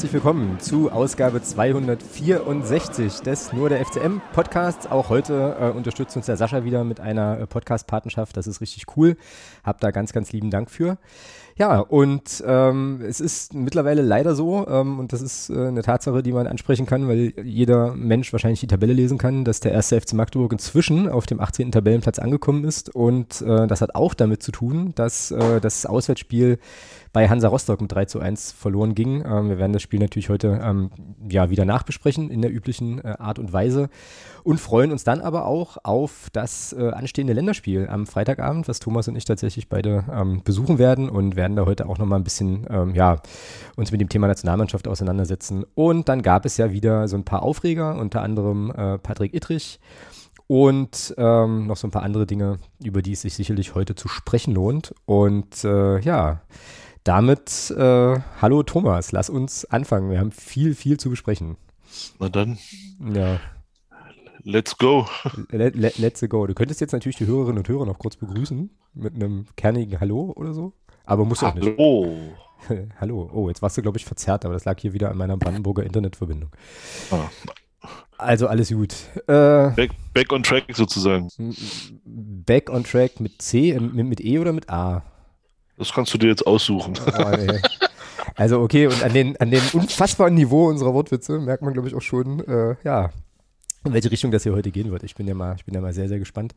Herzlich willkommen zu Ausgabe 264 des Nur der FCM Podcasts. Auch heute äh, unterstützt uns der Sascha wieder mit einer äh, Podcast-Patenschaft. Das ist richtig cool. Hab da ganz, ganz lieben Dank für. Ja, und ähm, es ist mittlerweile leider so, ähm, und das ist äh, eine Tatsache, die man ansprechen kann, weil jeder Mensch wahrscheinlich die Tabelle lesen kann, dass der erste FC Magdeburg inzwischen auf dem 18. Tabellenplatz angekommen ist. Und äh, das hat auch damit zu tun, dass äh, das Auswärtsspiel bei Hansa Rostock mit 3 zu 1 verloren ging. Ähm, wir werden das Spiel natürlich heute ähm, ja wieder nachbesprechen in der üblichen äh, Art und Weise und freuen uns dann aber auch auf das äh, anstehende Länderspiel am Freitagabend, was Thomas und ich tatsächlich beide ähm, besuchen werden und werden da heute auch nochmal ein bisschen ähm, ja, uns mit dem Thema Nationalmannschaft auseinandersetzen. Und dann gab es ja wieder so ein paar Aufreger, unter anderem äh, Patrick Ittrich und ähm, noch so ein paar andere Dinge, über die es sich sicherlich heute zu sprechen lohnt. Und äh, ja, damit, äh, hallo Thomas, lass uns anfangen. Wir haben viel, viel zu besprechen. Na dann. Ja. Let's go. Let, let, let's go. Du könntest jetzt natürlich die Hörerinnen und Hörer noch kurz begrüßen mit einem kernigen Hallo oder so. Aber muss auch nicht. Hallo. Hallo. Oh, jetzt warst du, glaube ich, verzerrt, aber das lag hier wieder an meiner Brandenburger Internetverbindung. Ah. Also alles gut. Äh, back, back on track sozusagen. Back on track mit C, mit, mit E oder mit A? Das kannst du dir jetzt aussuchen. Oh, also okay, und an, den, an dem unfassbaren Niveau unserer Wortwitze merkt man, glaube ich, auch schon, äh, ja, in welche Richtung das hier heute gehen wird. Ich bin ja mal, ich bin ja mal sehr, sehr gespannt.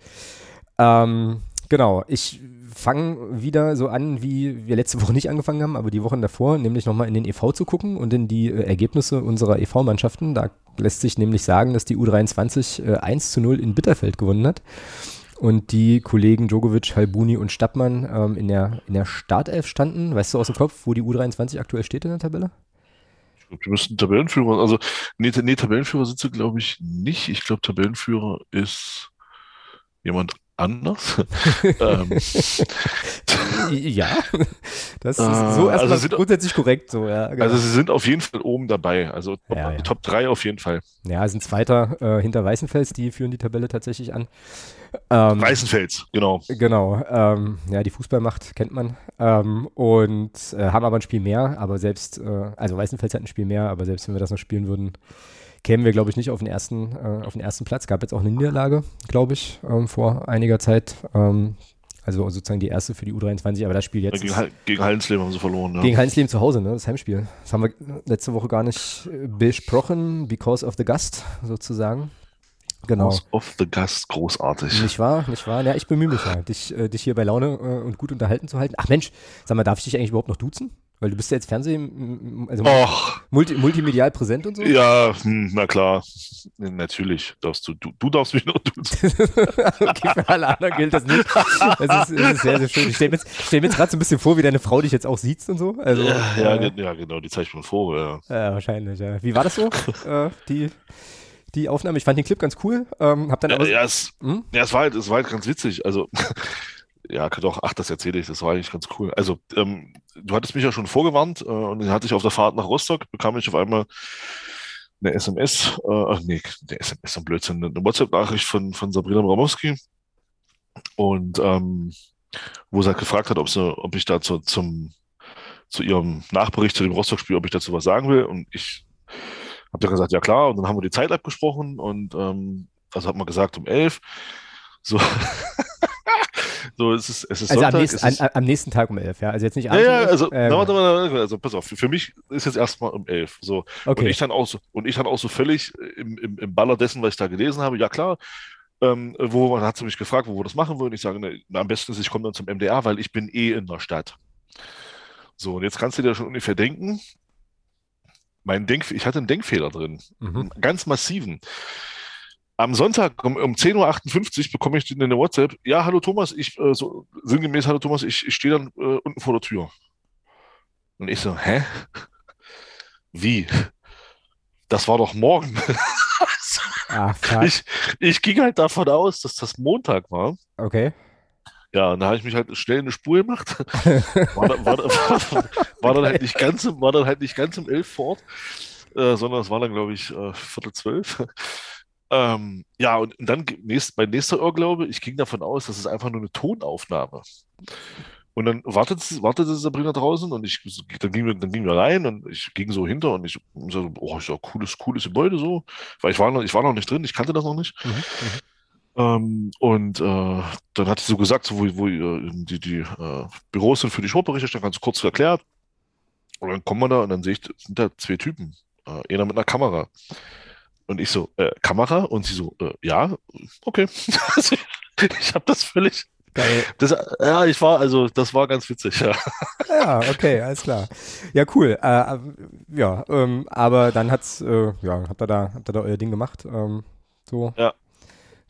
Ähm, genau, ich fange wieder so an, wie wir letzte Woche nicht angefangen haben, aber die Wochen davor, nämlich nochmal in den EV zu gucken und in die äh, Ergebnisse unserer EV-Mannschaften. Da lässt sich nämlich sagen, dass die U23 äh, 1 zu 0 in Bitterfeld gewonnen hat und die Kollegen Djokovic, Halbuni und Stappmann ähm, in, der, in der Startelf standen. Weißt du aus dem Kopf, wo die U23 aktuell steht in der Tabelle? Ich glaube, die müssten Tabellenführer, also nee, nee Tabellenführer sind sie, glaube ich, nicht. Ich glaube, Tabellenführer ist jemand anders. ähm, ja, das ist so ah, erstmal also grundsätzlich korrekt. So, ja, genau. Also sie sind auf jeden Fall oben dabei, also Top, ja, ja. Top 3 auf jeden Fall. Ja, sind Zweiter äh, hinter Weißenfels, die führen die Tabelle tatsächlich an. Ähm, Weißenfels, genau. Genau, ähm, ja, die Fußballmacht kennt man ähm, und äh, haben aber ein Spiel mehr, aber selbst, äh, also Weißenfels hat ein Spiel mehr, aber selbst wenn wir das noch spielen würden, kämen wir, glaube ich, nicht auf den ersten, äh, auf den ersten Platz. Gab jetzt auch eine Niederlage, glaube ich, ähm, vor einiger Zeit. Ähm, also sozusagen die erste für die U23, aber das Spiel jetzt. Gegen, gegen Hallensleben haben sie verloren, ja. Gegen Hallensleben zu Hause, ne? Das Heimspiel. Das haben wir letzte Woche gar nicht äh, besprochen, because of the gust, sozusagen. Genau. Because of the gust, großartig. Nicht wahr, nicht wahr? Ja, ich bemühe mich ja, dich, äh, dich hier bei Laune äh, und gut unterhalten zu halten. Ach Mensch, sag mal, darf ich dich eigentlich überhaupt noch duzen? Weil du bist ja jetzt Fernsehen, also multi, multimedial präsent und so? Ja, hm, na klar. Natürlich darfst du, du, du darfst mich noch tun. okay, für alle anderen gilt das nicht. Das ist, ist sehr, sehr schön. Ich stelle mir jetzt, stell mir jetzt gerade so ein bisschen vor, wie deine Frau dich jetzt auch sieht und so. Also, ja, ja, äh, ja, genau, die zeige ich mir vor, ja. Ja, wahrscheinlich, ja. Wie war das so, äh, die, die Aufnahme? Ich fand den Clip ganz cool. Ähm, hab dann ja, ja, es, hm? ja, es war halt, es war halt ganz witzig. Also ja, doch, ach, das erzähle ich, das war eigentlich ganz cool. Also, ähm, du hattest mich ja schon vorgewarnt äh, und dann hatte ich auf der Fahrt nach Rostock, bekam ich auf einmal eine SMS, äh, nee, eine SMS am Blödsinn, eine WhatsApp-Nachricht von, von Sabrina Bramowski und ähm, wo sie halt gefragt hat, ob, sie, ob ich dazu zum, zu ihrem Nachbericht zu dem Rostock-Spiel, ob ich dazu was sagen will und ich habe dann gesagt, ja klar, und dann haben wir die Zeit abgesprochen und ähm, also hat man gesagt um elf. So, So, es ist, es ist also Sonntag, am, nächsten, ist, an, am nächsten Tag um elf, ja? Also jetzt nicht abends. Ja, ja, also, äh, na, warte, warte, also pass auf, für, für mich ist jetzt erstmal um elf. So. Okay. Und ich dann auch so, und ich dann auch so völlig im, im, im Baller dessen, was ich da gelesen habe, ja klar, ähm, wo man hat sie mich gefragt, wo wir das machen würden. Ich sage, ne, am besten ist, ich komme dann zum MDR, weil ich bin eh in der Stadt. So, und jetzt kannst du dir schon ungefähr denken, mein Denk, ich hatte einen Denkfehler drin, mhm. einen ganz massiven. Am Sonntag um, um 10.58 Uhr bekomme ich eine WhatsApp. Ja, hallo Thomas, ich, äh, so sinngemäß, hallo Thomas, ich, ich stehe dann äh, unten vor der Tür. Und ich so, hä? Wie? Das war doch morgen. Ach, ich, ich ging halt davon aus, dass das Montag war. Okay. Ja, und da habe ich mich halt schnell eine Spur gemacht. War, da, war, war, war, dann halt nicht ganz, war dann halt nicht ganz um elf fort, äh, sondern es war dann, glaube ich, äh, Viertel zwölf. Ähm, ja, und dann nächst, mein nächster Irrglaube, ich ging davon aus, das ist einfach nur eine Tonaufnahme. Und dann wartete, wartete Sabrina draußen und ich, dann gingen wir, dann gingen wir rein und ich ging so hinter und ich so, oh, ist ja cooles, cooles Gebäude so. Weil ich war noch, ich war noch nicht drin, ich kannte das noch nicht. Mhm, mhm. ähm, und äh, dann hat sie so gesagt, so, wo, wo äh, die, die äh, Büros sind für die Showberichterstattung, ganz kurz erklärt. Und dann kommen wir da und dann sehe ich, sind da zwei Typen. Äh, einer mit einer Kamera. Und ich so, äh, Kamera? Und sie so, äh, ja, okay. ich habe das völlig, Geil. Das, ja, ich war, also das war ganz witzig, ja. Ja, okay, alles klar. Ja, cool. Äh, ja, ähm, aber dann hat's, äh, ja, habt ihr da, habt ihr da euer Ding gemacht? Ähm, so. Ja.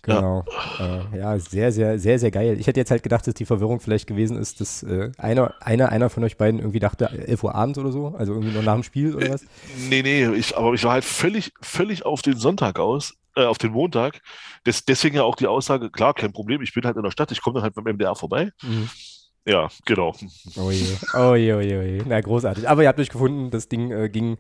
Genau. Ja. Äh, ja, sehr, sehr, sehr, sehr geil. Ich hätte jetzt halt gedacht, dass die Verwirrung vielleicht gewesen ist, dass äh, einer, einer, einer von euch beiden irgendwie dachte, 11 Uhr abends oder so, also irgendwie noch nach dem Spiel oder was? Nee, nee, ich, aber ich war halt völlig, völlig auf den Sonntag aus äh, auf den Montag. Des, deswegen ja auch die Aussage, klar, kein Problem, ich bin halt in der Stadt, ich komme dann halt beim MDR vorbei. Mhm. Ja, genau. Oh je, oh je, oh je, oh je. Na, großartig. Aber ihr habt euch gefunden, das Ding äh, ging,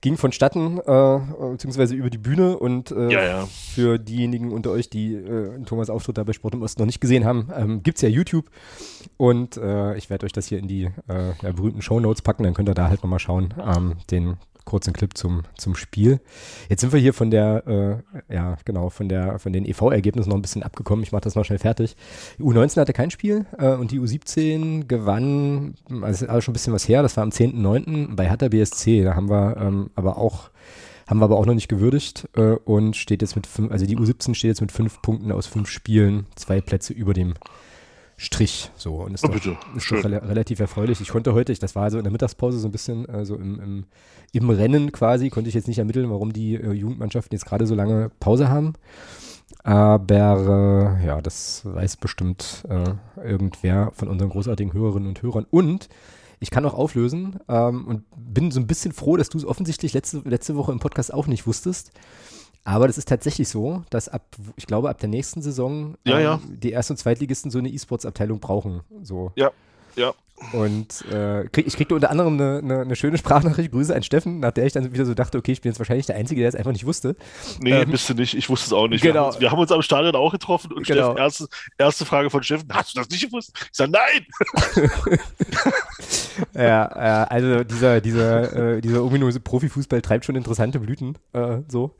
ging vonstatten, äh, beziehungsweise über die Bühne. Und äh, ja, ja. für diejenigen unter euch, die äh, Thomas Auftritt da bei Sport im Osten noch nicht gesehen haben, ähm, gibt es ja YouTube. Und äh, ich werde euch das hier in die äh, ja, berühmten Show Notes packen, dann könnt ihr da halt nochmal schauen. Ähm, den kurzen Clip zum, zum Spiel. Jetzt sind wir hier von der, äh, ja, genau, von der, von den EV-Ergebnissen noch ein bisschen abgekommen. Ich mache das noch schnell fertig. Die U19 hatte kein Spiel äh, und die U17 gewann, also ist schon ein bisschen was her, das war am 10.9. bei Hertha BSC. Da haben wir ähm, aber auch haben wir aber auch noch nicht gewürdigt äh, und steht jetzt mit fünf, also die U17 steht jetzt mit fünf Punkten aus fünf Spielen, zwei Plätze über dem Strich. So, und ist, oh, doch, ist doch re relativ erfreulich. Ich konnte heute, ich, das war also in der Mittagspause so ein bisschen äh, so im, im, im, Rennen quasi, konnte ich jetzt nicht ermitteln, warum die äh, Jugendmannschaften jetzt gerade so lange Pause haben. Aber äh, ja, das weiß bestimmt äh, irgendwer von unseren großartigen Hörerinnen und Hörern. Und ich kann auch auflösen ähm, und bin so ein bisschen froh, dass du es offensichtlich letzte, letzte Woche im Podcast auch nicht wusstest. Aber das ist tatsächlich so, dass ab, ich glaube, ab der nächsten Saison ja, ähm, ja. die Erst- und Zweitligisten so eine E-Sports-Abteilung brauchen. So. Ja, ja. Und äh, krieg, ich kriegte unter anderem eine, eine, eine, schöne Sprachnachricht, Grüße an Steffen, nach der ich dann wieder so dachte, okay, ich bin jetzt wahrscheinlich der Einzige, der es einfach nicht wusste. Nee, ähm, bist du nicht, ich wusste es auch nicht. Genau. Wir, haben uns, wir haben uns am Stadion auch getroffen und genau. Steffen, erste, erste Frage von Steffen, hast du das nicht gewusst? Ich sage, nein! ja, ja, also dieser, dieser, äh, dieser ominöse Profifußball treibt schon interessante Blüten, äh, so.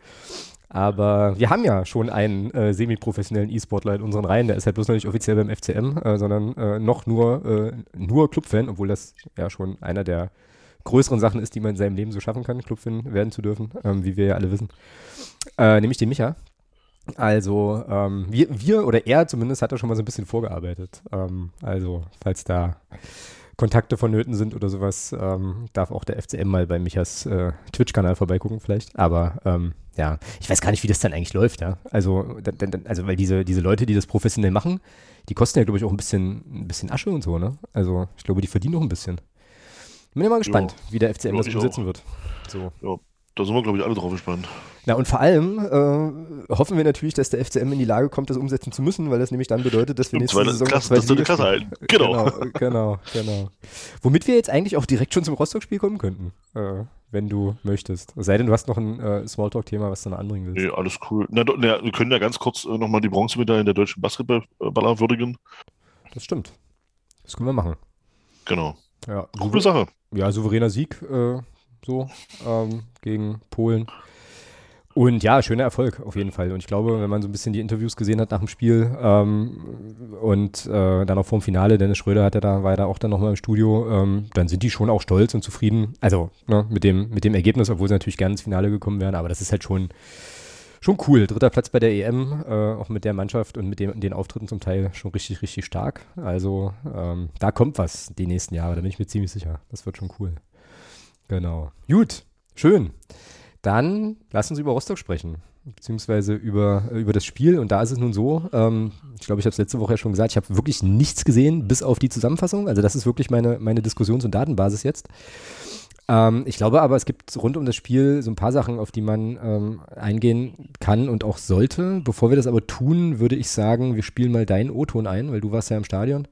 Aber wir haben ja schon einen äh, semi-professionellen E-Sportler in unseren Reihen. Der ist halt bloß noch nicht offiziell beim FCM, äh, sondern äh, noch nur, äh, nur Clubfan, obwohl das ja schon einer der größeren Sachen ist, die man in seinem Leben so schaffen kann, Clubfan werden zu dürfen, ähm, wie wir ja alle wissen. Äh, nämlich den Micha. Also, ähm, wir, wir oder er zumindest hat da schon mal so ein bisschen vorgearbeitet. Ähm, also, falls da Kontakte vonnöten sind oder sowas, ähm, darf auch der FCM mal bei Michas äh, Twitch-Kanal vorbeigucken vielleicht. Aber ähm, ja, ich weiß gar nicht, wie das dann eigentlich läuft, ja. Also, also weil diese, diese Leute, die das professionell machen, die kosten ja, glaube ich, auch ein bisschen, ein bisschen Asche und so, ne? Also ich glaube, die verdienen noch ein bisschen. Bin ja mal gespannt, jo. wie der FCM jo, das umsetzen wird. So. Ja, da sind wir, glaube ich, alle drauf gespannt. Na und vor allem äh, hoffen wir natürlich, dass der FCM in die Lage kommt, das umsetzen zu müssen, weil das nämlich dann bedeutet, dass wir nächste zweite Saison Klasse, das zweite Klasse halten. Genau. genau. genau, genau, Womit wir jetzt eigentlich auch direkt schon zum Rostock-Spiel kommen könnten, äh, wenn du möchtest. Es sei denn, du hast noch ein äh, Smalltalk-Thema, was du noch anbringen willst. Nee, alles cool. Na, na, wir können ja ganz kurz äh, nochmal die Bronzemedaille in der deutschen Basketballer würdigen. Das stimmt. Das können wir machen. Genau. Ja, Coole Sache. Ja, souveräner Sieg, äh, so, ähm, gegen Polen. Und ja, schöner Erfolg auf jeden Fall. Und ich glaube, wenn man so ein bisschen die Interviews gesehen hat nach dem Spiel ähm, und äh, dann auch vorm Finale, Dennis Schröder hat ja da, war ja da auch dann nochmal im Studio, ähm, dann sind die schon auch stolz und zufrieden. Also ne, mit, dem, mit dem Ergebnis, obwohl sie natürlich gerne ins Finale gekommen wären. Aber das ist halt schon, schon cool. Dritter Platz bei der EM, äh, auch mit der Mannschaft und mit dem, den Auftritten zum Teil schon richtig, richtig stark. Also ähm, da kommt was die nächsten Jahre, da bin ich mir ziemlich sicher. Das wird schon cool. Genau. Gut, schön. Dann lass uns über Rostock sprechen, beziehungsweise über, über das Spiel. Und da ist es nun so, ähm, ich glaube, ich habe es letzte Woche ja schon gesagt, ich habe wirklich nichts gesehen, bis auf die Zusammenfassung. Also das ist wirklich meine, meine Diskussions- und Datenbasis jetzt. Ähm, ich glaube aber, es gibt rund um das Spiel so ein paar Sachen, auf die man ähm, eingehen kann und auch sollte. Bevor wir das aber tun, würde ich sagen, wir spielen mal deinen O-Ton ein, weil du warst ja im Stadion.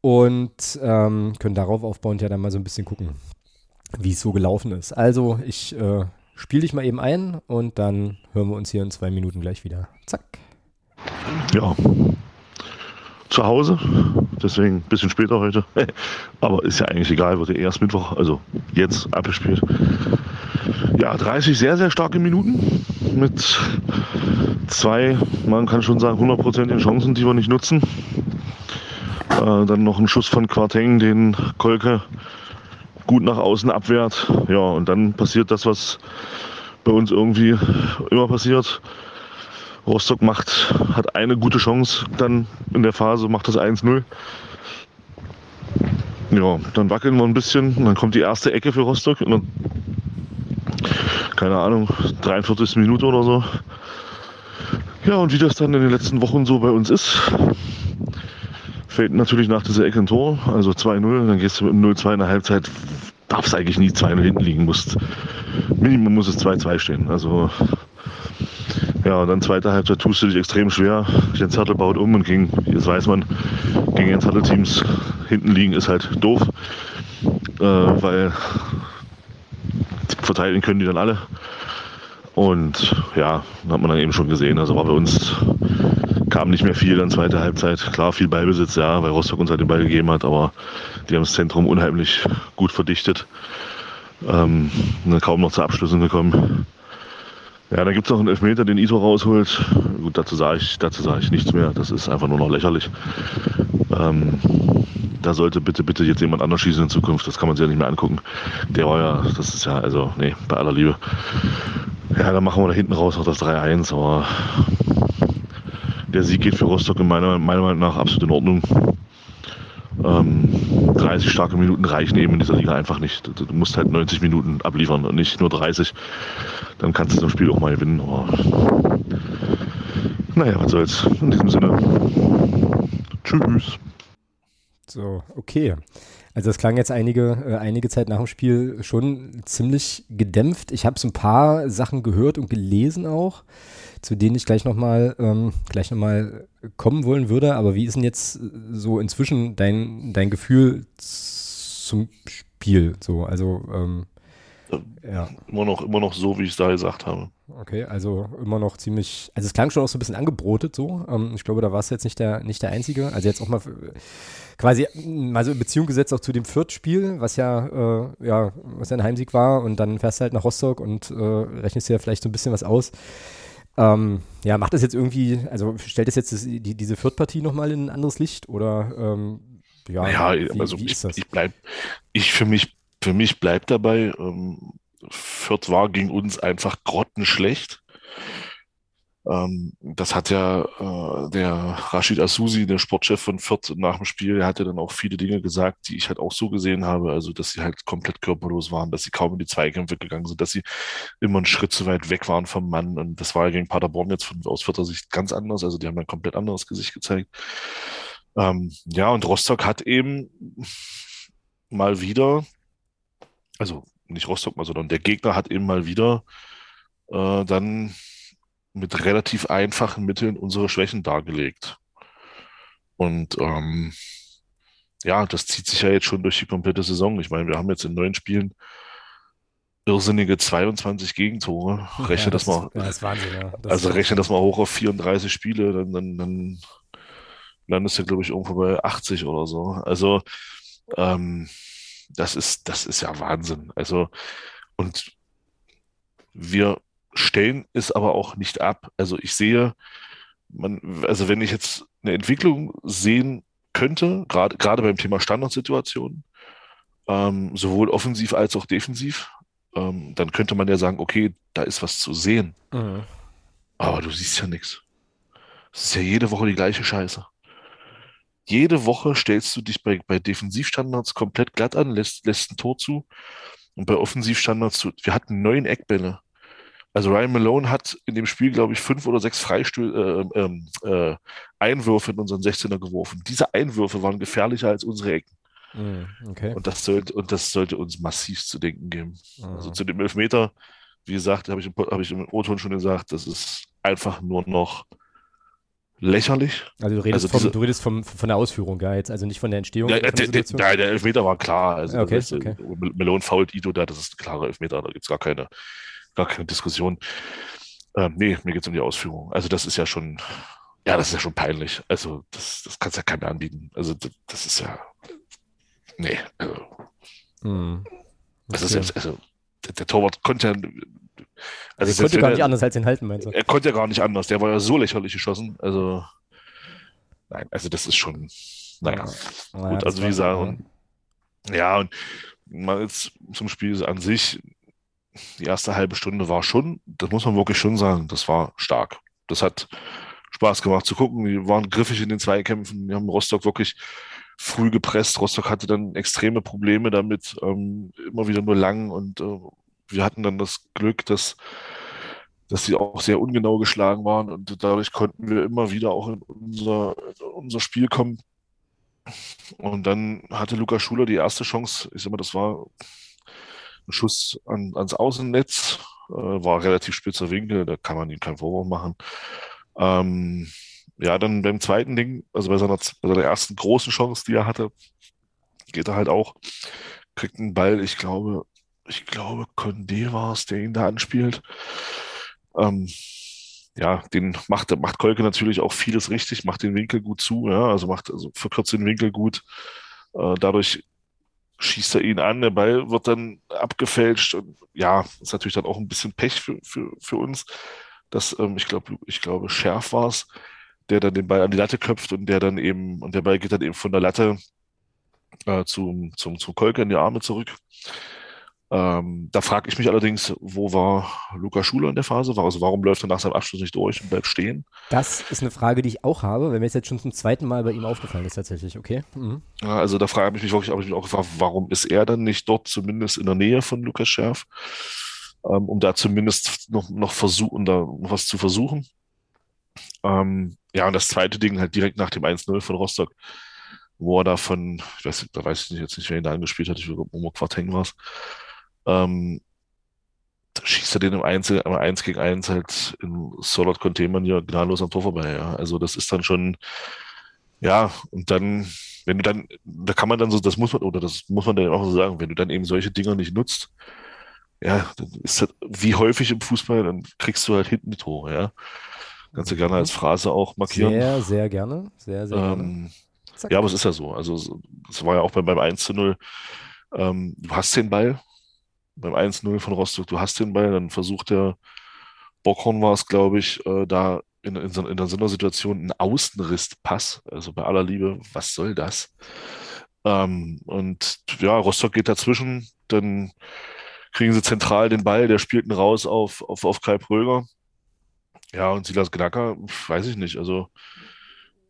Und ähm, können darauf aufbauend ja dann mal so ein bisschen gucken wie es so gelaufen ist. Also ich äh, spiele dich mal eben ein und dann hören wir uns hier in zwei Minuten gleich wieder. Zack. Ja. zu Hause, deswegen ein bisschen später heute. Aber ist ja eigentlich egal, wird ja erst Mittwoch, also jetzt abgespielt. Ja, 30 sehr, sehr starke Minuten mit zwei, man kann schon sagen, hundertprozentigen Chancen, die wir nicht nutzen. Äh, dann noch ein Schuss von Quarteng, den Kolke gut nach außen abwehrt. Ja, und dann passiert das, was bei uns irgendwie immer passiert. Rostock macht, hat eine gute Chance dann in der Phase, macht das 1-0. Ja, dann wackeln wir ein bisschen dann kommt die erste Ecke für Rostock. Und dann, keine Ahnung, 43. Minute oder so. Ja, und wie das dann in den letzten Wochen so bei uns ist, fällt natürlich nach dieser Ecke ein Tor, also 2-0, dann gehst du mit 0-2 in der Halbzeit, darf es eigentlich nie 2-0 hinten liegen, musst, Minimum muss es 2-2 stehen. Also ja, und dann zweite Halbzeit tust du dich extrem schwer. Jens Hertel baut um und gegen, jetzt weiß man, gegen Jens Hertel Teams hinten liegen ist halt doof, äh, weil verteidigen können die dann alle. Und ja, hat man dann eben schon gesehen. Also war bei uns kam nicht mehr viel dann zweite Halbzeit. Klar, viel Ballbesitz, ja, weil Rostock uns halt den Ball gegeben hat, aber die haben das Zentrum unheimlich gut verdichtet. Ähm, kaum noch zu Abschlüssen gekommen. Ja, da gibt es noch einen Elfmeter, den Ito rausholt. Gut, dazu sage ich, sage ich nichts mehr. Das ist einfach nur noch lächerlich. Ähm, da sollte bitte, bitte jetzt jemand anders schießen in Zukunft. Das kann man sich ja nicht mehr angucken. Der war ja, das ist ja, also, nee, bei aller Liebe. Ja, dann machen wir da hinten raus noch das 3-1, aber der Sieg geht für Rostock in meiner, meiner Meinung nach absolut in Ordnung. Ähm, 30 starke Minuten reichen eben in dieser Liga einfach nicht. Du musst halt 90 Minuten abliefern und nicht nur 30. Dann kannst du das Spiel auch mal gewinnen. Aber naja, was soll's. In diesem Sinne. Tschüss. So, okay. Also das klang jetzt einige, äh, einige Zeit nach dem Spiel schon ziemlich gedämpft. Ich habe so ein paar Sachen gehört und gelesen auch zu denen ich gleich nochmal ähm, gleich noch kommen wollen würde. Aber wie ist denn jetzt so inzwischen dein, dein Gefühl zum Spiel? So, also ähm, ja. Immer noch, immer noch so, wie ich es da gesagt habe. Okay, also immer noch ziemlich, also es klang schon auch so ein bisschen angebrotet so. Ähm, ich glaube, da war es jetzt nicht der, nicht der Einzige. Also jetzt auch mal quasi mal so in Beziehung gesetzt auch zu dem Fürth-Spiel, was ja, äh, ja, was ja ein Heimsieg war und dann fährst du halt nach Rostock und äh, rechnest dir vielleicht so ein bisschen was aus. Ähm, ja, macht das jetzt irgendwie, also stellt das jetzt das, die, diese Viertpartie nochmal in ein anderes Licht oder ähm, ja, ja wie, also wie ich, ich, bleib, ich für mich, für mich bleibt dabei, ähm, Fürth war gegen uns einfach grottenschlecht. Ähm, das hat ja äh, der Rashid Asusi, der Sportchef von Fürth, nach dem Spiel, der hatte dann auch viele Dinge gesagt, die ich halt auch so gesehen habe. Also, dass sie halt komplett körperlos waren, dass sie kaum in die Zweikämpfe gegangen sind, dass sie immer einen Schritt zu weit weg waren vom Mann. Und das war ja gegen Paderborn jetzt von, aus Fürther Sicht ganz anders. Also, die haben ein komplett anderes Gesicht gezeigt. Ähm, ja, und Rostock hat eben mal wieder, also nicht Rostock mal, sondern der Gegner hat eben mal wieder äh, dann mit relativ einfachen Mitteln unsere Schwächen dargelegt. Und ähm, ja, das zieht sich ja jetzt schon durch die komplette Saison. Ich meine, wir haben jetzt in neun Spielen irrsinnige 22 Gegentore. Rechne ja, das, das, mal. Das Wahnsinn, ja. Das also rechne das mal hoch auf 34 Spiele, dann, dann, dann landest du, glaube ich, irgendwo bei 80 oder so. Also ähm, das ist, das ist ja Wahnsinn. Also, und wir stellen es aber auch nicht ab. Also ich sehe, man, also wenn ich jetzt eine Entwicklung sehen könnte, gerade gerade beim Thema Standardsituationen, ähm, sowohl offensiv als auch defensiv, ähm, dann könnte man ja sagen, okay, da ist was zu sehen. Mhm. Aber du siehst ja nichts. Es ist ja jede Woche die gleiche Scheiße. Jede Woche stellst du dich bei, bei Defensivstandards komplett glatt an, lässt, lässt ein Tor zu. Und bei Offensivstandards, wir hatten neun Eckbälle. Also Ryan Malone hat in dem Spiel, glaube ich, fünf oder sechs Freistö äh, ähm, äh, Einwürfe in unseren 16er geworfen. Diese Einwürfe waren gefährlicher als unsere Ecken. Mm, okay. Und, das sollte, und das sollte uns massiv zu denken geben. Mm. Also zu dem Elfmeter, wie gesagt, habe ich, hab ich im O-Ton schon gesagt, das ist einfach nur noch lächerlich. Also du redest, also vom, du redest vom, von der Ausführung, ja, jetzt, also nicht von der Entstehung. Ja, der, der, der, der, Elfmeter war klar. Also okay, das, okay. Melone fault Ido da, das ist ein klarer Elfmeter, da gibt es gar keine, gar keine Diskussion. Ähm, nee, mir geht es um die Ausführung. Also das ist ja schon, Ja, das ist ja schon peinlich. Also, das, das kannst ja keiner anbieten. Also, das, das ist ja. Nee. Also, hm. okay. Das ist jetzt, also, der, Torwart konnte ja. Also er konnte gar nicht anders als den halten, meinst du? Er konnte ja gar nicht anders. Der war ja so lächerlich geschossen. Also, nein, also, das ist schon. Naja, ja. gut, also wie gesagt, und, ja, und mal jetzt zum Spiel an sich, die erste halbe Stunde war schon, das muss man wirklich schon sagen, das war stark. Das hat Spaß gemacht zu gucken. Die waren griffig in den Zweikämpfen. Die haben Rostock wirklich früh gepresst. Rostock hatte dann extreme Probleme damit, ähm, immer wieder nur lang. Und äh, wir hatten dann das Glück, dass, dass sie auch sehr ungenau geschlagen waren. Und dadurch konnten wir immer wieder auch in unser, in unser Spiel kommen. Und dann hatte Lukas Schuler die erste Chance. Ich sag mal, das war ein Schuss an, ans Außennetz. Äh, war relativ spitzer Winkel, da kann man ihm keinen Vorwurf machen. Ähm, ja, dann beim zweiten Ding, also bei seiner, bei seiner ersten großen Chance, die er hatte, geht er halt auch, kriegt einen Ball, ich glaube, ich glaube, Condé war es, der ihn da anspielt. Ähm, ja, den macht, macht Kolke natürlich auch vieles richtig, macht den Winkel gut zu, ja, also macht, also verkürzt den Winkel gut. Äh, dadurch schießt er ihn an, der Ball wird dann abgefälscht und ja, ist natürlich dann auch ein bisschen Pech für, für, für uns dass ähm, ich glaube, ich glaube, Schärf war es, der dann den Ball an die Latte köpft und der dann eben, und der Ball geht dann eben von der Latte äh, zum, zum, zum Kolke in die Arme zurück. Ähm, da frage ich mich allerdings, wo war Luca Schuler in der Phase? Also warum läuft er nach seinem Abschluss nicht durch und bleibt stehen? Das ist eine Frage, die ich auch habe, wenn mir jetzt schon zum zweiten Mal bei ihm aufgefallen ist tatsächlich, okay? Mhm. Ja, also da frage ich mich wirklich, habe ich mich auch gefragt, warum ist er dann nicht dort zumindest in der Nähe von Lukas Schärf? ähm, um da zumindest noch, noch versuchen, da noch was zu versuchen. Ähm, ja, und das zweite Ding halt direkt nach dem 1-0 von Rostock, wo er da von, ich weiß, da weiß ich nicht, jetzt nicht, wer ihn da angespielt hat, ich glaube, Momo Quarteng war es, ähm, schießt er den im Einzel, im 1 gegen 1 halt in Solid Containment ja gnadenlos am Tor vorbei, ja. Also das ist dann schon, ja, und dann, wenn du dann, da kann man dann so, das muss man, oder das muss man dann auch so sagen, wenn du dann eben solche Dinger nicht nutzt, ja, dann ist das wie häufig im Fußball, dann kriegst du halt hinten die Tore, ja. Kannst du gerne als Phrase auch markieren. Sehr, sehr gerne. Sehr, sehr ähm, gerne. Ja, aber es ist ja so. Also, es war ja auch beim, beim 1 zu 0. Ähm, du hast den Ball beim 1-0 von Rostock, du hast den Ball, dann versucht der Bockhorn war es, glaube ich, äh, da in, in, so, in so einer Situation einen Außenrisspass. Also bei aller Liebe, was soll das? Ähm, und ja, Rostock geht dazwischen, dann kriegen sie zentral den Ball, der spielt ihn raus auf, auf, auf Kai Pröger. Ja, und Silas Gnacker, weiß ich nicht. Also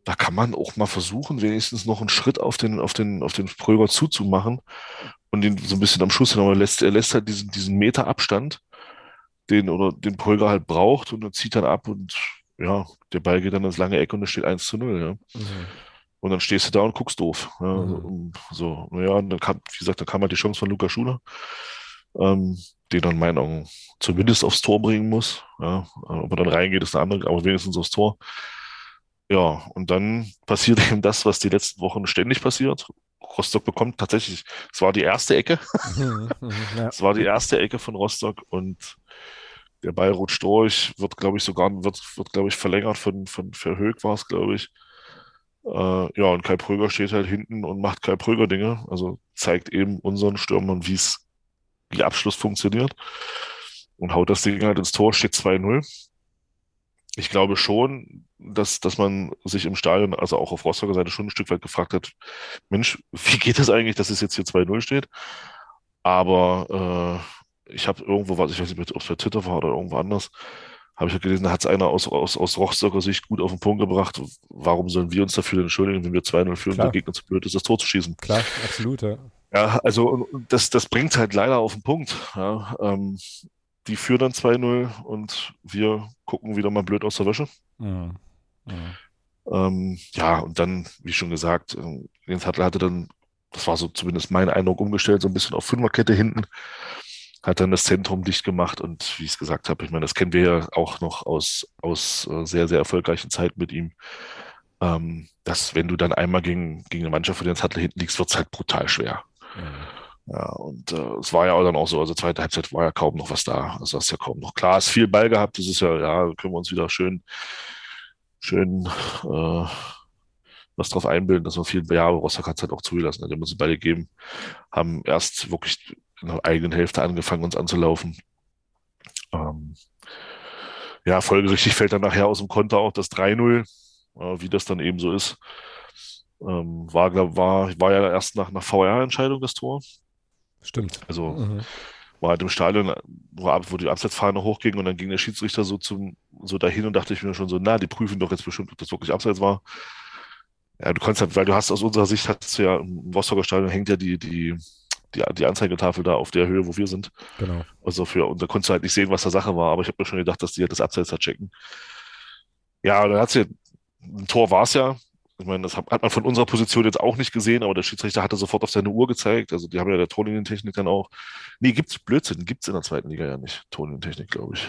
da kann man auch mal versuchen, wenigstens noch einen Schritt auf den, auf den, auf den Pröger zuzumachen und ihn so ein bisschen am Schuss hin. Aber er lässt, er lässt halt diesen, diesen Meter Abstand, den oder den Pröger halt braucht und er zieht dann ab und ja, der Ball geht dann ins lange Eck und es steht 1 zu 0. Ja. Mhm. Und dann stehst du da und guckst doof. Ja, mhm. So, naja, und dann kam, wie gesagt, dann kam halt die Chance von Luca Schuler ähm, den dann in meinen Augen zumindest aufs Tor bringen muss. Ja, ob er dann reingeht, ist eine andere, aber wenigstens aufs Tor. Ja, und dann passiert eben das, was die letzten Wochen ständig passiert. Rostock bekommt tatsächlich, es war die erste Ecke. Es war die erste Ecke von Rostock und der Ball rutscht durch, wird, glaube ich, sogar, wird, wird glaube ich, verlängert von, von Verhög war es, glaube ich. Äh, ja, und Kai Pröger steht halt hinten und macht Kai Pröger Dinge. Also zeigt eben unseren Stürmern, wie es wie Abschluss funktioniert und haut das Ding halt ins Tor, steht 2-0. Ich glaube schon, dass, dass man sich im Stadion, also auch auf Rostocker Seite, schon ein Stück weit gefragt hat, Mensch, wie geht das eigentlich, dass es jetzt hier 2-0 steht? Aber äh, ich habe irgendwo, was ich weiß nicht, ob es bei Twitter war oder irgendwo anders, habe ich ja gelesen, da hat es einer aus, aus, aus Rostocker Sicht gut auf den Punkt gebracht. Warum sollen wir uns dafür entschuldigen, wenn wir 2-0 führen, der Gegner zu blöd ist, das Tor zu schießen? Klar, absolut, ja. Ja, also das, das bringt halt leider auf den Punkt. Ja. Ähm, die führen dann 2-0 und wir gucken wieder mal blöd aus der Wäsche. Ja, ja. Ähm, ja und dann, wie schon gesagt, Jens Hattel hatte dann, das war so zumindest mein Eindruck, umgestellt, so ein bisschen auf Fünferkette hinten, hat dann das Zentrum dicht gemacht und wie ich es gesagt habe, ich meine, das kennen wir ja auch noch aus, aus äh, sehr, sehr erfolgreichen Zeiten mit ihm ähm, dass wenn du dann einmal gegen, gegen eine Mannschaft von Jens Hattel hinten liegst, wird es halt brutal schwer. Mhm. Ja, und äh, es war ja auch dann auch so, also zweite Halbzeit war ja kaum noch was da. Also hast ja kaum noch. Klar, ist viel Ball gehabt, das ist ja, ja, können wir uns wieder schön, schön äh, was drauf einbilden, dass man viel, ja, Rostock hat es halt auch zugelassen, wir uns beide gegeben, haben erst wirklich in der eigenen Hälfte angefangen, uns anzulaufen. Ähm, ja, folgerichtig fällt dann nachher aus dem Konter auch das 3-0, äh, wie das dann eben so ist. Ähm, war, glaub, war, war ja erst nach, nach VR-Entscheidung das Tor. Stimmt. Also mhm. war halt im Stadion, wo, wo die Abseitsfahne hochging und dann ging der Schiedsrichter so zum, so dahin und dachte ich mir schon so, na, die prüfen doch jetzt bestimmt, ob das wirklich Abseits war. Ja, du kannst halt, weil du hast aus unserer Sicht hast du ja im Rostocker Stadion hängt ja die, die, die, die Anzeigetafel da auf der Höhe, wo wir sind. Genau. Also für, und da konntest du halt nicht sehen, was da Sache war, aber ich habe mir schon gedacht, dass die halt das Abseits da checken. Ja, dann hat sie, ein Tor war es ja. Ich meine, das hat, man von unserer Position jetzt auch nicht gesehen, aber der Schiedsrichter hatte sofort auf seine Uhr gezeigt. Also die haben ja der Tonlinientechnik dann auch. Nee, gibt's Blödsinn, gibt's in der zweiten Liga ja nicht. Tonlinientechnik, glaube ich.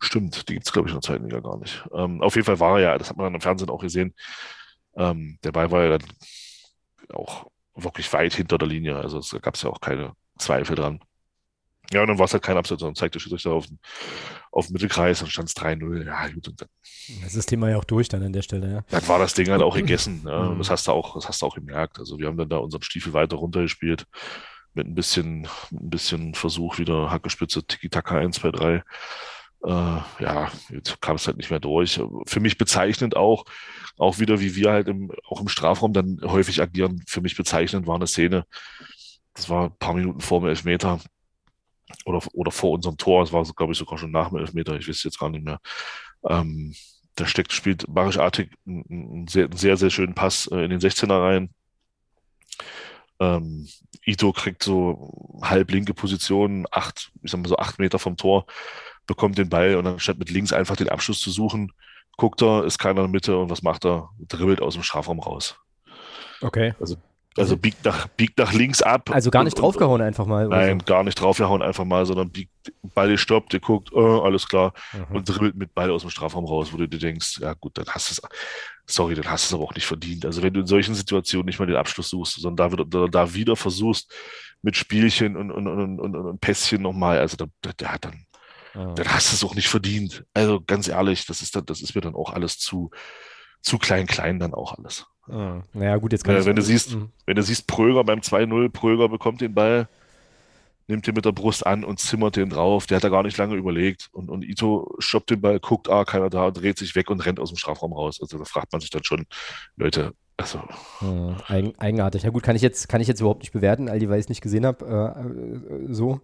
Stimmt, die gibt's glaube ich in der zweiten Liga gar nicht. Ähm, auf jeden Fall war er ja, das hat man dann im Fernsehen auch gesehen. Ähm, der Ball war ja dann auch wirklich weit hinter der Linie. Also es gab es ja auch keine Zweifel dran. Ja, und dann war es halt kein Absatz, sondern zeigte Schiedsrichter auf, auf den Mittelkreis, dann stand es 3-0. Ja, gut. Und dann, das ist das Thema ja auch durch dann an der Stelle, ja. Dann war das Ding halt auch gegessen. Ja. Und das hast du auch, das hast du auch gemerkt. Also wir haben dann da unseren Stiefel weiter runtergespielt mit ein bisschen, ein bisschen Versuch wieder Hackespitze, Tiki-Taka 1, 2, 3. Äh, ja, jetzt kam es halt nicht mehr durch. Für mich bezeichnend auch, auch wieder, wie wir halt im, auch im Strafraum dann häufig agieren. Für mich bezeichnend war eine Szene, das war ein paar Minuten vor dem Elfmeter oder, oder vor unserem Tor, es war, glaube ich, sogar schon nach dem Elfmeter, ich weiß jetzt gar nicht mehr. Ähm, da steckt, spielt Barisch Artig einen, sehr, sehr, sehr schönen Pass äh, in den 16er rein. Ähm, Ito kriegt so halb linke Position, acht, ich sag mal so acht Meter vom Tor, bekommt den Ball und anstatt mit links einfach den Abschluss zu suchen, guckt er, ist keiner in der Mitte und was macht er? Dribbelt aus dem Strafraum raus. Okay. Also, also biegt, nach, biegt nach links ab. Also gar nicht und, draufgehauen einfach mal. Nein, so. gar nicht draufgehauen einfach mal, sondern biegt, Ball stoppt, der guckt, oh, alles klar, mhm. und dribbelt mit Ball aus dem Strafraum raus, wo du dir denkst, ja gut, dann hast du es, sorry, dann hast du es aber auch nicht verdient. Also wenn du in solchen Situationen nicht mal den Abschluss suchst, sondern da, wieder, da wieder versuchst, mit Spielchen und, und, und, und, und Pässchen nochmal, also da, der hat dann Ah. Dann hast du es auch nicht verdient. Also ganz ehrlich, das ist, das ist mir dann auch alles zu, zu klein, klein dann auch alles. Ah. Naja, gut, jetzt kann äh, wenn du siehst, mh. wenn du siehst, Pröger beim 2-0, Pröger bekommt den Ball, nimmt den mit der Brust an und zimmert den drauf. Der hat da gar nicht lange überlegt. Und, und Ito stoppt den Ball, guckt, ah, keiner da, dreht sich weg und rennt aus dem Strafraum raus. Also da fragt man sich dann schon, Leute, also. Hm, eigen, eigenartig. Ja gut, kann ich jetzt, kann ich jetzt überhaupt nicht bewerten, all die, weil ich es nicht gesehen habe, äh, so.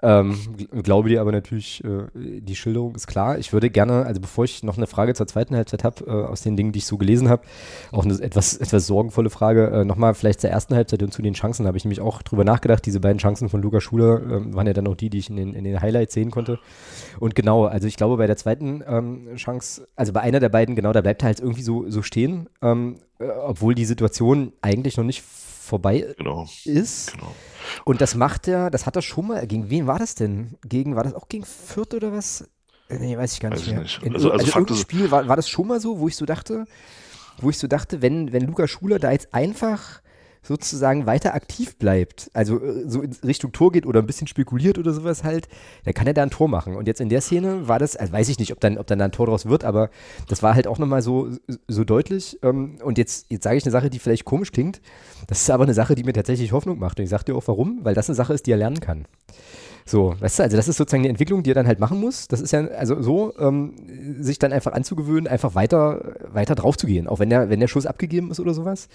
Ähm, glaube dir aber natürlich, äh, die Schilderung ist klar. Ich würde gerne, also bevor ich noch eine Frage zur zweiten Halbzeit habe, äh, aus den Dingen, die ich so gelesen habe, auch eine etwas, etwas sorgenvolle Frage, äh, nochmal vielleicht zur ersten Halbzeit und zu den Chancen habe ich nämlich auch drüber nachgedacht. Diese beiden Chancen von Luca Schuler äh, waren ja dann auch die, die ich in den, in den Highlights sehen konnte. Und genau, also ich glaube bei der zweiten ähm, Chance, also bei einer der beiden, genau, da bleibt er halt irgendwie so, so stehen, ähm, äh, obwohl die Situation eigentlich noch nicht vorbei genau. ist. Genau. Und das macht er, das hat er schon mal, gegen wen war das denn? Gegen, war das auch gegen Fürth oder was? Nee, weiß ich gar nicht weiß mehr. Nicht. In, also, also, also Spiel war, war das schon mal so, wo ich so dachte, wo ich so dachte, wenn, wenn Luca Schuler da jetzt einfach sozusagen weiter aktiv bleibt, also äh, so in Richtung Tor geht oder ein bisschen spekuliert oder sowas halt, dann kann er da ein Tor machen. Und jetzt in der Szene war das, also weiß ich nicht, ob dann, ob dann da ein Tor draus wird, aber das war halt auch nochmal so, so deutlich. Ähm, und jetzt, jetzt sage ich eine Sache, die vielleicht komisch klingt. Das ist aber eine Sache, die mir tatsächlich Hoffnung macht. Und ich sage dir auch warum, weil das eine Sache ist, die er lernen kann. So, weißt du, also das ist sozusagen die Entwicklung, die er dann halt machen muss. Das ist ja, also so, ähm, sich dann einfach anzugewöhnen, einfach weiter, weiter drauf zu gehen, auch wenn der, wenn der Schuss abgegeben ist oder sowas.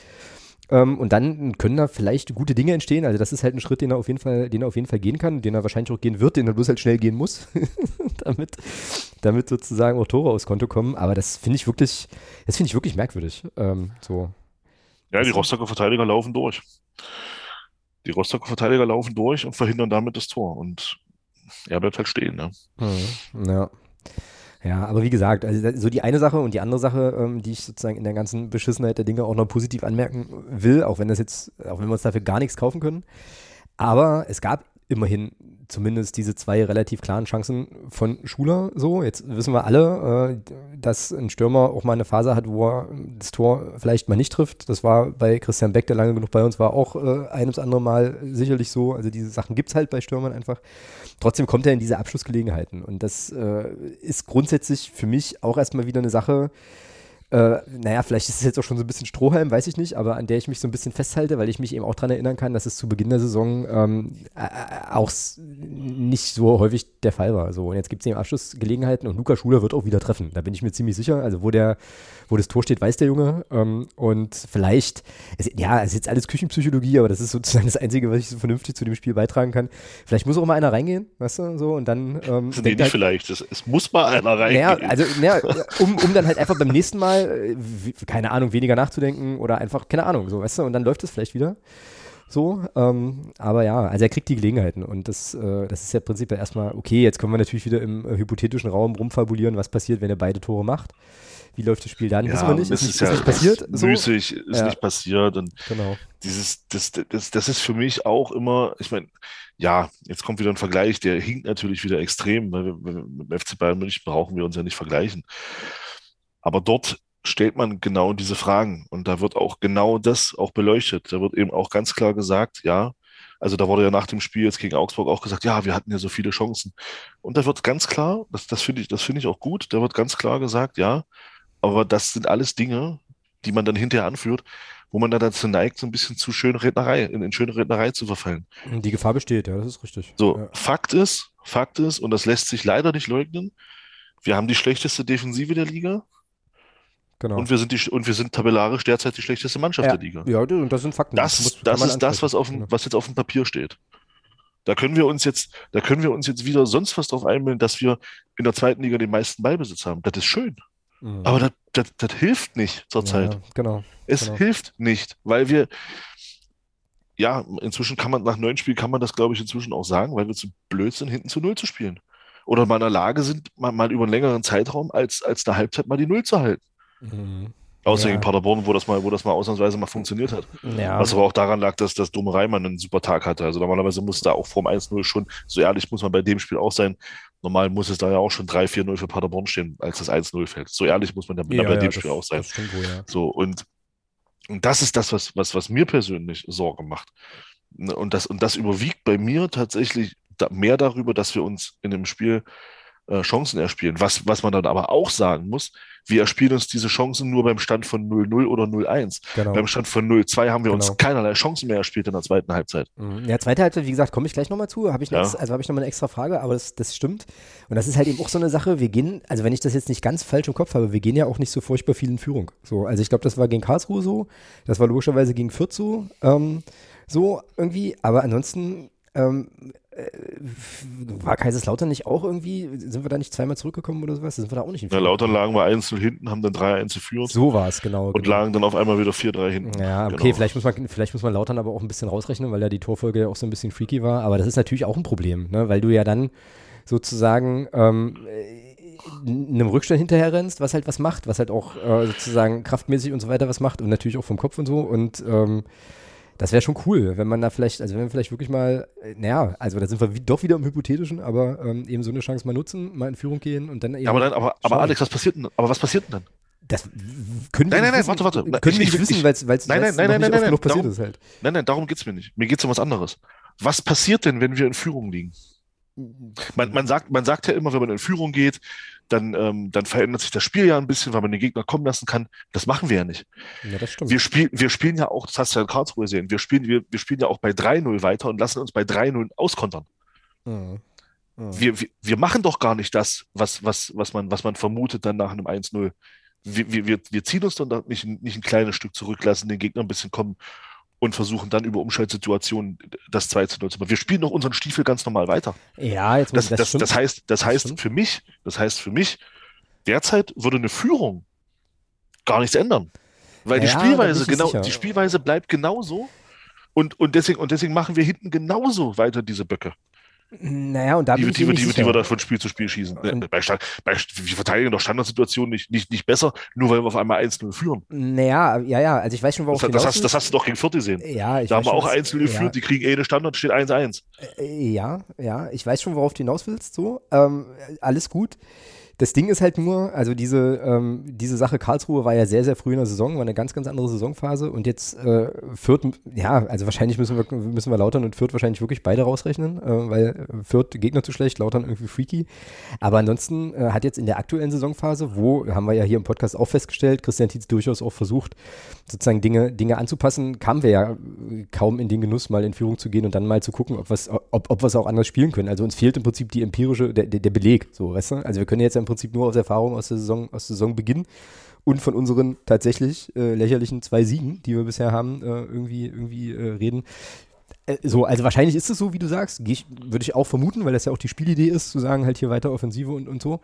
Ähm, und dann können da vielleicht gute Dinge entstehen. Also das ist halt ein Schritt, den er auf jeden Fall, den er auf jeden Fall gehen kann, den er wahrscheinlich auch gehen wird, den er bloß halt schnell gehen muss, damit, damit sozusagen auch Tore aufs Konto kommen. Aber das finde ich wirklich, das finde ich wirklich merkwürdig. Ähm, so. Ja, die Rostocker Verteidiger laufen durch. Die Rostocker Verteidiger laufen durch und verhindern damit das Tor. Und er bleibt halt stehen. Ne? Mhm. Ja. Ja, aber wie gesagt, also so die eine Sache und die andere Sache, ähm, die ich sozusagen in der ganzen Beschissenheit der Dinge auch noch positiv anmerken will, auch wenn das jetzt, auch wenn wir uns dafür gar nichts kaufen können. Aber es gab immerhin zumindest diese zwei relativ klaren Chancen von Schuler so. Jetzt wissen wir alle, äh, dass ein Stürmer auch mal eine Phase hat, wo er das Tor vielleicht mal nicht trifft. Das war bei Christian Beck, der lange genug bei uns war, auch äh, ein andere Mal sicherlich so. Also diese Sachen gibt es halt bei Stürmern einfach. Trotzdem kommt er in diese Abschlussgelegenheiten. Und das äh, ist grundsätzlich für mich auch erstmal wieder eine Sache, äh, naja, vielleicht ist es jetzt auch schon so ein bisschen Strohhalm, weiß ich nicht, aber an der ich mich so ein bisschen festhalte, weil ich mich eben auch daran erinnern kann, dass es zu Beginn der Saison ähm, äh, auch nicht so häufig der Fall war. So, und jetzt gibt es eben Abschlussgelegenheiten und Luca Schuler wird auch wieder treffen. Da bin ich mir ziemlich sicher. Also, wo der, wo das Tor steht, weiß der Junge. Ähm, und vielleicht, es, ja, es ist jetzt alles Küchenpsychologie, aber das ist sozusagen das Einzige, was ich so vernünftig zu dem Spiel beitragen kann. Vielleicht muss auch mal einer reingehen, weißt du, so, und dann. Ähm, nee, nicht halt, vielleicht, es, es, muss mal einer reingehen. Naja, also, naja, um, um dann halt einfach beim nächsten Mal äh, keine Ahnung, weniger nachzudenken oder einfach, keine Ahnung, so, weißt du, und dann läuft es vielleicht wieder. So, ähm, aber ja, also er kriegt die Gelegenheiten und das, äh, das ist ja prinzipiell erstmal okay. Jetzt können wir natürlich wieder im äh, hypothetischen Raum rumfabulieren, was passiert, wenn er beide Tore macht. Wie läuft das Spiel dann? Ja, wir nicht. Ist, ist, ja, ist nicht passiert. So? Müßig, ist ja. nicht passiert. Und genau. dieses, das, das, das ist für mich auch immer, ich meine, ja, jetzt kommt wieder ein Vergleich, der hinkt natürlich wieder extrem, weil wir, mit dem FC Bayern München brauchen wir uns ja nicht vergleichen. Aber dort stellt man genau diese Fragen und da wird auch genau das auch beleuchtet. Da wird eben auch ganz klar gesagt, ja, also da wurde ja nach dem Spiel jetzt gegen Augsburg auch gesagt, ja, wir hatten ja so viele Chancen. Und da wird ganz klar, das, das finde ich, das finde ich auch gut, da wird ganz klar gesagt, ja, aber das sind alles Dinge, die man dann hinterher anführt, wo man dann dazu neigt, so ein bisschen zu schöne Rednerei, in, in schöne Rednerei zu verfallen. Die Gefahr besteht, ja, das ist richtig. So, ja. Fakt ist, Fakt ist, und das lässt sich leider nicht leugnen, wir haben die schlechteste Defensive der Liga. Genau. Und wir sind die und wir sind tabellarisch derzeit die schlechteste Mannschaft ja. der Liga. Ja, und das sind Fakten. Das, das, das ist das, was, auf dem, was jetzt auf dem Papier steht. Da können wir uns jetzt, da können wir uns jetzt wieder sonst was drauf einbilden, dass wir in der zweiten Liga den meisten Ballbesitz haben. Das ist schön. Mhm. Aber das, hilft nicht zurzeit. Ja, genau. Es genau. hilft nicht, weil wir, ja, inzwischen kann man, nach neun Spielen kann man das, glaube ich, inzwischen auch sagen, weil wir zu blöd sind, hinten zu null zu spielen. Oder mal in der Lage sind, mal, mal über einen längeren Zeitraum als, als der Halbzeit mal die Null zu halten. Mhm. Außer Ja. gegen Paderborn, wo das mal, wo das mal ausnahmsweise mal funktioniert hat. Ja, Was aber auch daran lag, dass das Dome Reimann einen super Tag hatte. Also normalerweise muss da auch vorm 1-0 schon, so ehrlich muss man bei dem Spiel auch sein, normal muss es da ja auch schon 3-4-0 für Paderborn stehen, als das 1-0 fällt. So ehrlich muss man da ja, bei ja, dem Spiel auch sein. Wohl, ja. So, und, und das ist das, was, was, was mir persönlich Sorge macht. Ne, Und das, und das überwiegt bei mir tatsächlich mehr darüber, dass wir uns in dem Spiel äh, Chancen erspielen. Was, was man dann aber auch sagen muss, wir erspielen uns diese Chancen nur beim Stand von 0-0 oder 0-1. Genau. Beim Stand von 0-2 haben wir Genau. uns keinerlei Chancen mehr erspielt in der zweiten Halbzeit. Mhm. Ja, zweite Halbzeit, wie gesagt, komme ich gleich nochmal zu. Habe ich, Ja. also habe ich nochmal eine extra Frage, aber das, das stimmt. Und das ist halt eben auch so eine Sache, wir gehen, also wenn ich das jetzt nicht ganz falsch im Kopf habe, wir gehen ja auch nicht so furchtbar viel in Führung. So, also ich glaube, das war gegen Karlsruhe so, das war logischerweise gegen Fürth so, ähm, so irgendwie, aber ansonsten ähm, äh, war Kaiserslautern nicht auch irgendwie, sind wir da nicht zweimal zurückgekommen oder sowas? Sind wir da auch nicht in Na, Führung? lauter lagen wir 1 hinten, haben dann 3-1 geführt So war es, genau. und genau. lagen dann auf einmal wieder 4-3 hinten. Ja, okay, Genau. vielleicht, muss man, vielleicht muss man Lautern aber auch ein bisschen rausrechnen, weil ja die Torfolge ja auch so ein bisschen freaky war. Aber das ist natürlich auch ein Problem, ne? weil du ja dann sozusagen ähm, äh, einem Rückstand hinterher rennst, was halt was macht, was halt auch äh, sozusagen kraftmäßig und so weiter was macht und natürlich auch vom Kopf und so. Und ähm, das wäre schon cool, wenn man da vielleicht, also wenn wir vielleicht wirklich mal, äh, naja, also da sind wir wie, doch wieder im Hypothetischen, aber ähm, eben so eine Chance mal nutzen, mal in Führung gehen und dann eben. Ja, aber, dann, aber, aber. Alex, was passiert denn? Aber was passiert denn dann? das können wir Nein, nein, nicht nein, wissen, warte, warte. Nein, Können ich- wir nicht ich- wissen, weil es es Nein, nein, nein, nicht nein, oft nein, genug nein, passiert darum- ist halt. Nein, nein, darum geht's mir nicht. Mir geht's um was anderes. Was passiert denn, wenn wir in Führung liegen? Man, man, sagt, man sagt ja immer, wenn man in Führung geht, dann, ähm, dann verändert sich das Spiel ja ein bisschen, weil man den Gegner kommen lassen kann. Das machen wir ja nicht. Ja, das stimmt. Wir, spiel, wir spielen ja auch, das hast du ja in Karlsruhe gesehen, wir spielen, wir, wir spielen ja auch bei 3-0 weiter und lassen uns bei 3-0 auskontern. Mhm. Mhm. Wir, wir, wir machen doch gar nicht das, was, was, was, man, was man vermutet dann nach einem 1-0. Wir, wir, wir, ziehen uns dann da nicht, nicht ein kleines Stück zurück, lassen den Gegner ein bisschen kommen und versuchen dann über Umschaltsituationen das 2 zu 0 zu machen. Wir spielen doch unseren Stiefel ganz normal weiter. ja, jetzt muss Das, das, stimmt. das heißt, das heißt stimmt. für mich, das heißt für mich, derzeit würde eine Führung gar nichts ändern. Weil die Ja, bin Spielweise, genau, sicher. die Spielweise bleibt genauso. Und, und, deswegen, und deswegen machen wir hinten genauso weiter diese Böcke, Naja, und da die, bin wir- ich die, die, wir- die wir da von Spiel zu Spiel schießen. Und- bei Stand, bei, wir verteidigen doch Standardsituationen nicht, nicht, nicht besser, nur weil wir auf einmal 1-0 führen. Naja, ja, ja, also ich weiß schon, worauf Das, du das, hast, das hast du doch gegen Fürth gesehen. Ja, ich Da haben wir auch was- 1-0 geführt, die kriegen eh eine Standard, steht 1-1. Ja, äh, ja, ich weiß schon, worauf du hinaus willst, so. Ähm, alles gut. Das Ding ist halt nur, also diese, ähm, diese Sache Karlsruhe war ja sehr, sehr früh in der Saison, war eine ganz, ganz andere Saisonphase und jetzt äh, Fürth, ja, also wahrscheinlich müssen wir, müssen wir Lautern und Fürth wahrscheinlich wirklich beide rausrechnen, äh, weil Fürth Gegner zu schlecht, Lautern irgendwie freaky. Aber ansonsten äh, hat jetzt in der aktuellen Saisonphase, wo, haben wir ja hier im Podcast auch festgestellt, Christian Tietz durchaus auch versucht, sozusagen Dinge, Dinge anzupassen, kamen wir ja kaum in den Genuss, mal in Führung zu gehen und dann mal zu gucken, ob wir es ob, ob auch anders spielen können. Also uns fehlt im Prinzip die empirische, der, der Beleg, so, weißt du? Also wir können jetzt im Prinzip nur aus Erfahrung aus der Saison, aus Saisonbeginn und von unseren tatsächlich äh, lächerlichen zwei Siegen, die wir bisher haben, äh, irgendwie, irgendwie äh, reden. Äh, so, also wahrscheinlich ist es so, wie du sagst, würde ich auch vermuten, weil das ja auch die Spielidee ist, zu sagen, halt hier weiter Offensive und, und so.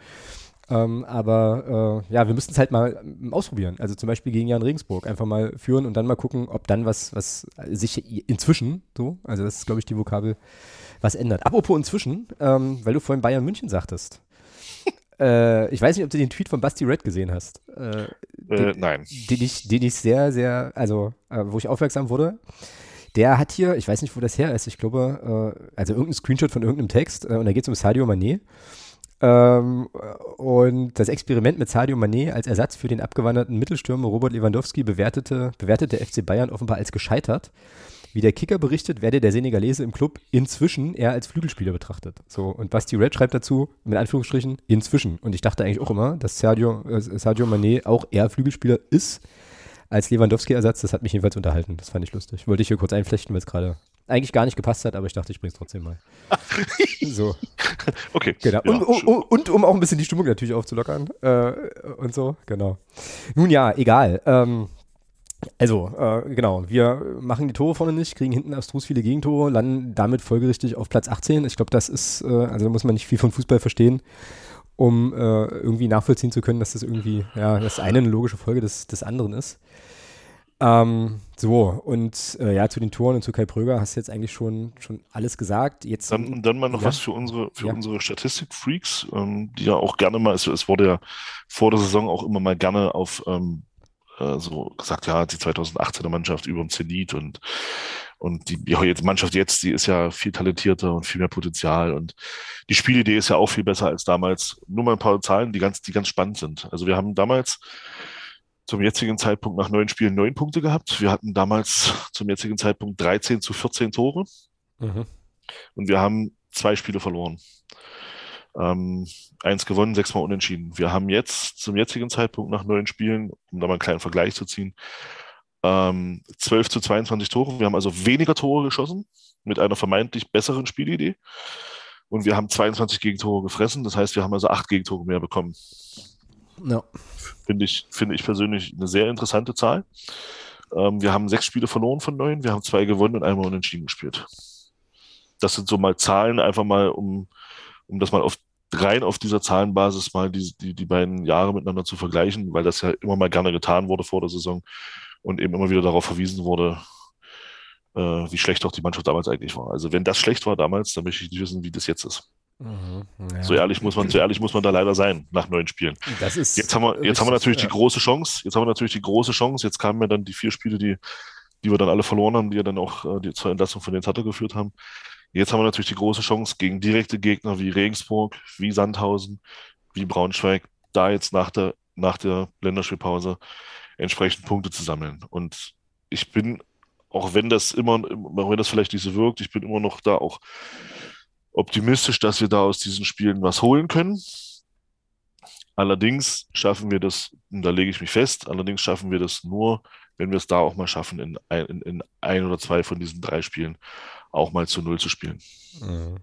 Ähm, aber äh, ja, wir müssten es halt mal ähm, ausprobieren. Also zum Beispiel gegen Jan Regensburg einfach mal führen und dann mal gucken, ob dann was, was sich inzwischen so, also das ist glaube ich die Vokabel, was ändert. Apropos inzwischen, ähm, weil du vorhin Bayern München sagtest. Äh, ich weiß nicht, ob du den Tweet von Basti Red gesehen hast. Äh, den, äh, nein. Den ich, den ich sehr, sehr, also äh, wo ich aufmerksam wurde. Der hat hier, ich weiß nicht, wo das her ist, ich glaube, äh, also irgendein Screenshot von irgendeinem Text und da geht es um Sadio Mané. Ähm, und das Experiment mit Sadio Mané als Ersatz für den abgewanderten Mittelstürmer Robert Lewandowski bewertete, bewertete FC Bayern offenbar als gescheitert. Wie der Kicker berichtet, werde der Senegalese im Club inzwischen eher als Flügelspieler betrachtet. So, und Basti Red schreibt dazu, mit Anführungsstrichen, inzwischen. Und ich dachte eigentlich auch immer, dass Sadio, äh, Sadio Mané auch eher Flügelspieler ist als Lewandowski-Ersatz. Das hat mich jedenfalls unterhalten. Das fand ich lustig. Wollte ich hier kurz einflechten, weil es gerade eigentlich gar nicht gepasst hat, aber ich dachte, ich bringe es trotzdem mal. so. Okay. Genau. Ja, und, und, und, um auch ein bisschen die Stimmung natürlich aufzulockern äh, und so, genau. Nun ja, egal. Ähm, also, äh, genau, wir machen die Tore vorne nicht, kriegen hinten abstrus viele Gegentore, landen damit folgerichtig auf Platz 18. Ich glaube, das ist, äh, also da muss man nicht viel von Fußball verstehen, um äh, irgendwie nachvollziehen zu können, dass das irgendwie, ja, das eine eine logische Folge des, des anderen ist. Ähm, so, und äh, ja, zu den Toren und zu Kai Pröger hast du jetzt eigentlich schon, schon alles gesagt. Jetzt, dann, dann mal noch ja. was für unsere, für ja. unsere Statistik-Freaks, ähm, die ja auch gerne mal, es, es, wurde ja vor der Saison auch immer mal gerne auf ähm, äh, so gesagt, ja, die 2018er Mannschaft über dem Zenit und, und die, die Mannschaft jetzt, die ist ja viel talentierter und viel mehr Potenzial und die Spielidee ist ja auch viel besser als damals. Nur mal ein paar Zahlen, die ganz, die ganz spannend sind. Also wir haben damals zum jetzigen Zeitpunkt nach neun Spielen neun Punkte gehabt. Wir hatten damals zum jetzigen Zeitpunkt 13 zu 14 Tore. Mhm. Und wir haben zwei Spiele verloren. Ähm, eins gewonnen, sechsmal unentschieden. Wir haben jetzt zum jetzigen Zeitpunkt nach neun Spielen, um da mal einen kleinen Vergleich zu ziehen, ähm, 12 zu 22 Tore. Wir haben also weniger Tore geschossen mit einer vermeintlich besseren Spielidee. Und wir haben 22 Gegentore gefressen. Das heißt, wir haben also acht Gegentore mehr bekommen. Ja. Finde ich, finde ich persönlich eine sehr interessante Zahl. Ähm, wir haben sechs Spiele verloren von neun, wir haben zwei gewonnen und einmal unentschieden gespielt. Das sind so mal Zahlen, einfach mal, um, um das mal auf, rein auf dieser Zahlenbasis mal die, die, die beiden Jahre miteinander zu vergleichen, weil das ja immer mal gerne getan wurde vor der Saison und eben immer wieder darauf verwiesen wurde, äh, wie schlecht auch die Mannschaft damals eigentlich war. Also wenn das schlecht war damals, dann möchte ich nicht wissen, wie das jetzt ist. Mhm, ja. So ehrlich muss man, so ehrlich muss man da leider sein nach neun Spielen. Das ist jetzt haben wir, jetzt haben wir natürlich ja. die große Chance. Jetzt haben wir natürlich die große Chance. Jetzt kamen ja dann die vier Spiele, die, die wir dann alle verloren haben, die ja dann auch äh, die zur Entlassung von den Tatter geführt haben. Jetzt haben wir natürlich die große Chance gegen direkte Gegner wie Regensburg, wie Sandhausen, wie Braunschweig, da jetzt nach der, nach der Länderspielpause entsprechend Punkte zu sammeln. Und ich bin, auch wenn das immer, auch wenn das vielleicht nicht so wirkt, ich bin immer noch da auch optimistisch, dass wir da aus diesen Spielen was holen können. Allerdings schaffen wir das, und da lege ich mich fest, allerdings schaffen wir das nur, wenn wir es da auch mal schaffen, in ein, in, in ein oder zwei von diesen drei Spielen auch mal zu Null zu spielen. Mhm.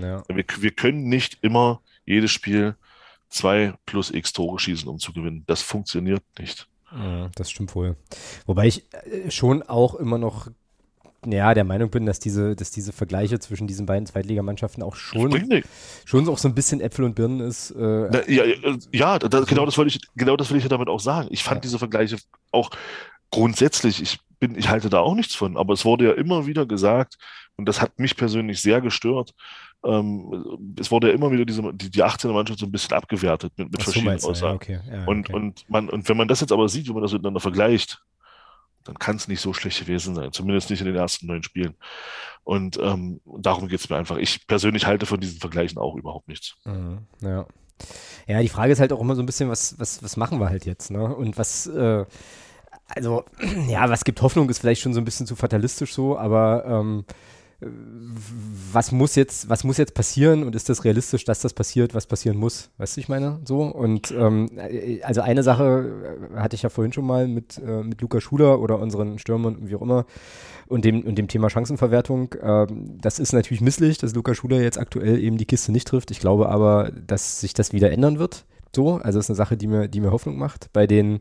Ja. Wir, wir können nicht immer jedes Spiel zwei plus x Tore schießen, um zu gewinnen. Das funktioniert nicht. Ja, das stimmt wohl. Wobei ich äh, schon auch immer noch ja, der Meinung bin, dass diese, dass diese Vergleiche zwischen diesen beiden Zweitligamannschaften auch schon, schon auch so ein bisschen Äpfel und Birnen ist. Äh, Na, ja, ja da, genau, das wollte ich, genau das will ich ja damit auch sagen. Ich fand ja. diese Vergleiche auch grundsätzlich, ich bin, ich halte da auch nichts von, aber es wurde ja immer wieder gesagt, und das hat mich persönlich sehr gestört, ähm, es wurde ja immer wieder diese, die, die 18er Mannschaft so ein bisschen abgewertet mit, mit verschiedenen Aussagen. Ja, okay. ja, und, okay. und, man, und wenn man das jetzt aber sieht, wie man das miteinander vergleicht, dann kann es nicht so schlecht gewesen sein, zumindest nicht in den ersten neun Spielen. Und ähm, darum geht es mir einfach. Ich persönlich halte von diesen Vergleichen auch überhaupt nichts. Mhm, ja. Ja, die Frage ist halt auch immer so ein bisschen, was, was, was machen wir halt jetzt, ne? Und was, äh, also, ja, was gibt Hoffnung, ist vielleicht schon so ein bisschen zu fatalistisch so, aber ähm, was muss jetzt, was muss jetzt passieren und ist das realistisch, dass das passiert, was passieren muss? Weißt du, ich meine? So. Und ähm, also eine Sache äh, hatte ich ja vorhin schon mal mit, äh, mit Luca Schuler oder unseren Stürmern, wie auch immer, und dem, und dem Thema Chancenverwertung. Ähm, das ist natürlich misslich, dass Luca Schuler jetzt aktuell eben die Kiste nicht trifft. Ich glaube aber, dass sich das wieder ändern wird. So, also das ist eine Sache, die mir, die mir Hoffnung macht. Bei den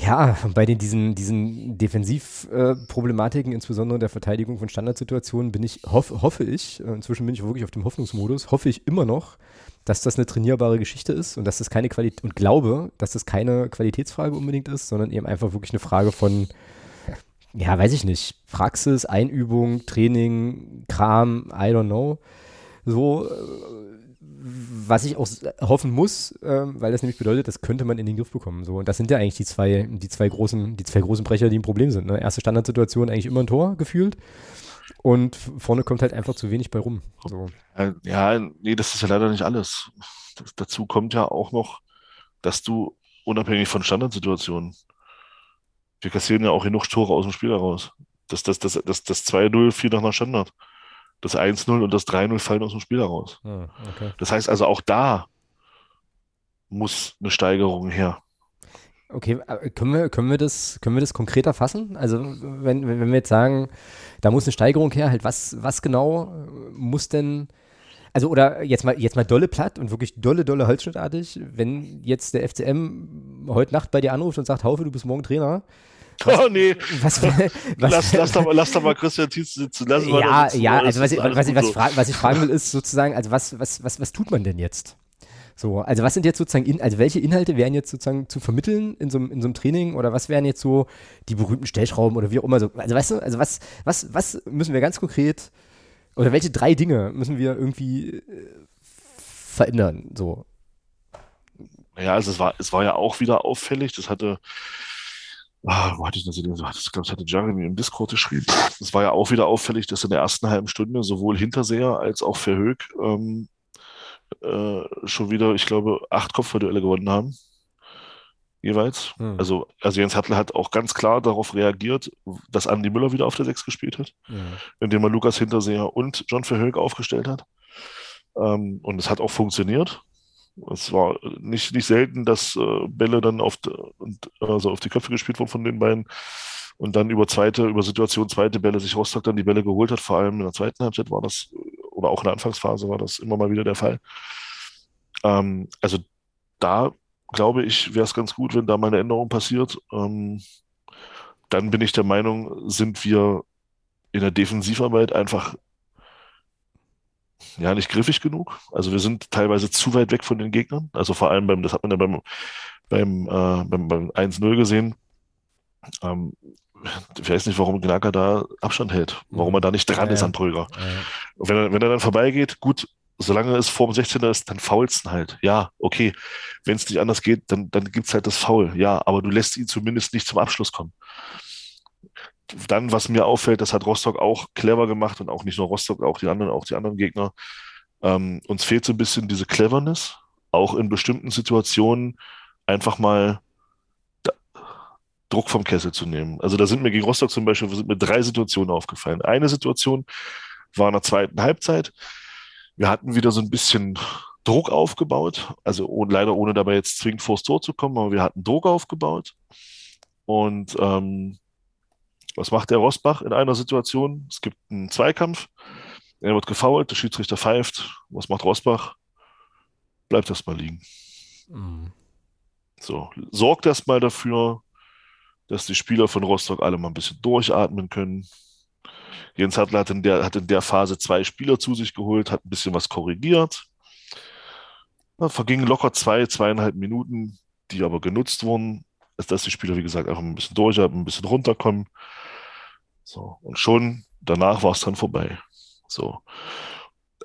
ja, bei den, diesen, diesen Defensivproblematiken, äh, insbesondere der Verteidigung von Standardsituationen, bin ich, hoff, hoffe ich, äh, inzwischen bin ich wirklich auf dem Hoffnungsmodus, hoffe ich immer noch, dass das eine trainierbare Geschichte ist und dass das keine Qualität und glaube, dass das keine Qualitätsfrage unbedingt ist, sondern eben einfach wirklich eine Frage von, ja, weiß ich nicht, Praxis, Einübung, Training, Kram, I don't know. So, äh, was ich auch hoffen muss, äh, weil das nämlich bedeutet, das könnte man in den Griff bekommen. So. Und das sind ja eigentlich die zwei, die zwei großen, die zwei großen Brecher, die ein Problem sind. Ne? Erste Standardsituation eigentlich immer ein Tor gefühlt. Und vorne kommt halt einfach zu wenig bei rum. So. Ja, nee, das ist ja leider nicht alles. Das, dazu kommt ja auch noch, dass du unabhängig von Standardsituationen, wir kassieren ja auch genug Tore aus dem Spiel heraus. Das, das, das, das, das 2-0 fiel nach einer Standard. Das 1-0 und das 3-0 fallen aus dem Spiel heraus. Ah, okay. Das heißt also, auch da muss eine Steigerung her. Okay, äh, können wir, können, wir das, können wir das konkreter fassen? Also, wenn, wenn wir jetzt sagen, da muss eine Steigerung her, halt, was, was genau muss denn, also, oder jetzt mal, jetzt mal dolle platt und wirklich dolle, dolle holzschnittartig, wenn jetzt der FCM heute Nacht bei dir anruft und sagt, Haufe, du bist morgen Trainer, was, oh nee. Was, was, lass, lass, doch mal, lass doch mal Christian Tietz sitzen. Lass mal ja, ja, also was ich, was, ich, was, ich frage, was ich fragen will, ist sozusagen, also was, was, was, was tut man denn jetzt? So, also was sind jetzt sozusagen, in, also welche Inhalte wären jetzt sozusagen zu vermitteln in so, in so einem Training oder was wären jetzt so die berühmten Stellschrauben oder wie auch immer so, also weißt du, also was, was, was müssen wir ganz konkret oder welche drei Dinge müssen wir irgendwie äh, verändern, so? Ja, also es war, es war ja auch wieder auffällig, das hatte Ah, wo hatte ich das denn? Das, glaube ich, hatte Jeremy im Discord geschrieben. Es war ja auch wieder auffällig, dass in der ersten halben Stunde sowohl Hinterseher als auch Verhoek ähm, äh, schon wieder, ich glaube, acht Kopfballduelle gewonnen haben. Jeweils. Hm. Also, also Jens Hattler hat auch ganz klar darauf reagiert, dass Andy Müller wieder auf der Sechs gespielt hat, ja. indem er Lukas Hinterseher und John Verhoek aufgestellt hat. Ähm, und es hat auch funktioniert. Es war nicht, nicht selten, dass äh, Bälle dann auf, also auf die Köpfe gespielt wurden von den beiden und dann über zweite, über Situation zweite Bälle sich Rostock dann die Bälle geholt hat. Vor allem in der zweiten Halbzeit war das, oder auch in der Anfangsphase war das immer mal wieder der Fall. Ähm, also da glaube ich, wäre es ganz gut, wenn da mal eine Änderung passiert. Ähm, dann bin ich der Meinung, sind wir in der Defensivarbeit einfach ja, nicht griffig genug. Also wir sind teilweise zu weit weg von den Gegnern. Also vor allem beim, das hat man ja beim, beim, äh, beim, beim 1-0 gesehen. Ähm, ich weiß nicht, warum Gnaka da Abstand hält, warum er da nicht dran ja, ist an Prüger. Ja. Wenn, er, wenn er dann vorbeigeht, gut, solange es vor dem 16er ist, dann faulst halt. Ja, okay. Wenn es nicht anders geht, dann, dann gibt's halt das Foul. Ja, aber du lässt ihn zumindest nicht zum Abschluss kommen dann, was mir auffällt, das hat Rostock auch clever gemacht und auch nicht nur Rostock, auch die anderen, auch die anderen Gegner. Ähm, uns fehlt so ein bisschen diese Cleverness, auch in bestimmten Situationen einfach mal Druck vom Kessel zu nehmen. Also da sind mir gegen Rostock zum Beispiel sind mir drei Situationen aufgefallen. Eine Situation war in der zweiten Halbzeit. Wir hatten wieder so ein bisschen Druck aufgebaut, also ohne, leider ohne dabei jetzt zwingend vors Tor zu kommen, aber wir hatten Druck aufgebaut. Und ähm, was macht der Rosbach in einer Situation? Es gibt einen Zweikampf, er wird gefault, der Schiedsrichter pfeift. Was macht Rosbach? Bleibt erstmal liegen. Mhm. So, sorgt erstmal dafür, dass die Spieler von Rostock alle mal ein bisschen durchatmen können. Jens Hartler hat in der, hat in der Phase zwei Spieler zu sich geholt, hat ein bisschen was korrigiert. Da vergingen locker zwei, zweieinhalb Minuten, die aber genutzt wurden, dass die Spieler, wie gesagt, einfach ein bisschen durchatmen, ein bisschen runterkommen. So, und schon danach war es dann vorbei. So.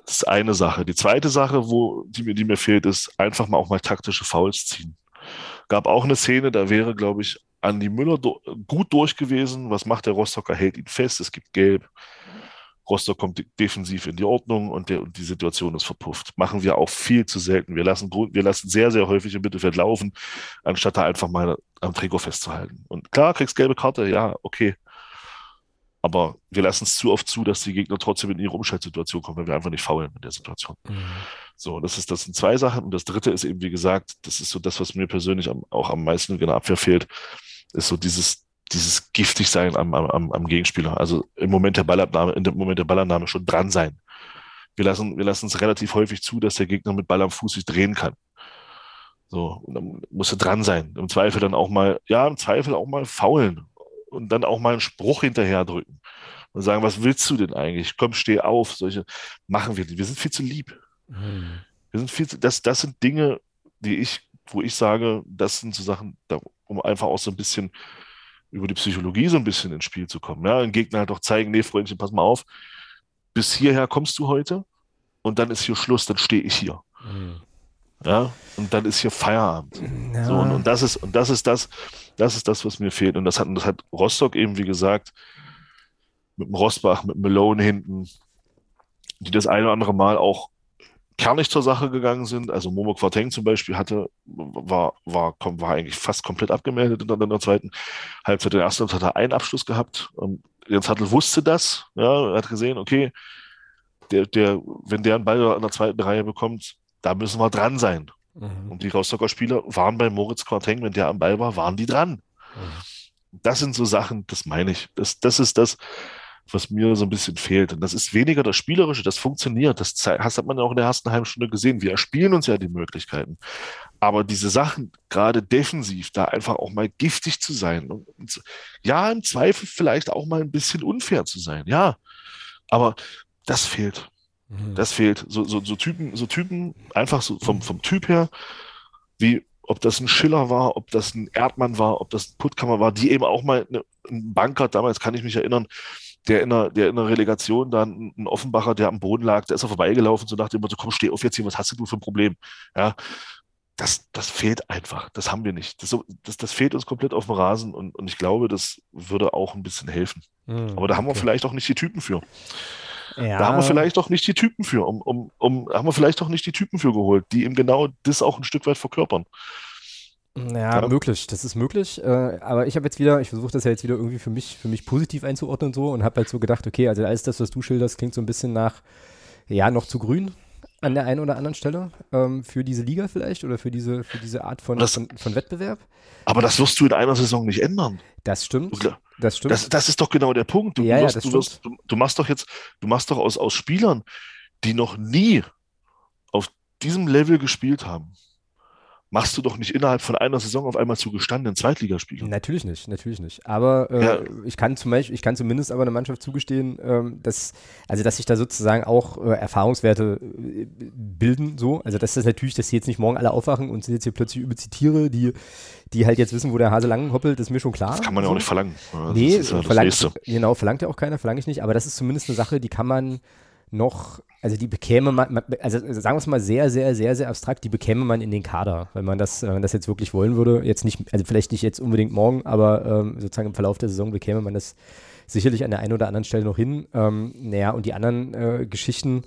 Das ist eine Sache. Die zweite Sache, wo, die mir, die mir fehlt, ist einfach mal auch mal taktische Fouls ziehen. Gab auch eine Szene, da wäre, glaube ich, Andi Müller do gut durch gewesen. Was macht der Rostocker? Hält ihn fest, es gibt Gelb. Rostock kommt defensiv in die Ordnung und, der, und die Situation ist verpufft. Machen wir auch viel zu selten. Wir lassen, wir lassen sehr, sehr häufig im Mittelfeld laufen, anstatt da einfach mal am Trikot festzuhalten. Und klar, kriegst gelbe Karte, ja, okay. Aber wir lassen es zu oft zu, dass die Gegner trotzdem in ihre Umschaltsituation kommen, weil wir einfach nicht faulen in der Situation. Mhm. So, das ist, das sind zwei Sachen. Und das dritte ist eben, wie gesagt, das ist so das, was mir persönlich am, auch am meisten in der Abwehr fehlt, ist so dieses, dieses giftig sein am, am, am Gegenspieler. Also im Moment der Ballabnahme, in dem Moment der Ballannahme schon dran sein. Wir lassen, wir lassen es relativ häufig zu, dass der Gegner mit Ball am Fuß sich drehen kann. So, und dann muss er dran sein. Im Zweifel dann auch mal, ja, im Zweifel auch mal faulen und dann auch mal einen Spruch hinterher drücken und sagen, was willst du denn eigentlich? Komm, steh auf. Solche machen wir nicht. Wir sind viel zu lieb. Mhm. Wir sind viel zu, das, das sind Dinge, die ich, wo ich sage, das sind so Sachen, um einfach auch so ein bisschen über die Psychologie so ein bisschen ins Spiel zu kommen. Ja, den Gegner halt auch zeigen, nee, Freundchen, pass mal auf, bis hierher kommst du heute und dann ist hier Schluss, dann stehe ich hier. Mhm. Ja, und dann ist hier Feierabend. Ja. So, und, und, das ist, und das ist das, das ist das, was mir fehlt. Und das hat, das hat Rostock eben, wie gesagt, mit dem Rosbach, mit Malone hinten, die das eine oder andere Mal auch kernig zur Sache gegangen sind. Also Momo Quarteng zum Beispiel hatte, war, war, war eigentlich fast komplett abgemeldet in der, zweiten Halbzeit. In der ersten hat er einen Abschluss gehabt. Und Jens Hattel wusste das. Ja, er hat gesehen, okay, der, der, wenn der einen Ball in der zweiten Reihe bekommt, da müssen wir dran sein. Mhm. Und die Rostocker Spieler waren bei Moritz Quarteng, wenn der am Ball war, waren die dran. Mhm. Das sind so Sachen, das meine ich. Das, das ist das, was mir so ein bisschen fehlt. Und das ist weniger das Spielerische, das funktioniert. Das hat man ja auch in der ersten halben Stunde gesehen. Wir erspielen uns ja die Möglichkeiten. Aber diese Sachen, gerade defensiv, da einfach auch mal giftig zu sein und, und ja, im Zweifel vielleicht auch mal ein bisschen unfair zu sein. Ja, aber das fehlt. Mhm. Das fehlt. So, so, so Typen, so Typen, einfach so vom, vom Typ her, wie ob das ein Schiller war, ob das ein Erdmann war, ob das ein Puttkammer war, die eben auch mal eine, ein Banker, damals kann ich mich erinnern, der in der, der in der Relegation dann ein Offenbacher, der am Boden lag, der ist er vorbeigelaufen, so nach dem Motto, komm, steh auf jetzt hier, was hast du für ein Problem? Ja, das, das fehlt einfach. Das haben wir nicht. Das, das, das fehlt uns komplett auf dem Rasen und, und ich glaube, das würde auch ein bisschen helfen. Hm, Aber da haben wir vielleicht auch nicht die Typen für. Ja. Da haben wir vielleicht auch nicht die Typen für, um, um, um, haben wir vielleicht auch nicht die Typen für geholt, die eben genau das auch ein Stück weit verkörpern. Ja, ja, möglich, das ist möglich. Äh, aber ich habe jetzt wieder, ich versuche das ja jetzt wieder irgendwie für mich, für mich positiv einzuordnen und so und habe halt so gedacht, okay, also alles das, was du schilderst, klingt so ein bisschen nach, ja, noch zu grün an der einen oder anderen Stelle ähm, für diese Liga vielleicht oder für diese, für diese Art von, das, von, von, Wettbewerb. Aber das wirst du in einer Saison nicht ändern. Das stimmt. Das stimmt. Das, das ist doch genau der Punkt. Du, ja, wirst, ja, du, wirst, du, du machst doch jetzt, du machst doch aus, aus Spielern, die noch nie auf diesem Level gespielt haben, machst du doch nicht innerhalb von einer Saison auf einmal zu gestandenen Zweitligaspielern. Natürlich nicht, natürlich nicht. Aber äh, ja. ich kann zum Beispiel, ich kann zumindest aber einer Mannschaft zugestehen, ähm, dass, also dass sich da sozusagen auch äh, Erfahrungswerte äh, bilden, so. Also dass das natürlich, dass sie jetzt nicht morgen alle aufwachen und sind jetzt hier plötzlich übelst Tiere, die, die halt jetzt wissen, wo der Hase lang hoppelt, ist mir schon klar. Das kann man ja auch nicht verlangen. Ja, nee, ja verlangt, genau, verlangt ja auch keiner, verlange ich nicht, aber das ist zumindest eine Sache, die kann man noch, also die bekäme man, also sagen wir es mal sehr, sehr, sehr, sehr abstrakt, die bekäme man in den Kader, wenn man das, wenn man das jetzt wirklich wollen würde. Jetzt nicht, also vielleicht nicht jetzt unbedingt morgen, aber ähm, sozusagen im Verlauf der Saison bekäme man das sicherlich an der einen oder anderen Stelle noch hin. Ähm, naja, und die anderen äh, Geschichten,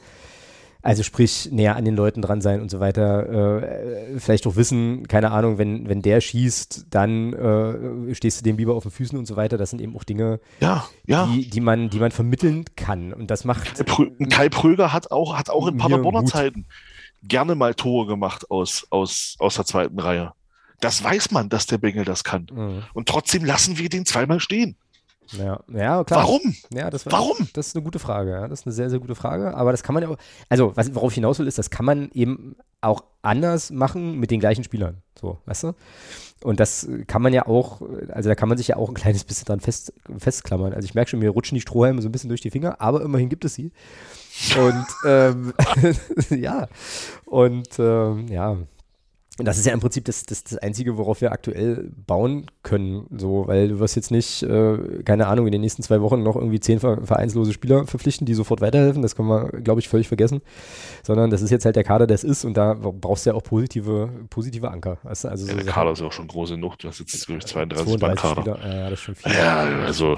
also sprich, näher an den Leuten dran sein und so weiter. Äh, vielleicht auch wissen, keine Ahnung, wenn, wenn der schießt, dann äh, stehst du dem lieber auf den Füßen und so weiter. Das sind eben auch Dinge, ja, ja. Die, die, man, die man vermitteln kann. Und das macht. Kai Pröger hat auch, hat auch in Paderborner Zeiten gerne mal Tore gemacht aus, aus, aus der zweiten Reihe. Das weiß man, dass der Bengel das kann. Mhm. Und trotzdem lassen wir den zweimal stehen. Ja, ja klar. Warum? Ja, das war, Warum? Das ist eine gute Frage. Ja. Das ist eine sehr, sehr gute Frage. Aber das kann man ja auch, also was, worauf ich hinaus will, ist, das kann man eben auch anders machen mit den gleichen Spielern. So, weißt du? Und das kann man ja auch, also da kann man sich ja auch ein kleines bisschen dran fest, festklammern. Also ich merke schon, mir rutschen die Strohhalme so ein bisschen durch die Finger, aber immerhin gibt es sie. Und ähm, ja, und ähm, ja, das ist ja im Prinzip das, das, das Einzige, worauf wir aktuell bauen können. So, weil du wirst jetzt nicht, äh, keine Ahnung, in den nächsten zwei Wochen noch irgendwie zehn vereinslose Spieler verpflichten, die sofort weiterhelfen. Das können wir, glaube ich, völlig vergessen. Sondern das ist jetzt halt der Kader, der es ist und da brauchst du ja auch positive, positive Anker. Weißt du? also ja, so der Kader ist ja auch schon groß genug. Du hast jetzt, glaube ich, 32 Mann Kader. Ja, das ist schon viel. Ja, also,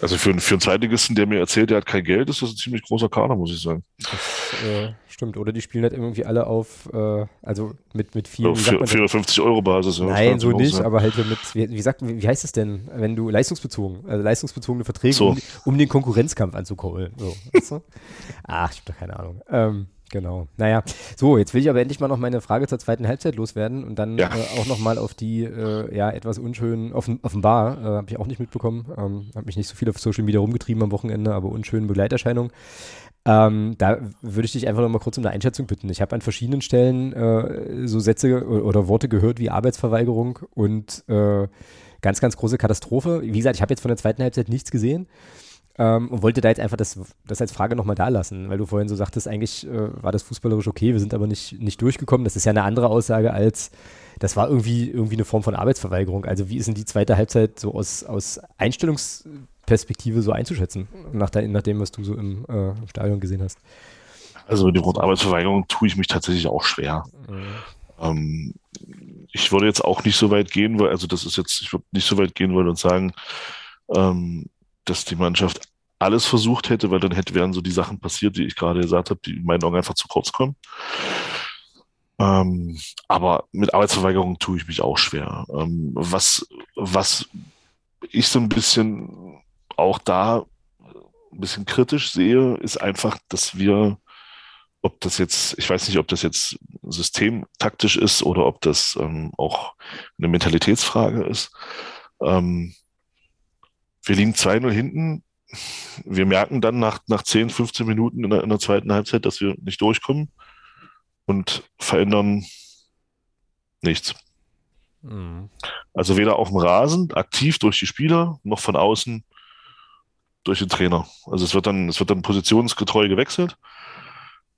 also für, für einen Zweitligisten, der mir erzählt, der hat kein Geld, ist das ein ziemlich großer Kader, muss ich sagen. Das, äh, Stimmt, oder die spielen halt irgendwie alle auf, äh, also mit, mit vielen. Ja, 450 Euro Basis. Ja, Nein, so nicht, aber halt mit, wie, wie, sagt, wie, heißt es denn, wenn du leistungsbezogen, also leistungsbezogene Verträge, so. um, um, den Konkurrenzkampf anzukoppeln. So, weißt du? Ach, ich hab doch keine Ahnung. Ähm, Genau. Naja, so, jetzt will ich aber endlich mal noch meine Frage zur zweiten Halbzeit loswerden und dann ja. äh, auch nochmal auf die äh, ja etwas unschönen, offen, offenbar, äh, habe ich auch nicht mitbekommen, ähm, habe mich nicht so viel auf Social Media rumgetrieben am Wochenende, aber unschönen Begleiterscheinungen. Ähm, da würde ich dich einfach noch mal kurz um eine Einschätzung bitten. Ich habe an verschiedenen Stellen äh, so Sätze oder Worte gehört wie Arbeitsverweigerung und äh, ganz, ganz große Katastrophe. Wie gesagt, ich habe jetzt von der zweiten Halbzeit nichts gesehen ähm, und wollte da jetzt einfach das, das als Frage nochmal da lassen, weil du vorhin so sagtest, eigentlich äh, war das fußballerisch okay, wir sind aber nicht, nicht durchgekommen. Das ist ja eine andere Aussage als, das war irgendwie, irgendwie eine Form von Arbeitsverweigerung. Also wie ist denn die zweite Halbzeit so aus, aus Einstellungs- Perspektive so einzuschätzen, nach, de nach dem, was du so im, äh, im Stadion gesehen hast? Also mit dem Wort Arbeitsverweigerung tue ich mich tatsächlich auch schwer. Mhm. Ähm, ich würde jetzt auch nicht so weit gehen, weil, also das ist jetzt, ich würde nicht so weit gehen wollen und sagen, ähm, dass die Mannschaft alles versucht hätte, weil dann hätte, wären so die Sachen passiert, die ich gerade gesagt habe, die in meinen Augen einfach zu kurz kommen. Ähm, aber mit Arbeitsverweigerung tue ich mich auch schwer. Ähm, was, was ich so ein bisschen auch da ein bisschen kritisch sehe, ist einfach, dass wir, ob das jetzt, ich weiß nicht, ob das jetzt systemtaktisch ist oder ob das ähm, auch eine Mentalitätsfrage ist. Ähm, wir liegen 2-0 hinten. Wir merken dann nach, nach 10, 15 Minuten in der, in der zweiten Halbzeit, dass wir nicht durchkommen und verändern nichts. Mhm. Also weder auf dem Rasen, aktiv durch die Spieler, noch von außen durch den Trainer. Also es wird dann, es wird dann positionsgetreu gewechselt.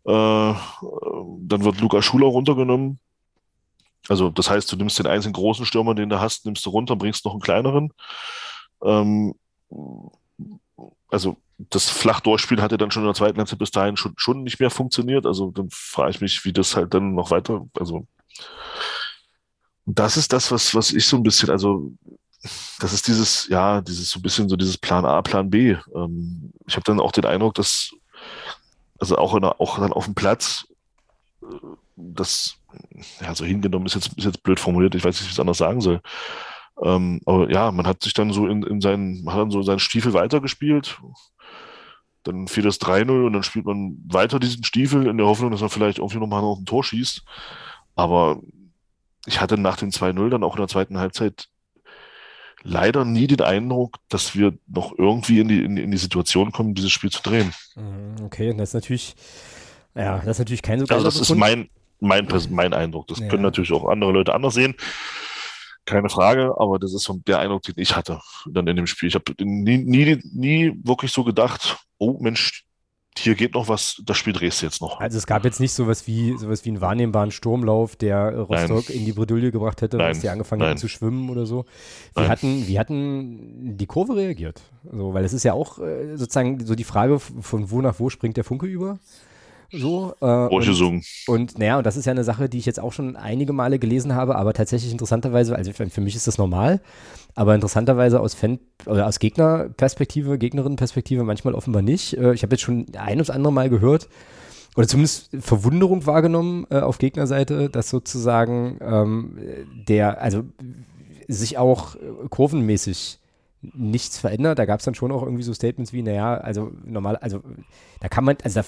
Äh, dann wird Luca Schuler runtergenommen. Also das heißt, du nimmst den einzigen großen Stürmer, den du hast, nimmst du runter, bringst noch einen kleineren. Ähm, also das Flachdurchspiel hatte dann schon in der zweiten Halbzeit bis dahin schon, schon nicht mehr funktioniert. Also dann frage ich mich, wie das halt dann noch weiter, also das ist das, was, was ich so ein bisschen, also das ist dieses, ja, dieses so ein bisschen so dieses Plan A, Plan B. Ähm, ich habe dann auch den Eindruck, dass, also auch, in auch dann auf dem Platz, äh, das, ja, so hingenommen ist jetzt, ist jetzt blöd formuliert, ich weiß nicht, wie ich es anders sagen soll. Ähm, aber ja, man hat sich dann so in, in seinen, hat dann so seinen Stiefel weitergespielt. Dann fiel das 3-0 und dann spielt man weiter diesen Stiefel in der Hoffnung, dass man vielleicht irgendwie nochmal noch ein Tor schießt. Aber ich hatte nach dem 2-0 dann auch in der zweiten Halbzeit leider nie den Eindruck, dass wir noch irgendwie in die, in, in die Situation kommen, dieses Spiel zu drehen. Mhm, okay, das ist natürlich, ja, das ist natürlich kein so Also das ist mein, mein, mein Eindruck. Das ja. können natürlich auch andere Leute anders sehen. Keine Frage, aber das ist so der Eindruck, den ich hatte dann in dem Spiel. Ich habe nie, nie, nie wirklich so gedacht, oh Mensch, hier geht noch was, das Spiel drehst du jetzt noch. Also es gab jetzt nicht sowas wie sowas wie einen wahrnehmbaren Sturmlauf, der Rostock Nein. in die Bredouille gebracht hätte, dass die angefangen Nein. haben zu schwimmen oder so. Wie hatten, wie hatten die Kurve reagiert? So, weil es ist ja auch äh, sozusagen so die Frage, von wo nach wo springt der Funke über. So, äh, und, und naja, und das ist ja eine Sache, die ich jetzt auch schon einige Male gelesen habe, aber tatsächlich interessanterweise, also für, für mich ist das normal, aber interessanterweise aus Fan oder aus Gegnerperspektive, Gegnerinnenperspektive manchmal offenbar nicht. Äh, ich habe jetzt schon ein oder andere Mal gehört, oder zumindest Verwunderung wahrgenommen äh, auf Gegnerseite, dass sozusagen ähm, der, also sich auch kurvenmäßig nichts verändert. Da gab es dann schon auch irgendwie so Statements wie, naja, also normal, also da kann man, also da,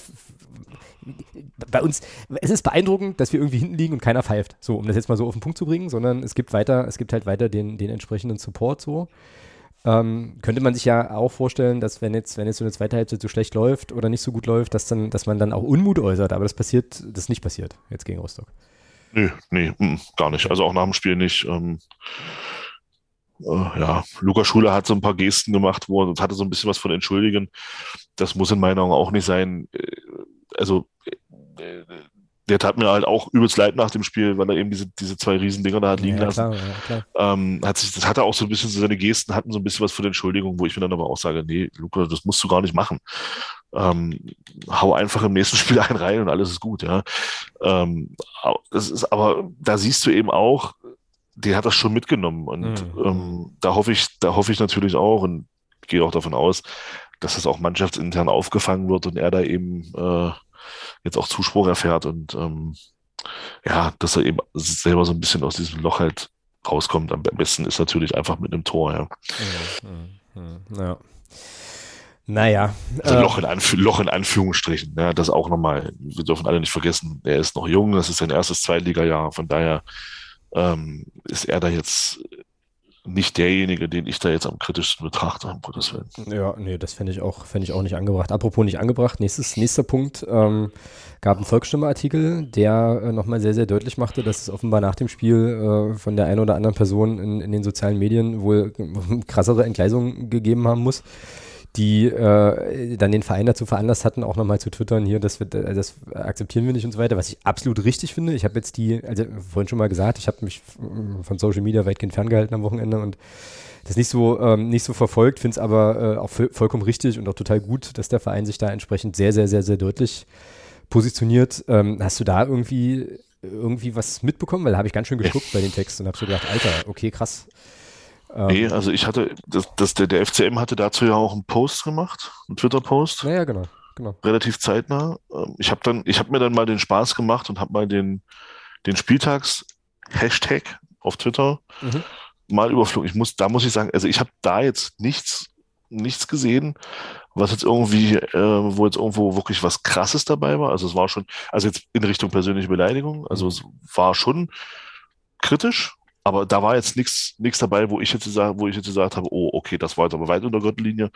bei uns, es ist beeindruckend, dass wir irgendwie hinten liegen und keiner pfeift, so, um das jetzt mal so auf den Punkt zu bringen, sondern es gibt weiter, es gibt halt weiter den, den entsprechenden Support so. Ähm, könnte man sich ja auch vorstellen, dass wenn jetzt, wenn jetzt so eine zweite Halbzeit so schlecht läuft oder nicht so gut läuft, dass dann, dass man dann auch Unmut äußert, aber das passiert, das ist nicht passiert jetzt gegen Rostock. Nee, nee, mm, gar nicht. Also auch nach dem Spiel nicht. Ähm, äh, ja, Lukas Schuler hat so ein paar Gesten gemacht, wo er hatte so ein bisschen was von Entschuldigen. Das muss in meinen Augen auch nicht sein. Äh, also der tat mir halt auch übelst leid nach dem Spiel, weil er eben diese, diese zwei Riesendinger da hat liegen ja, lassen. Klar, ja. Ähm, hat sich, das hatte auch so ein bisschen, seine Gesten hatten so ein bisschen was für die Entschuldigung, wo ich mir dann aber auch sage, nee, Luca, das musst du gar nicht machen. Ähm, hau einfach im nächsten Spiel einen rein und alles ist gut, ja. Ähm, das ist, aber da siehst du eben auch, der hat das schon mitgenommen und mhm. ähm, da hoffe ich, da hoffe ich natürlich auch und gehe auch davon aus, dass das auch mannschaftsintern aufgefangen wird und er da eben äh, jetzt auch Zuspruch erfährt und ähm, ja, dass er eben selber so ein bisschen aus diesem Loch halt rauskommt. Am besten ist natürlich einfach mit einem Tor, ja. Ja. ja. Naja. Also äh, Loch, in Anf Loch in Anführungsstrichen, ja, das auch nochmal, wir dürfen alle nicht vergessen, er ist noch jung, das ist sein erstes Zweitliga-Jahr, von daher ähm, ist er da jetzt nicht derjenige, den ich da jetzt am kritischsten betrachte, um Gottes Willen. Ja, nee, das fände ich auch, fände ich auch nicht angebracht. Apropos nicht angebracht, nächstes, nächster Punkt, ähm, gab einen Volksstimme-Artikel, der äh, nochmal sehr, sehr deutlich machte, dass es offenbar nach dem Spiel äh, von der einen oder anderen Person in, in den sozialen Medien wohl krassere Entgleisungen gegeben haben muss die äh, dann den Verein dazu veranlasst hatten, auch nochmal zu twittern, hier, das, wird, äh, das akzeptieren wir nicht und so weiter, was ich absolut richtig finde. Ich habe jetzt die, also vorhin schon mal gesagt, ich habe mich von Social Media weitgehend ferngehalten am Wochenende und das nicht so, ähm, nicht so verfolgt, finde es aber äh, auch vollkommen richtig und auch total gut, dass der Verein sich da entsprechend sehr, sehr, sehr, sehr deutlich positioniert. Ähm, hast du da irgendwie irgendwie was mitbekommen? Weil da habe ich ganz schön geguckt bei den Texten und habe so gedacht, Alter, okay, krass. Nee, ähm, also ich hatte, das, das, der, der FCM hatte dazu ja auch einen Post gemacht, einen Twitter-Post. Ja, ja, genau, genau. Relativ zeitnah. Ähm, ich habe dann, ich habe mir dann mal den Spaß gemacht und habe mal den, den Spieltags-Hashtag auf Twitter mhm. mal überflogen. Ich muss, da muss ich sagen, also ich habe da jetzt nichts, nichts gesehen, was jetzt irgendwie, äh, wo jetzt irgendwo wirklich was Krasses dabei war. Also es war schon, also jetzt in Richtung persönliche Beleidigung. Also es war schon kritisch, aber da war jetzt nichts dabei, wo ich jetzt gesagt, wo ich jetzt gesagt habe, oh, okay, das war jetzt aber weit unter Gürtellinie.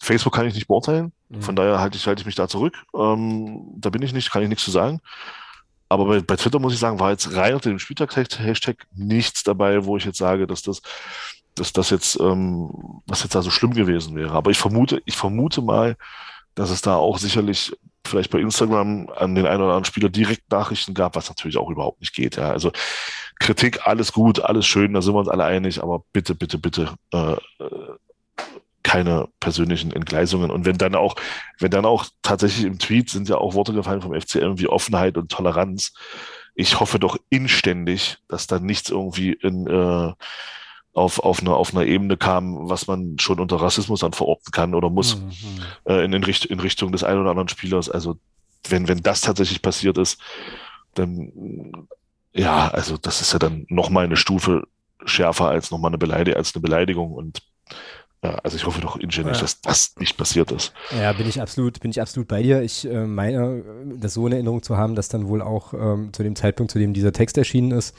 Facebook kann ich nicht beurteilen, mhm. von daher halte ich, halte ich mich da zurück. Ähm, da bin ich nicht, kann ich nichts zu sagen. Aber bei, bei Twitter muss ich sagen, war jetzt rein unter dem Spieltag-Hashtag nichts dabei, wo ich jetzt sage, dass das, dass das jetzt, ähm, was jetzt da so schlimm gewesen wäre. Aber ich vermute, ich vermute mal, dass es da auch sicherlich vielleicht bei Instagram an den einen oder anderen Spieler direkt Nachrichten gab, was natürlich auch überhaupt nicht geht. Ja. Also Kritik, alles gut, alles schön, da sind wir uns alle einig, aber bitte, bitte, bitte äh, keine persönlichen Entgleisungen. Und wenn dann auch, wenn dann auch tatsächlich im Tweet sind ja auch Worte gefallen vom FCM wie Offenheit und Toleranz. Ich hoffe doch inständig, dass da nichts irgendwie in äh, auf, auf, einer, auf einer Ebene kam, was man schon unter Rassismus dann verorten kann oder muss mhm. äh, in, in, Richt in Richtung des einen oder anderen Spielers. Also wenn, wenn das tatsächlich passiert ist, dann ja, also das ist ja dann nochmal eine Stufe schärfer als nochmal eine Beleidigung, als eine Beleidigung und ja, also ich hoffe doch inständig, ja. dass das nicht passiert ist. Ja, bin ich absolut, bin ich absolut bei dir. Ich äh, meine, das so in Erinnerung zu haben, dass dann wohl auch ähm, zu dem Zeitpunkt, zu dem dieser Text erschienen ist,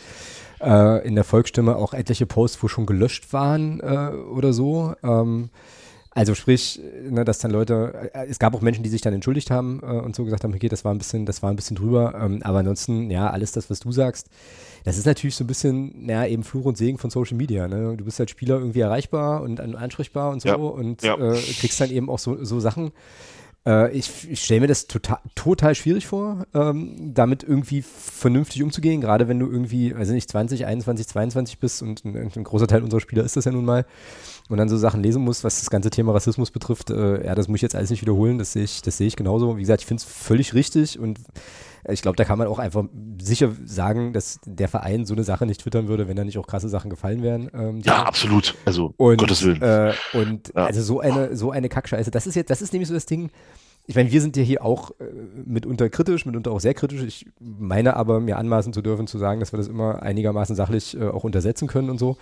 äh, in der Volksstimme auch etliche Posts, wo schon gelöscht waren äh, oder so. Ähm, also sprich, ne, dass dann Leute, äh, es gab auch Menschen, die sich dann entschuldigt haben äh, und so gesagt haben, okay, das war ein bisschen, das war ein bisschen drüber. Ähm, aber ansonsten, ja, alles das, was du sagst, das ist natürlich so ein bisschen, naja, eben Fluch und Segen von Social Media. Ne? Du bist als Spieler irgendwie erreichbar und ansprechbar und so ja. und ja. Äh, kriegst dann eben auch so, so Sachen äh, ich, ich stelle mir das total, total schwierig vor, ähm, damit irgendwie vernünftig umzugehen, gerade wenn du irgendwie, also nicht 20, 21, 22 bist und ein, ein, großer Teil unserer Spieler ist das ja nun mal und dann so Sachen lesen musst, was das ganze Thema Rassismus betrifft. Äh, ja, das muss ich jetzt alles nicht wiederholen, das sehe ich, das sehe ich genauso. Wie gesagt, ich finde es völlig richtig und ich glaube, da kann man auch einfach sicher sagen, dass der Verein so eine Sache nicht twittern würde, wenn da nicht auch krasse Sachen gefallen wären. Ähm, ja, absolut. Also, und, Gottes Willen. Äh, und ja. also so eine, so eine Kackscheiße. Das ist jetzt, das ist nämlich so das Ding. Ich meine, wir sind ja hier auch äh, mitunter kritisch, mitunter auch sehr kritisch. Ich meine aber, mir anmaßen zu dürfen, zu sagen, dass wir das immer einigermaßen sachlich äh, auch untersetzen können und so.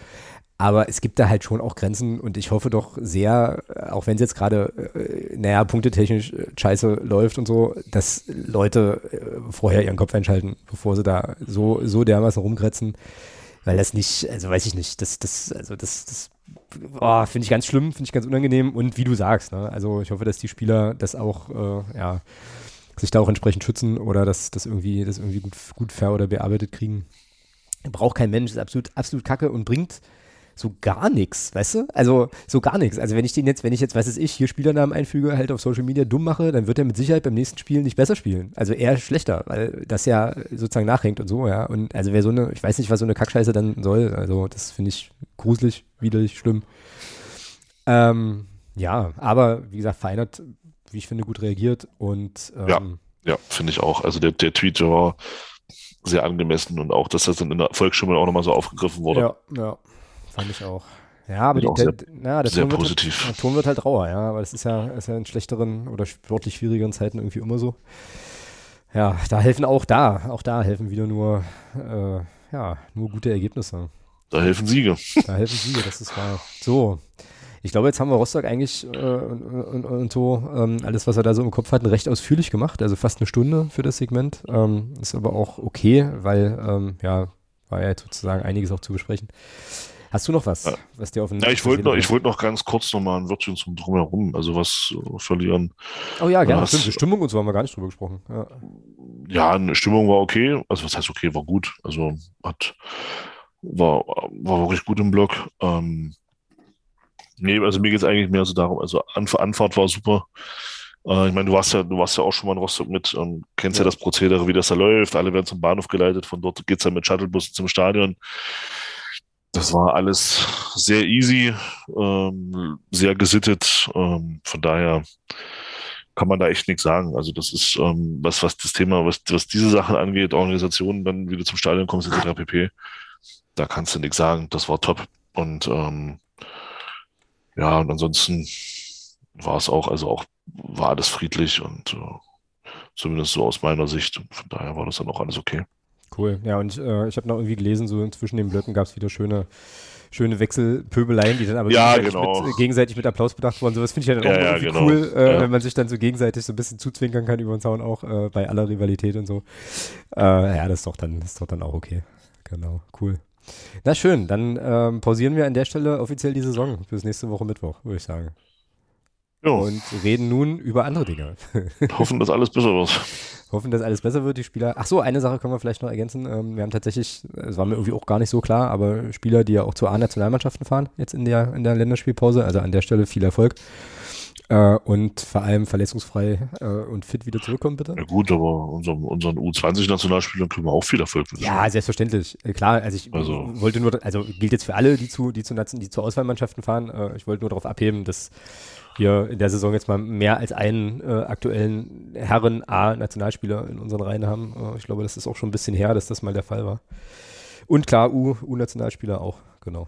Aber es gibt da halt schon auch Grenzen und ich hoffe doch sehr, auch wenn es jetzt gerade, äh, naja, punktetechnisch äh, scheiße läuft und so, dass Leute äh, vorher ihren Kopf einschalten, bevor sie da so, so dermaßen rumgrätzen. Weil das nicht, also weiß ich nicht, das, das, also das, das oh, finde ich ganz schlimm, finde ich ganz unangenehm und wie du sagst, ne? also ich hoffe, dass die Spieler das auch, äh, ja, sich da auch entsprechend schützen oder dass das irgendwie, das irgendwie gut, gut fair oder bearbeitet kriegen. Braucht kein Mensch, ist absolut, absolut kacke und bringt so gar nichts, weißt du? Also so gar nichts. Also wenn ich den jetzt, wenn ich jetzt, was weiß ich, hier Spielernamen einfüge, halt auf Social Media dumm mache, dann wird er mit Sicherheit beim nächsten Spiel nicht besser spielen. Also eher schlechter, weil das ja sozusagen nachhängt und so, ja. Und also wer so eine, ich weiß nicht, was so eine Kackscheiße dann soll. Also das finde ich gruselig, widerlich, schlimm. Ähm, ja, aber wie gesagt, Feinert, wie ich finde, gut reagiert und ähm, ja, ja, finde ich auch. Also der, der Tweet war sehr angemessen und auch, dass das dann in der Volksstimme auch nochmal so aufgegriffen wurde. Ja, ja, fand ich auch. Ja, aber die, der, der, ja, der sehr Ton positiv. Wird halt, der Ton wird halt rauer, ja, weil das ist ja, ist ja in schlechteren oder sportlich schwierigeren Zeiten irgendwie immer so. Ja, da helfen auch da, auch da helfen wieder nur, äh, ja, nur gute Ergebnisse. Da helfen Siege. Da helfen Siege, das ist wahr. So, ich glaube, jetzt haben wir Rostock eigentlich äh, und, und, und, so ähm, alles, was er da so im Kopf hatten, recht ausführlich gemacht. Also fast eine Stunde für das Segment. Ähm, ist aber auch okay, weil ähm, ja, war ja jetzt sozusagen einiges auch zu besprechen. Hast du noch was, was dir auf den Ja, ich wollte noch, ich wollte noch ganz kurz noch mal ein Wörtchen zum Drumherum, also was äh, verlieren. Oh ja, gerne. Stimmt, Stimmung und so haben wir gar nicht drüber gesprochen. Ja. ja, eine Stimmung war okay. Also was heißt okay, war gut. Also hat war, war wirklich gut im Block. Ähm, Nee, also mir geht es eigentlich mehr so darum, also Anf Anfahrt war super. Äh, ich meine, du warst ja, du warst ja auch schon mal in Rostock mit und kennst ja. ja das Prozedere, wie das da läuft. Alle werden zum Bahnhof geleitet, von dort geht es dann mit Shuttlebussen zum Stadion. Das war alles sehr easy, ähm, sehr gesittet. Ähm, von daher kann man da echt nichts sagen. Also das ist ähm, was, was das Thema, was, was diese Sachen angeht, Organisationen, dann wieder zum Stadion kommst, etc. pp. Da kannst du nichts sagen. Das war top. Und ähm, ja, und ansonsten war es auch, also auch war alles friedlich und äh, zumindest so aus meiner Sicht. Und von daher war das dann auch alles okay. Cool. Ja, und äh, ich habe noch irgendwie gelesen, so zwischen den Blöcken gab es wieder schöne, schöne Wechselpöbeleien, die dann aber ja, gegenseitig, genau. mit, gegenseitig, mit, Applaus bedacht wurden. So was finde ich ja dann auch ja, irgendwie genau. cool, äh, ja. wenn man sich dann so gegenseitig so ein bisschen zuzwinkern kann über den Zaun, auch äh, bei aller Rivalität und so. Äh, ja, das ist doch dann, das ist doch dann auch okay. Genau, cool. Na schön, dann ähm, pausieren wir an der Stelle offiziell die Saison bis nächste Woche Mittwoch, würde ich sagen. Jo. Und reden nun über andere Dinge. Hoffen, dass alles besser wird. Hoffen, dass alles besser wird. Die Spieler. Ach so, eine Sache können wir vielleicht noch ergänzen. Ähm, wir haben tatsächlich, es war mir irgendwie auch gar nicht so klar, aber Spieler, die ja auch zu A-Nationalmannschaften fahren, jetzt in der, in der Länderspielpause. Also an der Stelle viel Erfolg. Äh, und vor allem verletzungsfrei äh, und fit wieder zurückkommen, bitte. Ja gut, aber unserem, unseren U20-Nationalspielern können wir auch viel Erfolg wünschen. Ja, selbstverständlich. Äh, klar, also ich Also- wollte nur, also gilt jetzt für alle, die zu, die zu, die zu Auswahlmannschaften fahren. Ich wollte nur darauf abheben, dass wir in der Saison jetzt mal mehr als einen äh, aktuellen Herren-A-Nationalspieler in unseren Reihen haben. Äh, ich glaube, das ist auch schon ein bisschen her, dass das mal der Fall war. Und klar, U- U-Nationalspieler auch, genau.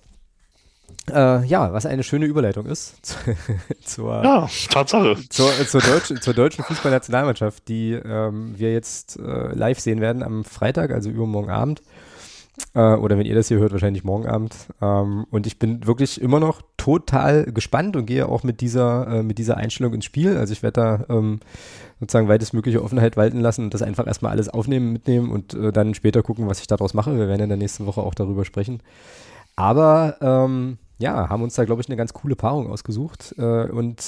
Äh, ja, was eine schöne Überleitung ist zur, Ja, Tatsache. zur, zur, Deutsch, zur deutschen Fußballnationalmannschaft, die ähm, wir jetzt äh, live sehen werden am Freitag, also übermorgen Abend. Äh, oder wenn ihr das hier hört, wahrscheinlich morgen Abend. Ähm, und ich bin wirklich immer noch total gespannt und gehe auch mit dieser, äh, mit dieser Einstellung ins Spiel. Also ich werde da ähm, sozusagen weitestmögliche Offenheit walten lassen und das einfach erstmal alles aufnehmen, mitnehmen und äh, dann später gucken, was ich daraus mache. Wir werden in der nächsten Woche auch darüber sprechen. Aber ähm, ja, haben uns da, glaube ich, eine ganz coole Paarung ausgesucht. Äh, und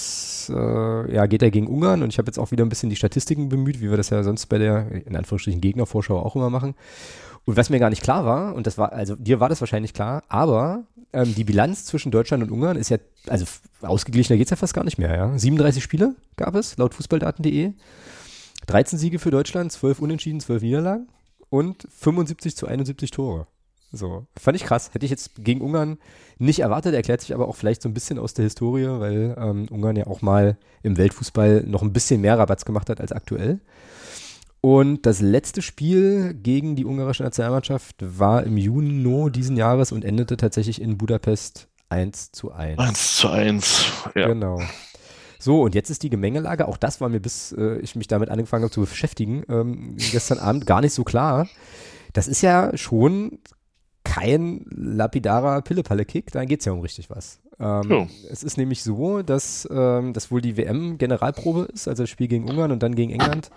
äh, ja, geht er gegen Ungarn. Und ich habe jetzt auch wieder ein bisschen die Statistiken bemüht, wie wir das ja sonst bei der, in Anführungsstrichen, Gegnervorschau auch immer machen. Und was mir gar nicht klar war, und das war, also dir war das wahrscheinlich klar, aber ähm, die Bilanz zwischen Deutschland und Ungarn ist ja, also ausgeglichener geht's ja fast gar nicht mehr, ja. 37 Spiele gab es, laut fußballdaten.de. 13 Siege für Deutschland, 12 Unentschieden, 12 Niederlagen und 75 zu 71 Tore. So, fand ich krass. Hätte ich jetzt gegen Ungarn nicht erwartet, erklärt sich aber auch vielleicht so ein bisschen aus der Historie, weil ähm, Ungarn ja auch mal im Weltfußball noch ein bisschen mehr Rabatz gemacht hat als aktuell. Und das letzte Spiel gegen die ungarische Nationalmannschaft war im Juni diesen Jahres und endete tatsächlich in Budapest 1 zu 1. 1 zu 1. Ja. Genau. So, und jetzt ist die Gemengelage, auch das war mir, bis äh, ich mich damit angefangen habe zu beschäftigen, ähm, gestern Abend gar nicht so klar. Das ist ja schon kein lapidarer Pille-Palle-Kick, da geht es ja um richtig was. Ähm, Ja. Es ist nämlich so, dass ähm, das wohl die WM-Generalprobe ist, also das Spiel gegen Ungarn und dann gegen England.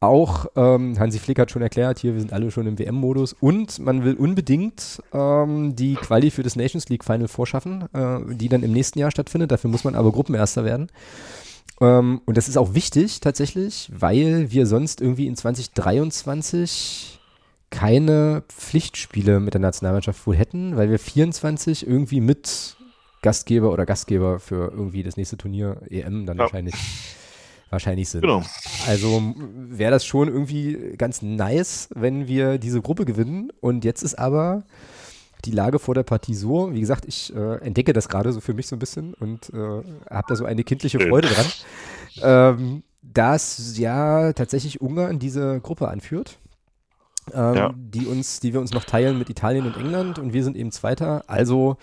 Auch ähm, Hansi Flick hat schon erklärt, hier, wir sind alle schon im WM-Modus und man will unbedingt ähm, die Quali für das Nations League Final vorschaffen, äh, die dann im nächsten Jahr stattfindet. Dafür muss man aber Gruppenerster werden. Ähm, und das ist auch wichtig tatsächlich, weil wir sonst irgendwie in 2023 keine Pflichtspiele mit der Nationalmannschaft wohl hätten, weil wir 24 irgendwie mit Gastgeber oder Gastgeber für irgendwie das nächste Turnier EM dann ja. wahrscheinlich wahrscheinlich sind. Genau. Also wäre das schon irgendwie ganz nice, wenn wir diese Gruppe gewinnen. Und jetzt ist aber die Lage vor der Partie so, wie gesagt, ich äh, entdecke das gerade so für mich so ein bisschen und äh, habe da so eine kindliche Freude dran, ähm, dass ja tatsächlich Ungarn diese Gruppe anführt. Ähm, ja. die uns, die wir uns noch teilen mit Italien und England und wir sind eben Zweiter. Also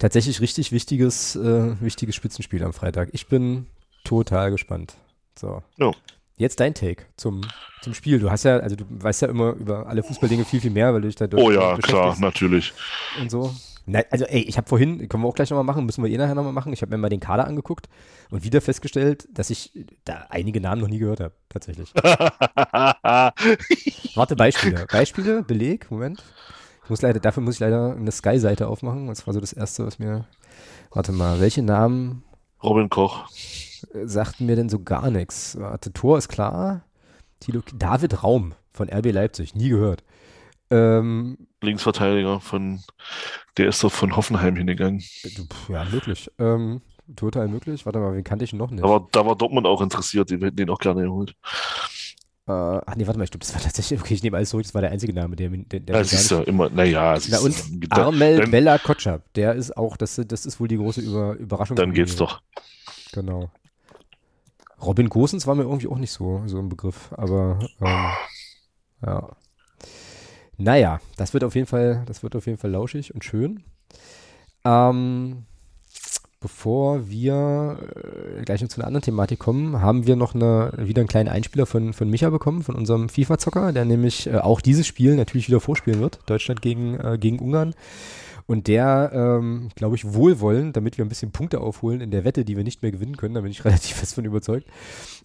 tatsächlich richtig wichtiges, äh, wichtiges Spitzenspiel am Freitag. Ich bin total gespannt. So. No. Jetzt dein Take zum, zum Spiel. Du hast ja, also du weißt ja immer über alle Fußballdinge viel, viel mehr, weil du dich da Oh ja, klar, natürlich. Und so. Na, also ey, ich habe vorhin, können wir auch gleich nochmal machen, müssen wir eh nachher nochmal machen. Ich habe mir mal den Kader angeguckt und wieder festgestellt, dass ich da einige Namen noch nie gehört habe, tatsächlich. Warte, Beispiele. Beispiele, Beleg, Moment. Ich muss leider, dafür muss ich leider eine Sky-Seite aufmachen. Das war so das Erste, was mir. Warte mal, welche Namen? Robin Koch. Sagten mir denn so gar nichts. Warte, Tor ist klar. Thilo, David Raum von RB Leipzig, nie gehört. Ähm, Linksverteidiger von, der ist doch von Hoffenheim hingegangen. Ja, möglich. Ähm, total möglich. Warte mal, wen kannte ich noch nicht? Aber da war Dortmund auch interessiert, die hätten den auch gerne geholt. Äh, ach nee, warte mal, ich glaube, das war tatsächlich, okay, ich nehme alles zurück, das war der einzige Name, der, der, der ist ja immer, naja. Na und Armel Bella Kotschap, der ist auch, das, das ist wohl die große Über, Überraschung. Dann geht's doch. Genau. Robin Gosens war mir irgendwie auch nicht so, so ein Begriff, aber ähm, ja. Naja, das wird auf jeden Fall, das wird auf jeden Fall lauschig und schön. Ähm, bevor wir äh, gleich noch zu einer anderen Thematik kommen, haben wir noch eine, wieder einen kleinen Einspieler von, von Micha bekommen, von unserem FIFA-Zocker, der nämlich äh, auch dieses Spiel natürlich wieder vorspielen wird, Deutschland gegen, äh, gegen Ungarn. Und der, ähm, glaube ich, wohlwollend, damit wir ein bisschen Punkte aufholen in der Wette, die wir nicht mehr gewinnen können, da bin ich relativ fest von überzeugt,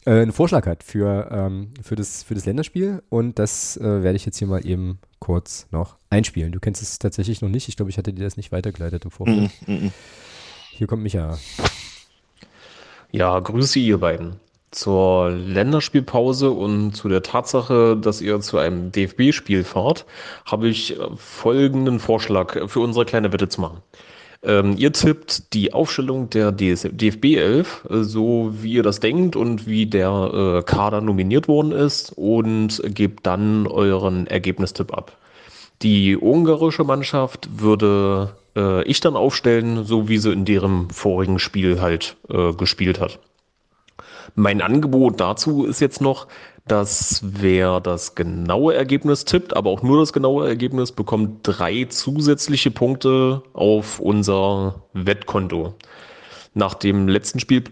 äh, einen Vorschlag hat für, ähm, für, das, für das Länderspiel. Und das äh, werde ich jetzt hier mal eben kurz noch einspielen. Du kennst es tatsächlich noch nicht. Ich glaube, ich hatte dir das nicht weitergeleitet im Vorfeld. Mm -mm. Hier kommt Micha. Ja, grüße ihr beiden zur Länderspielpause und zu der Tatsache, dass ihr zu einem DFB-Spiel fahrt, habe ich folgenden Vorschlag für unsere kleine Wette zu machen. Ähm, ihr tippt die Aufstellung der DFB 11, äh, so wie ihr das denkt und wie der äh, Kader nominiert worden ist und gebt dann euren Ergebnistipp ab. Die ungarische Mannschaft würde äh, ich dann aufstellen, so wie sie in deren vorigen Spiel halt äh, gespielt hat. Mein Angebot dazu ist jetzt noch, dass wer das genaue Ergebnis tippt, aber auch nur das genaue Ergebnis, bekommt drei zusätzliche Punkte auf unser Wettkonto. Nach dem letzten Spiel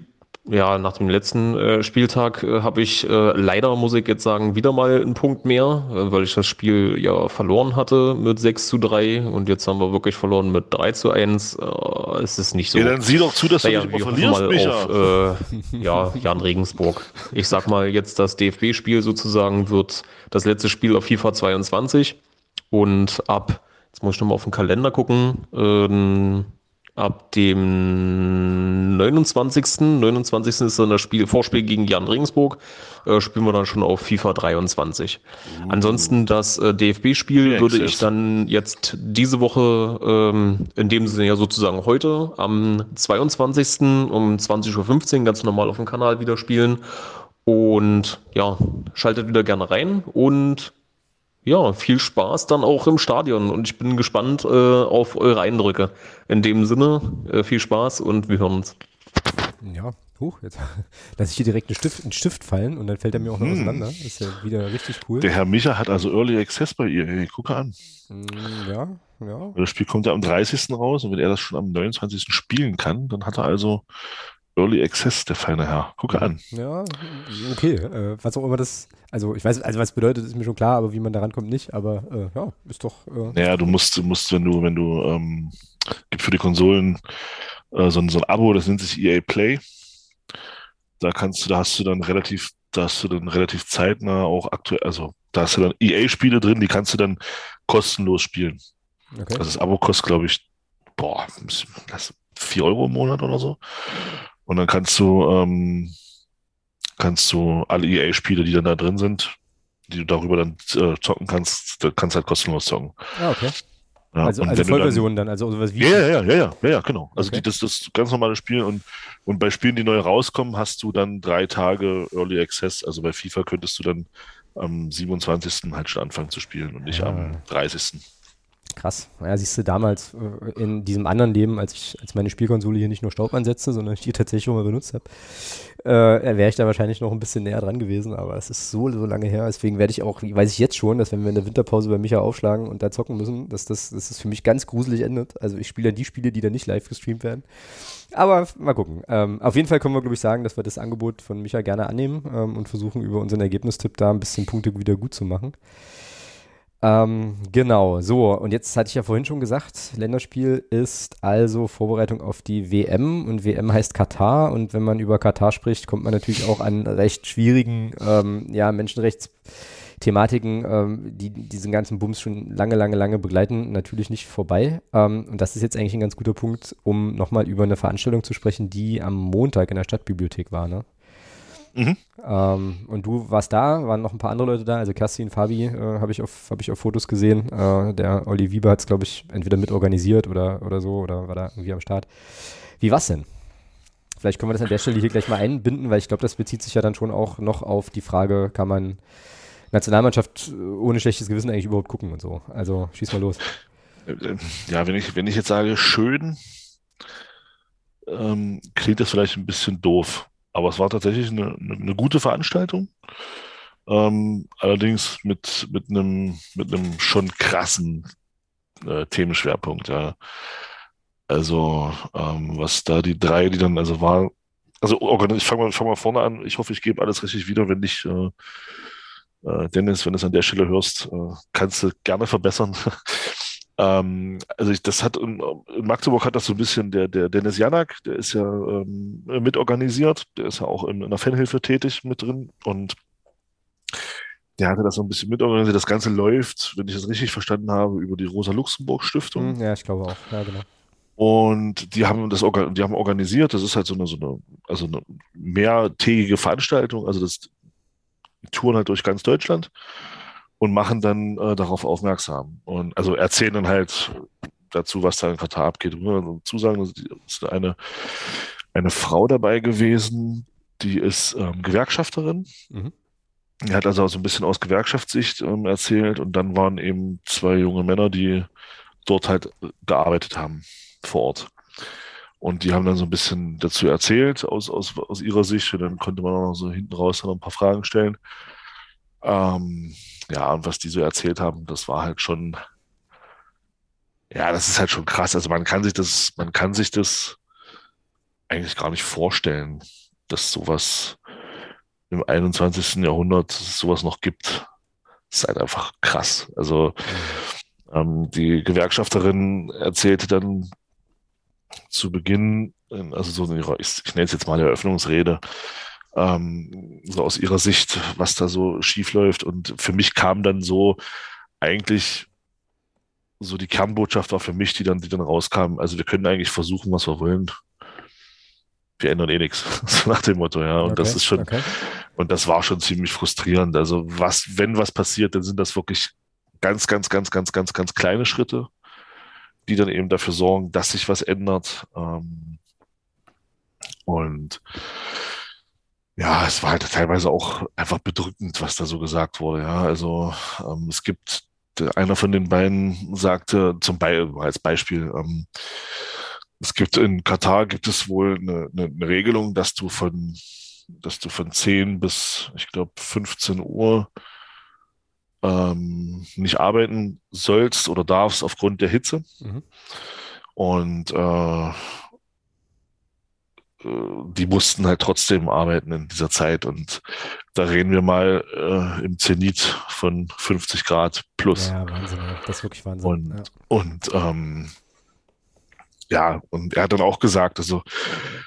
ja, nach dem letzten äh, Spieltag äh, habe ich äh, leider, muss ich jetzt sagen, wieder mal einen Punkt mehr, äh, weil ich das Spiel ja verloren hatte mit 6 zu 3 und jetzt haben wir wirklich verloren mit 3 zu 1. Äh, es ist nicht so. Ja, dann sieh doch zu, dass naja, du nicht verlierst, mal Micha. auf äh, ja, Jan Regensburg. Ich sag mal jetzt, das DFB-Spiel sozusagen wird das letzte Spiel auf FIFA 22 und ab, jetzt muss ich nochmal auf den Kalender gucken, äh, Ab dem 29. 29. ist dann das Spiel, Vorspiel gegen Jan Regensburg. Äh, spielen wir dann schon auf FIFA 23. Uh. Ansonsten das äh, DFB-Spiel würde ich dann jetzt diese Woche, ähm, in dem Sinne ja sozusagen heute, am 22. um 20.15 Uhr ganz normal auf dem Kanal wieder spielen. Und ja, schaltet wieder gerne rein und ja, viel Spaß dann auch im Stadion und ich bin gespannt äh, auf eure Eindrücke. In dem Sinne, äh, viel Spaß und wir hören uns. Ja, huch, jetzt lasse ich hier direkt einen Stift, einen Stift fallen und dann fällt er mir auch noch hm. auseinander. Das ist ja wieder richtig cool. Der Herr Micha hat also Early Access bei ihr. Hey, gucke an. Hm, ja, ja. Das Spiel kommt ja am 30. raus und wenn er das schon am 29. spielen kann, dann hat er also Early Access, der feine Herr. Gucke an. Ja, okay. Äh, was auch immer das, also ich weiß, also was bedeutet, ist mir schon klar, aber wie man da rankommt, nicht. Aber äh, ja, ist doch. Äh, naja, du musst, du musst, wenn du, wenn du, ähm, gibt für die Konsolen äh, so, ein, so ein Abo, das nennt sich EA Play. Da kannst du, da hast du dann relativ, da hast du dann relativ zeitnah auch aktuell, also da hast du dann EA-Spiele drin, die kannst du dann kostenlos spielen. Okay. Also das Abo kostet, glaube ich, boah, das 4 Euro im Monat oder so. Und dann kannst du, ähm, kannst du alle EA-Spiele, die dann da drin sind, die du darüber dann äh, zocken kannst, da kannst halt kostenlos zocken. Ah, okay. Ja, also, also Vollversion dann, dann, also sowas wie. Ja, ja, ja, ja, ja, ja, genau. Also okay. die, das, das ganz normale Spiel und, und bei Spielen, die neu rauskommen, hast du dann drei Tage Early Access. Also bei FIFA könntest du dann am 27. halt schon anfangen zu spielen und nicht ja. am 30. Krass. Ja, siehst du, damals äh, in diesem anderen Leben, als ich als meine Spielkonsole hier nicht nur Staub ansetzte, sondern ich die tatsächlich schon mal benutzt habe, äh, wäre ich da wahrscheinlich noch ein bisschen näher dran gewesen, aber es ist so, so lange her. Deswegen werde ich auch, weiß ich jetzt schon, dass wenn wir in der Winterpause bei Micha aufschlagen und da zocken müssen, dass das, dass das für mich ganz gruselig endet. Also ich spiele dann die Spiele, die dann nicht live gestreamt werden. Aber mal gucken. Ähm, auf jeden Fall können wir, glaube ich, sagen, dass wir das Angebot von Micha gerne annehmen ähm, und versuchen, über unseren Ergebnistipp da ein bisschen Punkte wieder gut zu machen. Ähm, genau, so, und jetzt hatte ich ja vorhin schon gesagt, Länderspiel ist also Vorbereitung auf die WM und WM heißt Katar und wenn man über Katar spricht, kommt man natürlich auch an recht schwierigen ähm, ja, Menschenrechtsthematiken, ähm, die diesen ganzen Bums schon lange, lange, lange begleiten, natürlich nicht vorbei. Ähm, und das ist jetzt eigentlich ein ganz guter Punkt, um nochmal über eine Veranstaltung zu sprechen, die am Montag in der Stadtbibliothek war, ne? Mhm. Ähm, und du warst da, waren noch ein paar andere Leute da, also Kerstin, Fabi äh, habe ich, auf, hab ich auf Fotos gesehen. Äh, der Olli Wieber hat es, glaube ich, entweder mit organisiert oder, oder so oder war da irgendwie am Start. Wie war's denn? Vielleicht können wir das an der Stelle hier gleich mal einbinden, weil ich glaube, das bezieht sich ja dann schon auch noch auf die Frage, kann man Nationalmannschaft ohne schlechtes Gewissen eigentlich überhaupt gucken und so. Also schieß mal los. Ja, wenn ich, wenn ich jetzt sage schön, ähm, klingt das vielleicht ein bisschen doof. Aber es war tatsächlich eine, eine, gute Veranstaltung. Ähm, allerdings mit, mit, einem, mit einem schon krassen äh, Themenschwerpunkt, ja. Also, ähm, was da die drei, die dann, also war, also ich fange mal, fang mal vorne an. Ich hoffe, ich gebe alles richtig wieder, wenn nicht, äh, äh, Dennis, wenn du es an der Stelle hörst, äh, kannst du gerne verbessern. Ähm, also ich, das hat in, in, Magdeburg hat das so ein bisschen der, der Dennis Janak, der ist ja ähm, mitorganisiert, der ist ja auch in, in der Fanhilfe tätig mit drin und der hatte das so ein bisschen mitorganisiert. Das Ganze läuft, wenn ich das richtig verstanden habe, über die Rosa-Luxemburg-Stiftung. Hm, ja, ich glaube auch. Ja, genau. Und die haben das die haben organisiert, das ist halt so eine, so eine, also eine mehrtägige Veranstaltung, also das die touren halt durch ganz Deutschland und machen dann äh, darauf aufmerksam. Und also erzählen dann halt dazu, was da in Katar abgeht. Und dazu sagen, es ist eine, eine Frau dabei gewesen, die ist ähm, Gewerkschafterin. Mhm. Die hat also so ein bisschen aus Gewerkschaftssicht ähm, erzählt und dann waren eben zwei junge Männer, die dort halt gearbeitet haben vor Ort. Und die haben dann so ein bisschen dazu erzählt aus, aus, aus ihrer Sicht und dann konnte man auch noch so hinten raus noch ein paar Fragen stellen. Ähm, ja, und was die so erzählt haben, das war halt schon, ja, das ist halt schon krass. Also man kann sich das, man kann sich das eigentlich gar nicht vorstellen, dass sowas im 21. Jahrhundert sowas noch gibt. Das ist halt einfach krass. Also ähm, die Gewerkschafterin erzählte dann zu Beginn, also so in ihrer, ich, ich nenne es jetzt mal Eröffnungsrede, ähm, so aus ihrer Sicht, was da so schief läuft. Und für mich kam dann so eigentlich so die Kernbotschaft war für mich, die dann, die dann rauskam. Also wir können eigentlich versuchen, was wir wollen. Wir ändern eh nichts. So nach dem Motto, ja. Und okay, das ist schon, okay. und das war schon ziemlich frustrierend. Also was, wenn was passiert, dann sind das wirklich ganz, ganz, ganz, ganz, ganz, ganz kleine Schritte, die dann eben dafür sorgen, dass sich was ändert. Ähm, und ja, es war halt teilweise auch einfach bedrückend, was da so gesagt wurde. Ja, also ähm, es gibt einer von den beiden sagte zum Beispiel als Beispiel, ähm, es gibt in Katar gibt es wohl eine, eine, eine Regelung, dass du von dass du von 10 bis ich glaube 15 Uhr ähm, nicht arbeiten sollst oder darfst aufgrund der Hitze. Mhm. Und äh, die mussten halt trotzdem arbeiten in dieser Zeit. Und da reden wir mal äh, im Zenit von 50 Grad plus. Ja, Wahnsinn. Das ist wirklich Wahnsinn. Und, ja. und ähm, ja, und er hat dann auch gesagt, also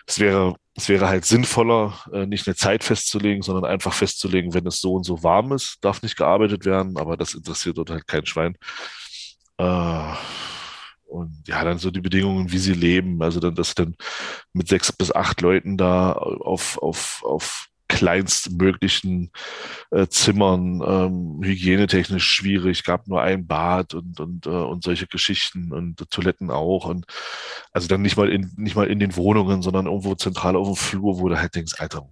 es wäre, es wäre halt sinnvoller, äh, nicht eine Zeit festzulegen, sondern einfach festzulegen, wenn es so und so warm ist, darf nicht gearbeitet werden, aber das interessiert dort halt kein Schwein. Äh, und ja, dann so die Bedingungen, wie sie leben. Also dann, dass dann mit sechs bis acht Leuten da auf, auf, auf kleinstmöglichen äh, Zimmern, ähm, hygienetechnisch schwierig, gab nur ein Bad und, und, äh, und solche Geschichten und Toiletten auch. Und also dann nicht mal in, nicht mal in den Wohnungen, sondern irgendwo zentral auf dem Flur, wo du halt denkst, Alter,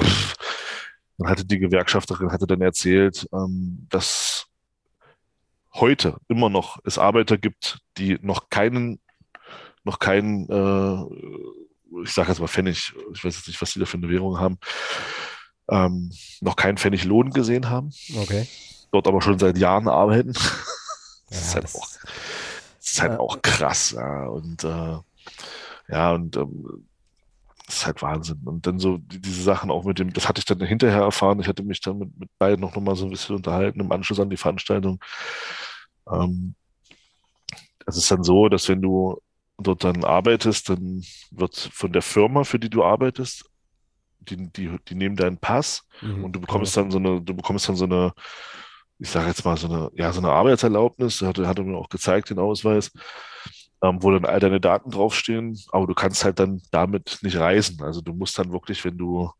pff. dann hatte die Gewerkschafterin hatte dann erzählt, ähm, dass heute immer noch es Arbeiter gibt, die noch keinen, noch keinen, äh, ich sage jetzt mal Pfennig, ich weiß jetzt nicht, was die da für eine Währung haben, ähm, noch keinen Pfennig Lohn gesehen haben. Okay. Dort aber schon seit Jahren arbeiten. das, ist halt, das, auch, ist halt ja. auch krass. Ja. Und äh, ja, und ähm, das ist halt Wahnsinn. Und dann so diese Sachen auch mit dem, das hatte ich dann hinterher erfahren. Ich hatte mich dann mit, mit beiden noch, noch mal so ein bisschen unterhalten im Anschluss an die Veranstaltung. Ähm, es ist dann so, dass wenn du dort dann arbeitest, dann wird von der Firma, für die du arbeitest, die, die, die nehmen deinen Pass mhm, und du bekommst dann so eine, du bekommst dann so eine, ich sage jetzt mal so eine, ja, so eine Arbeitserlaubnis, hat, hat er mir auch gezeigt, den Ausweis ähm, wo dann all deine Daten draufstehen, aber du kannst halt dann damit nicht reisen. Also du musst dann wirklich, wenn du,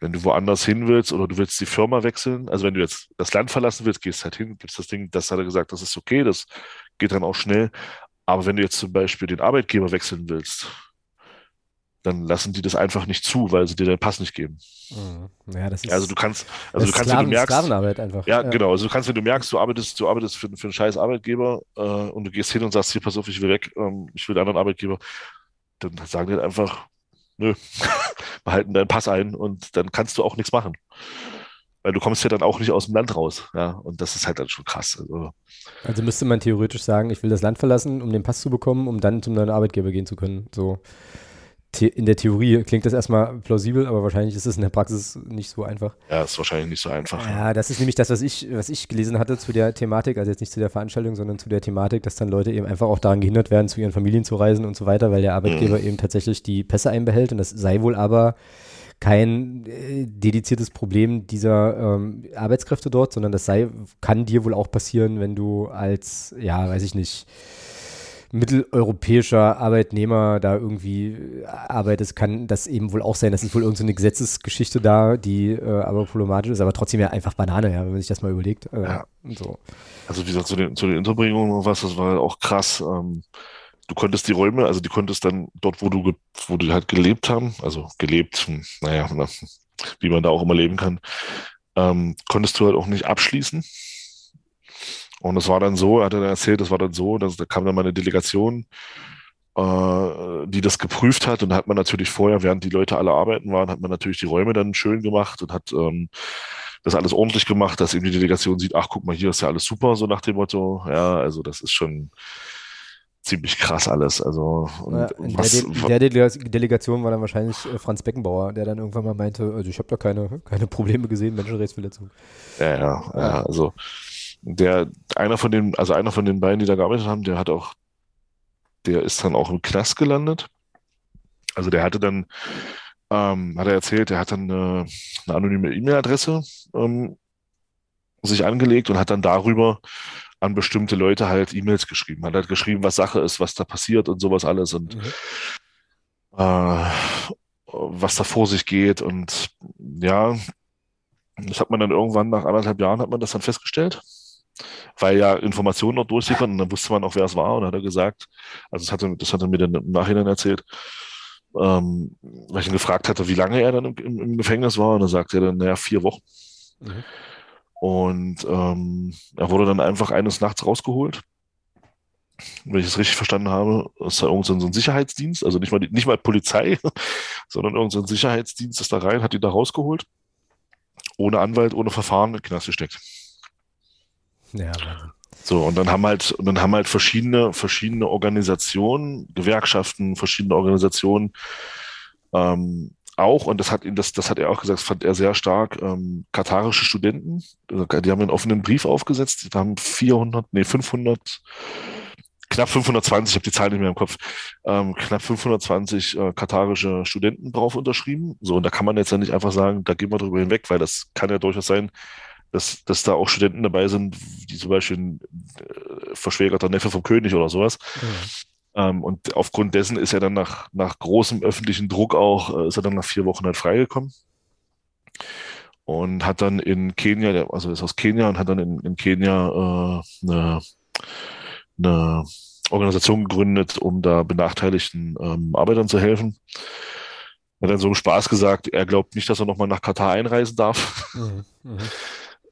wenn du woanders hin willst oder du willst die Firma wechseln, also wenn du jetzt das Land verlassen willst, gehst halt hin, gibst das Ding, das hat er gesagt, das ist okay, das geht dann auch schnell. Aber wenn du jetzt zum Beispiel den Arbeitgeber wechseln willst, dann lassen die das einfach nicht zu, weil sie dir deinen Pass nicht geben. Mhm. Ja, das ist also du kannst, also du kannst, Sklaven, wenn du merkst, Sklavenarbeit einfach. Ja, ja, genau. Also du kannst, wenn du merkst, du arbeitest, du arbeitest für, für einen scheiß Arbeitgeber äh, und du gehst hin und sagst, hier, pass auf, ich will weg, ähm, ich will einen anderen Arbeitgeber, dann sagen die halt einfach, nö, behalten deinen Pass ein und dann kannst du auch nichts machen. Weil du kommst ja dann auch nicht aus dem Land raus, ja, und das ist halt dann schon krass. Also, also müsste man theoretisch sagen, ich will das Land verlassen, um den Pass zu bekommen, um dann zum neuen Arbeitgeber gehen zu können. So in der Theorie klingt das erstmal plausibel, aber wahrscheinlich ist es in der Praxis nicht so einfach. Ja, ist wahrscheinlich nicht so einfach. Ja, das ist nämlich das, was ich, was ich gelesen hatte zu der Thematik, also jetzt nicht zu der Veranstaltung, sondern zu der Thematik, dass dann Leute eben einfach auch daran gehindert werden, zu ihren Familien zu reisen und so weiter, weil der Arbeitgeber mhm. eben tatsächlich die Pässe einbehält und das sei wohl aber kein äh, dediziertes Problem dieser ähm, Arbeitskräfte dort, sondern das sei, kann dir wohl auch passieren, wenn du als, ja, weiß ich nicht, mitteleuropäischer Arbeitnehmer da irgendwie äh, arbeitet, kann das eben wohl auch sein. Das ist wohl irgendeine Gesetzesgeschichte da, die äh, aber problematisch ist, aber trotzdem ja einfach Banane, ja, wenn man sich das mal überlegt. Äh, ja. so. Also wie gesagt, zu den, zu den Unterbringungen und was, das war auch krass. Ähm, du konntest die Räume, also die konntest dann dort, wo du, wo du halt gelebt haben, also gelebt, hm, naja, wie man da auch immer leben kann, ähm, konntest du halt auch nicht abschließen und es war dann so, er hat dann erzählt, es war dann so, dass da kam dann mal eine Delegation, äh, die das geprüft hat und hat man natürlich vorher, während die Leute alle arbeiten waren, hat man natürlich die Räume dann schön gemacht und hat ähm, das alles ordentlich gemacht, dass eben die Delegation sieht, ach guck mal, hier ist ja alles super, so nach dem Motto. Ja, also das ist schon ziemlich krass alles. Also ja, in, was, der De in, der Delegation war dann wahrscheinlich äh, Franz Beckenbauer, der dann irgendwann mal meinte, also ich habe da keine, keine Probleme gesehen, Menschenrechtsverletzungen. Ja, ja, ja, also der, einer von den, also einer von den beiden, die da gearbeitet haben, der hat auch, der ist dann auch im Knast gelandet. Also der hatte dann, ähm, hat er erzählt, der hat dann eine, eine anonyme E-Mail-Adresse ähm, sich angelegt und hat dann darüber an bestimmte Leute halt E-Mails geschrieben. Hat halt geschrieben, was Sache ist, was da passiert und sowas alles und mhm. äh, was da vor sich geht. Und ja, das hat man dann irgendwann nach anderthalb Jahren hat man das dann festgestellt weil ja Informationen noch durchsickern und dann wusste man auch, wer es war und dann hat er gesagt, also das hat er, das hat er mir dann im Nachhinein erzählt, ähm, weil ich ihn gefragt hatte, wie lange er dann im, im, Gefängnis war und dann sagte er dann, naja, vier Wochen. Mhm. Und ähm, er wurde dann einfach eines Nachts rausgeholt. Wenn ich es richtig verstanden habe, ist da irgend so ein Sicherheitsdienst, also nicht mal, nicht mal Polizei, sondern irgendein so Sicherheitsdienst ist da rein, hat ihn da rausgeholt. Ohne Anwalt, ohne Verfahren, in den Knast gesteckt. Ja, So, und dann haben halt, und dann haben halt verschiedene, verschiedene Organisationen, Gewerkschaften, verschiedene Organisationen ähm, auch, und das hat ihn, das, das hat er auch gesagt, das fand er sehr stark, ähm, katarische Studenten, die haben einen offenen Brief aufgesetzt, die haben 400, nee, 500, knapp 520, ich habe die Zahl nicht mehr im Kopf, ähm, knapp 520 äh, katarische Studenten drauf unterschrieben. So, und da kann man jetzt ja nicht einfach sagen, da gehen wir drüber hinweg, weil das kann ja durchaus sein, dass, dass da auch Studenten dabei sind, die zum Beispiel ein äh, verschwägerter Neffe vom König oder sowas. Mhm. Ähm, und aufgrund dessen ist er dann nach, nach großem öffentlichen Druck auch, äh, ist er dann nach vier Wochen halt freigekommen. und hat dann in Kenia, also ist aus Kenia und hat dann in, in Kenia äh, eine, eine Organisation gegründet, um da benachteiligten ähm, Arbeitern zu helfen. Er hat dann so im Spaß gesagt, er glaubt nicht, dass er nochmal nach Katar einreisen darf. Mhm, mhm.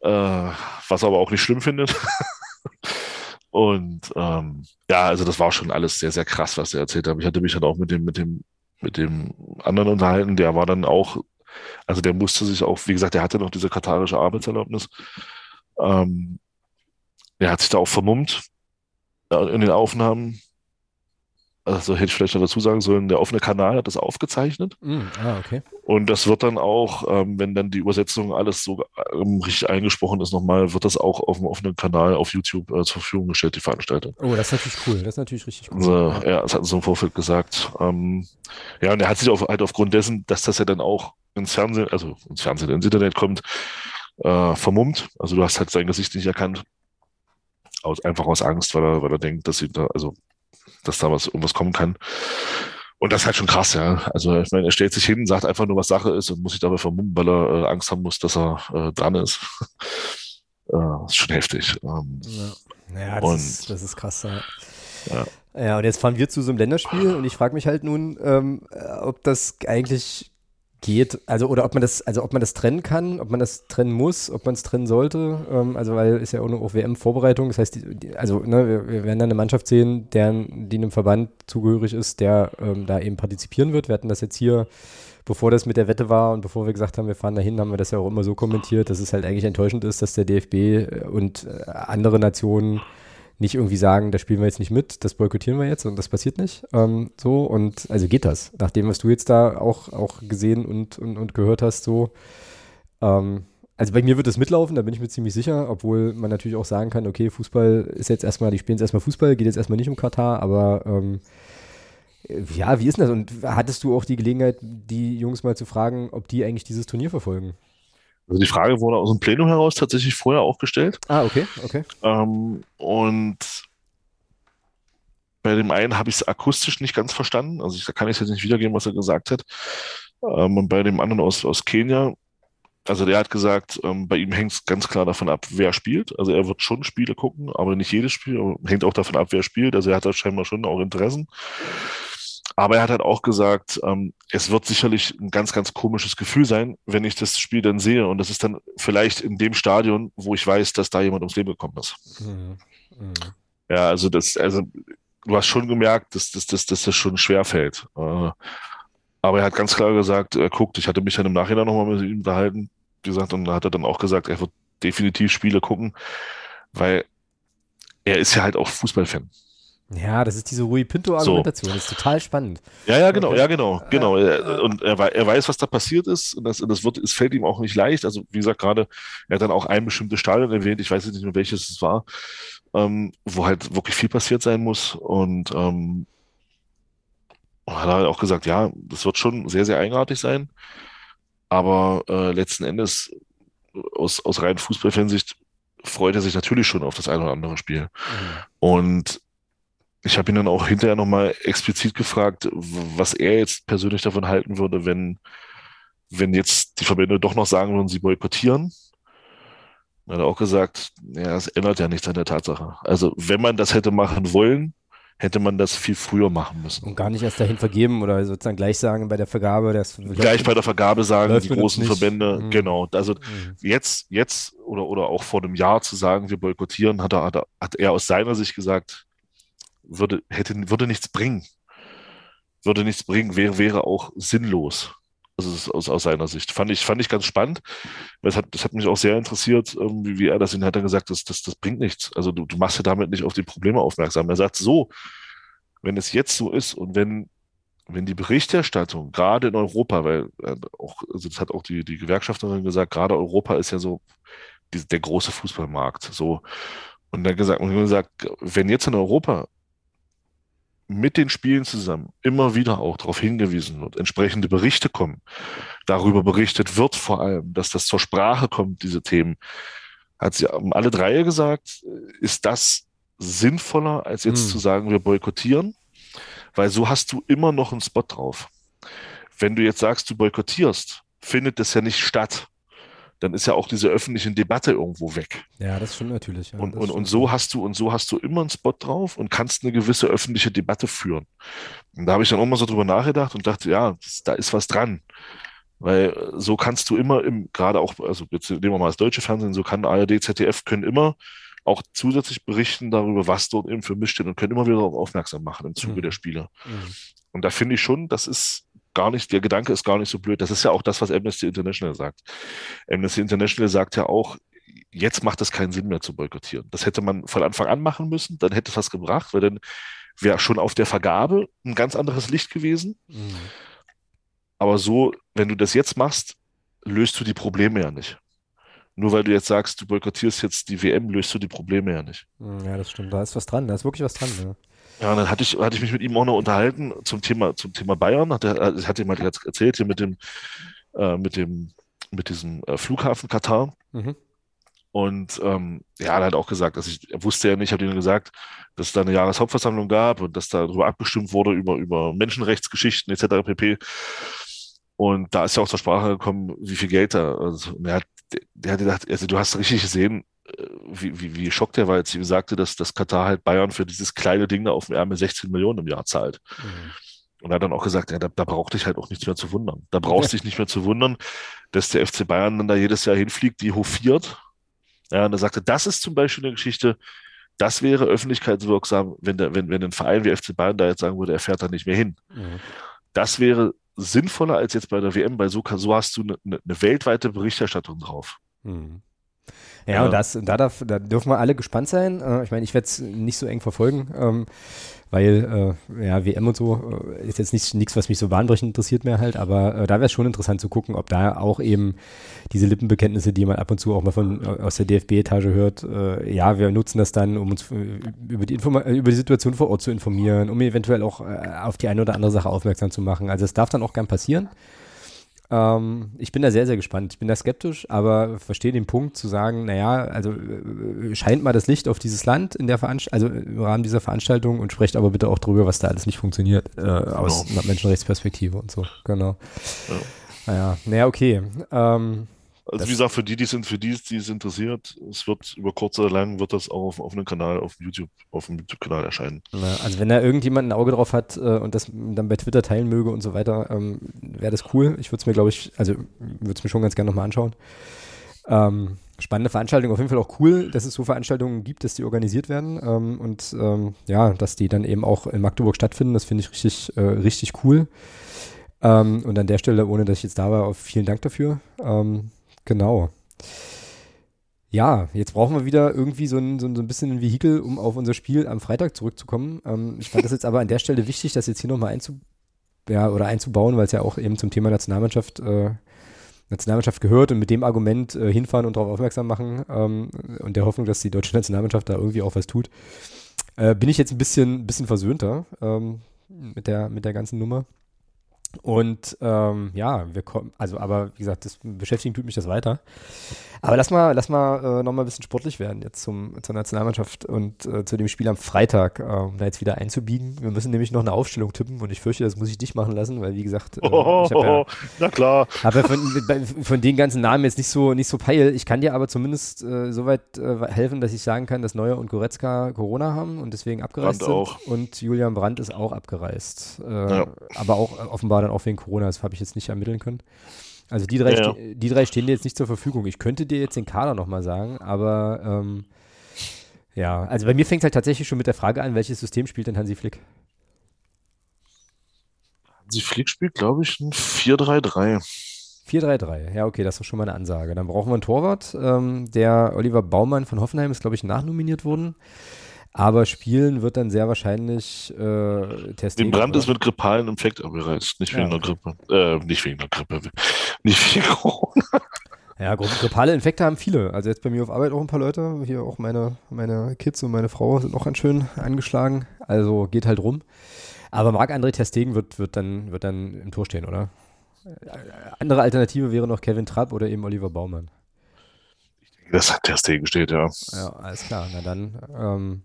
Äh, was er aber auch nicht schlimm findet. Und ähm, ja, also das war schon alles sehr, sehr krass, was er erzählt hat. Ich hatte mich dann auch mit dem, mit dem, mit dem anderen unterhalten, der war dann auch, also der musste sich auch, wie gesagt, der hatte noch diese katarische Arbeitserlaubnis. Ähm, er hat sich da auch vermummt äh, in den Aufnahmen also hätte ich vielleicht noch dazu sagen sollen, der offene Kanal hat das aufgezeichnet. Mm, ah, okay. Und das wird dann auch, ähm, wenn dann die Übersetzung alles so ähm, richtig eingesprochen ist, nochmal, wird das auch auf dem offenen Kanal auf YouTube äh, zur Verfügung gestellt, die Veranstaltung. Oh, das ist natürlich cool. Das ist natürlich richtig cool. Also, ja, das hat uns im Vorfeld gesagt. Ähm, ja, und er hat sich auf, halt aufgrund dessen, dass das ja dann auch ins Fernsehen, also ins Fernsehen, ins Internet kommt, äh, vermummt. Also du hast halt sein Gesicht nicht erkannt. Aus, einfach aus Angst, weil er, weil er denkt, dass sie da, also dass da was irgendwas kommen kann. Und das ist halt schon krass, ja. Also ich meine, er stellt sich hin, sagt einfach nur, was Sache ist und muss sich dabei vermummen, weil er äh, Angst haben muss, dass er äh, dran ist. äh, ist schon heftig. Ähm, ja, ja das, ist, das ist krass. Ja. ja. Ja, und jetzt fahren wir zu so einem Länderspiel und ich frage mich halt nun, ähm, ob das eigentlich geht, also oder ob man das, also ob man das trennen kann, ob man das trennen muss, ob man es trennen sollte, ähm, also weil ist ja auch noch WM-Vorbereitung, das heißt, die, die, also ne, wir, wir, werden dann eine Mannschaft sehen, deren, die einem Verband zugehörig ist, der ähm, da eben partizipieren wird. Wir hatten das jetzt hier, bevor das mit der Wette war und bevor wir gesagt haben, wir fahren dahin, haben wir das ja auch immer so kommentiert, dass es halt eigentlich enttäuschend ist, dass der DFB und äh, andere Nationen nicht irgendwie sagen, da spielen wir jetzt nicht mit, das boykottieren wir jetzt und das passiert nicht. Ähm, so und also geht das. Nach dem, was du jetzt da auch, auch gesehen und, und, und gehört hast, so. Ähm, also bei mir wird es mitlaufen, da bin ich mir ziemlich sicher, obwohl man natürlich auch sagen kann, okay, Fußball ist jetzt erstmal, die spielen jetzt erstmal Fußball, geht jetzt erstmal nicht um Katar, aber ähm, ja, wie ist denn das? Und hattest du auch die Gelegenheit, die Jungs mal zu fragen, ob die eigentlich dieses Turnier verfolgen? Also die Frage wurde aus dem Plenum heraus tatsächlich vorher auch gestellt. Ah, okay, okay. Ähm, und bei dem einen habe ich es akustisch nicht ganz verstanden. Also ich, da kann ich jetzt nicht wiedergeben, was er gesagt hat. Ähm, und bei dem anderen aus, aus Kenia, also der hat gesagt, ähm, bei ihm hängt es ganz klar davon ab, wer spielt. Also er wird schon Spiele gucken, aber nicht jedes Spiel. Hängt auch davon ab, wer spielt. Also er hat da scheinbar schon auch Interessen. Aber er hat halt auch gesagt, ähm, es wird sicherlich ein ganz, ganz komisches Gefühl sein, wenn ich das Spiel dann sehe. Und das ist dann vielleicht in dem Stadion, wo ich weiß, dass da jemand ums Leben gekommen ist. Mhm. Mhm. Ja, also das, also du hast schon gemerkt, dass, dass, dass, dass das schon schwer fällt. Äh, aber er hat ganz klar gesagt, er guckt, ich hatte mich dann im Nachhinein nochmal mit ihm unterhalten, gesagt, und da hat er dann auch gesagt, er wird definitiv Spiele gucken, weil er ist ja halt auch Fußballfan. Ja, das ist diese Rui Pinto-Argumentation. So. Das ist total spannend. Ja, ja, genau, okay. ja, genau, genau. Und er, er, weiß, was da passiert ist. Und das, das wird, es fällt ihm auch nicht leicht. Also, wie gesagt, gerade, er hat dann auch ein bestimmtes Stadion erwähnt. Ich weiß jetzt nicht mehr, welches es war, ähm, wo halt wirklich viel passiert sein muss. Und, ähm, hat er halt auch gesagt, ja, das wird schon sehr, sehr eigenartig sein. Aber äh, letzten Endes, aus, aus rein Fußballfansicht, freut er sich natürlich schon auf das ein oder andere Spiel. Mhm. Und ich habe ihn dann auch hinterher nochmal explizit gefragt, was er jetzt persönlich davon halten würde, wenn, wenn jetzt die Verbände doch noch sagen würden, sie boykottieren. Er hat auch gesagt, ja, das ändert ja nichts an der Tatsache. Also, wenn man das hätte machen wollen, hätte man das viel früher machen müssen. Und gar nicht erst dahin vergeben oder sozusagen gleich sagen bei der Vergabe. Das gleich bei der Vergabe sagen, die großen Verbände, mhm. genau. Also mhm. jetzt, jetzt oder, oder auch vor einem Jahr zu sagen, wir boykottieren, er, hat er, hat er aus seiner Sicht gesagt, würde, hätte, würde nichts bringen. Würde nichts bringen, wäre, wäre auch sinnlos. Also aus, aus seiner Sicht. Fand ich, fand ich ganz spannend. Das hat, das hat mich auch sehr interessiert, ähm, wie, wie er das ihn hat dann gesagt, das, das, das bringt nichts. Also du, du machst ja damit nicht auf die Probleme aufmerksam. Er sagt so, wenn es jetzt so ist und wenn, wenn die Berichterstattung gerade in Europa, weil auch, also das hat auch die, die Gewerkschafterin gesagt, gerade Europa ist ja so die, der große Fußballmarkt. So. Und dann gesagt, und gesagt, wenn jetzt in Europa mit den Spielen zusammen immer wieder auch darauf hingewiesen wird, entsprechende Berichte kommen, darüber berichtet wird vor allem, dass das zur Sprache kommt, diese Themen, hat sie alle drei gesagt, ist das sinnvoller, als jetzt hm. zu sagen, wir boykottieren, weil so hast du immer noch einen Spot drauf. Wenn du jetzt sagst, du boykottierst, findet das ja nicht statt. Dann ist ja auch diese öffentliche Debatte irgendwo weg. Ja, das stimmt natürlich. Ja, und, und, stimmt. und so hast du, und so hast du immer einen Spot drauf und kannst eine gewisse öffentliche Debatte führen. Und da habe ich dann auch mal so drüber nachgedacht und dachte, ja, das, da ist was dran. Weil äh, so kannst du immer im, gerade auch, also jetzt nehmen wir mal das deutsche Fernsehen, so kann ARD, ZDF können immer auch zusätzlich berichten darüber, was dort eben für mich steht und können immer wieder darauf aufmerksam machen im Zuge mhm. der Spiele. Mhm. Und da finde ich schon, das ist gar nicht, der Gedanke ist gar nicht so blöd. Das ist ja auch das, was Amnesty International sagt. Amnesty International sagt ja auch, jetzt macht es keinen Sinn mehr zu boykottieren. Das hätte man von Anfang an machen müssen, dann hätte es was gebracht, weil dann wäre schon auf der Vergabe ein ganz anderes Licht gewesen. Mhm. Aber so, wenn du das jetzt machst, löst du die Probleme ja nicht. Nur weil du jetzt sagst, du boykottierst jetzt die WM, löst du die Probleme ja nicht. Mhm, ja, das stimmt. Da ist was dran. Da ist wirklich was dran. Ja. Ja, dann hatte ich, hatte ich mich mit ihm auch noch unterhalten zum Thema, zum Thema Bayern. Hat er, äh, hat ihm halt jetzt erzählt hier mit dem, äh, mit dem, mit diesem äh, Flughafen Katar. Mhm. Und ähm, ja, er hat auch gesagt, dass ich, er wusste ja nicht, ich habe ihm gesagt, dass es da eine Jahreshauptversammlung gab und dass da darüber abgestimmt wurde, über, über Menschenrechtsgeschichten etc. pp. Und da ist ja auch zur Sprache gekommen, wie viel Geld da. Also, er hat, der hat gedacht, also du hast richtig gesehen, wie, wie, wie geschockt er war, als sie sagte, dass das Katar halt Bayern für dieses kleine Ding da auf dem Ärmel 16 Millionen im Jahr zahlt. Mhm. Und er hat dann auch gesagt, ja, da, da brauchte ich halt auch nichts mehr zu wundern. Da brauchst du dich nicht mehr zu wundern, dass der FC Bayern dann da jedes Jahr hinfliegt, die hofiert. Ja, und er sagte, das ist zum Beispiel eine Geschichte, das wäre öffentlichkeitswirksam, wenn, der, wenn, wenn ein Verein wie FC Bayern da jetzt sagen würde, er fährt da nicht mehr hin. Mhm. Das wäre sinnvoller als jetzt bei der WM, weil so, so hast du eine, eine weltweite Berichterstattung drauf. Mhm. Ja, und das, da, darf, da dürfen wir alle gespannt sein. Äh, ich meine, ich werde es nicht so eng verfolgen, ähm, weil äh, ja, WM und so äh, ist jetzt nichts, was mich so bahnbrechend interessiert mehr halt, aber äh, da wäre es schon interessant zu gucken, ob da auch eben diese Lippenbekenntnisse, die man ab und zu auch mal von äh, aus der DFB-Etage hört, äh, ja, wir nutzen das dann, um uns über die, Informa über die Situation vor Ort zu informieren, um eventuell auch auf die eine oder andere Sache aufmerksam zu machen. Also es darf dann auch gern passieren. Ähm, ich bin da sehr, sehr gespannt. Ich bin da skeptisch, aber verstehe den Punkt zu sagen, naja, also äh, scheint mal das Licht auf dieses Land in der Veranstaltung, also im Rahmen dieser Veranstaltung und sprecht aber bitte auch darüber, was da alles nicht funktioniert, äh, aus genau. einer Menschenrechtsperspektive und so. Genau. Ja. Naja, naja, okay. Ähm, also wie gesagt, für die, die sind, für die, die es interessiert, es wird über kurz oder lang wird das auch auf, auf einem Kanal, auf YouTube, auf dem YouTube-Kanal erscheinen. Na, also wenn da irgendjemand ein Auge drauf hat äh, und das dann bei Twitter teilen möge und so weiter, ähm, wäre das cool. Ich würde es mir, glaube ich, also würde es mir schon ganz gerne nochmal anschauen. Ähm, spannende Veranstaltung, auf jeden Fall auch cool, dass es so Veranstaltungen gibt, dass die organisiert werden ähm, und ähm, ja, dass die dann eben auch in Magdeburg stattfinden. Das finde ich richtig, äh, richtig cool. Ähm, und an der Stelle, ohne dass ich jetzt da war, vielen Dank dafür. Ähm, Genau. Ja, jetzt brauchen wir wieder irgendwie so ein, so so ein bisschen ein Vehikel, um auf unser Spiel am Freitag zurückzukommen. Ähm, ich fand das jetzt aber an der Stelle wichtig, das jetzt hier nochmal einzu, ja, einzubauen, weil es ja auch eben zum Thema Nationalmannschaft, äh, Nationalmannschaft gehört und mit dem Argument äh, hinfahren und darauf aufmerksam machen ähm, und der Hoffnung, dass die deutsche Nationalmannschaft da irgendwie auch was tut, äh, bin ich jetzt ein bisschen, bisschen versöhnter ähm, mit, der, mit der ganzen Nummer. Und ähm, ja, wir kommen, also aber wie gesagt, das beschäftigen tut mich das weiter. Aber lass mal, lass mal äh, nochmal ein bisschen sportlich werden jetzt zum, zur Nationalmannschaft und äh, zu dem Spiel am Freitag, äh, um da jetzt wieder einzubiegen. Wir müssen nämlich noch eine Aufstellung tippen und ich fürchte, das muss ich dich machen lassen, weil wie gesagt, äh, ich ja, na klar. habe ja von, von, den ganzen Namen jetzt nicht so, nicht so peil. Ich kann dir aber zumindest äh, soweit äh, helfen, dass ich sagen kann, dass Neuer und Goretzka Corona haben und deswegen abgereist Brandt sind. Auch. Und Julian Brandt ist auch abgereist. Äh, ja. Aber auch offenbar dann auch wegen Corona, das habe ich jetzt nicht ermitteln können. Also die drei, ja, ja. die drei stehen dir jetzt nicht zur Verfügung. Ich könnte dir jetzt den Kader nochmal sagen, aber ähm, ja, also bei mir fängt es halt tatsächlich schon mit der Frage an, welches System spielt denn Hansi Flick? Hansi Flick spielt, glaube ich, ein 4-3-3. 4-3-3, ja, okay, das ist schon mal eine Ansage. Dann brauchen wir einen Torwart. Ähm, der Oliver Baumann von Hoffenheim ist, glaube ich, nachnominiert worden. Aber spielen wird dann sehr wahrscheinlich äh, Testegen. Den Brand ist mit grippalen Infekt abgereist, nicht wegen ja. der Grippe. Äh, nicht wegen der Grippe, nicht wegen Corona. Ja, grippale Infekte haben viele. Also jetzt bei mir auf Arbeit auch ein paar Leute. Hier auch meine, meine Kids und meine Frau sind auch ganz schön angeschlagen. Also geht halt rum. Aber Marc-André Testegen wird, wird, dann, wird dann im Tor stehen, oder? Andere Alternative wäre noch Kevin Trapp oder eben Oliver Baumann. Das hat Testegen steht, ja. Ja, alles klar. Na dann ähm,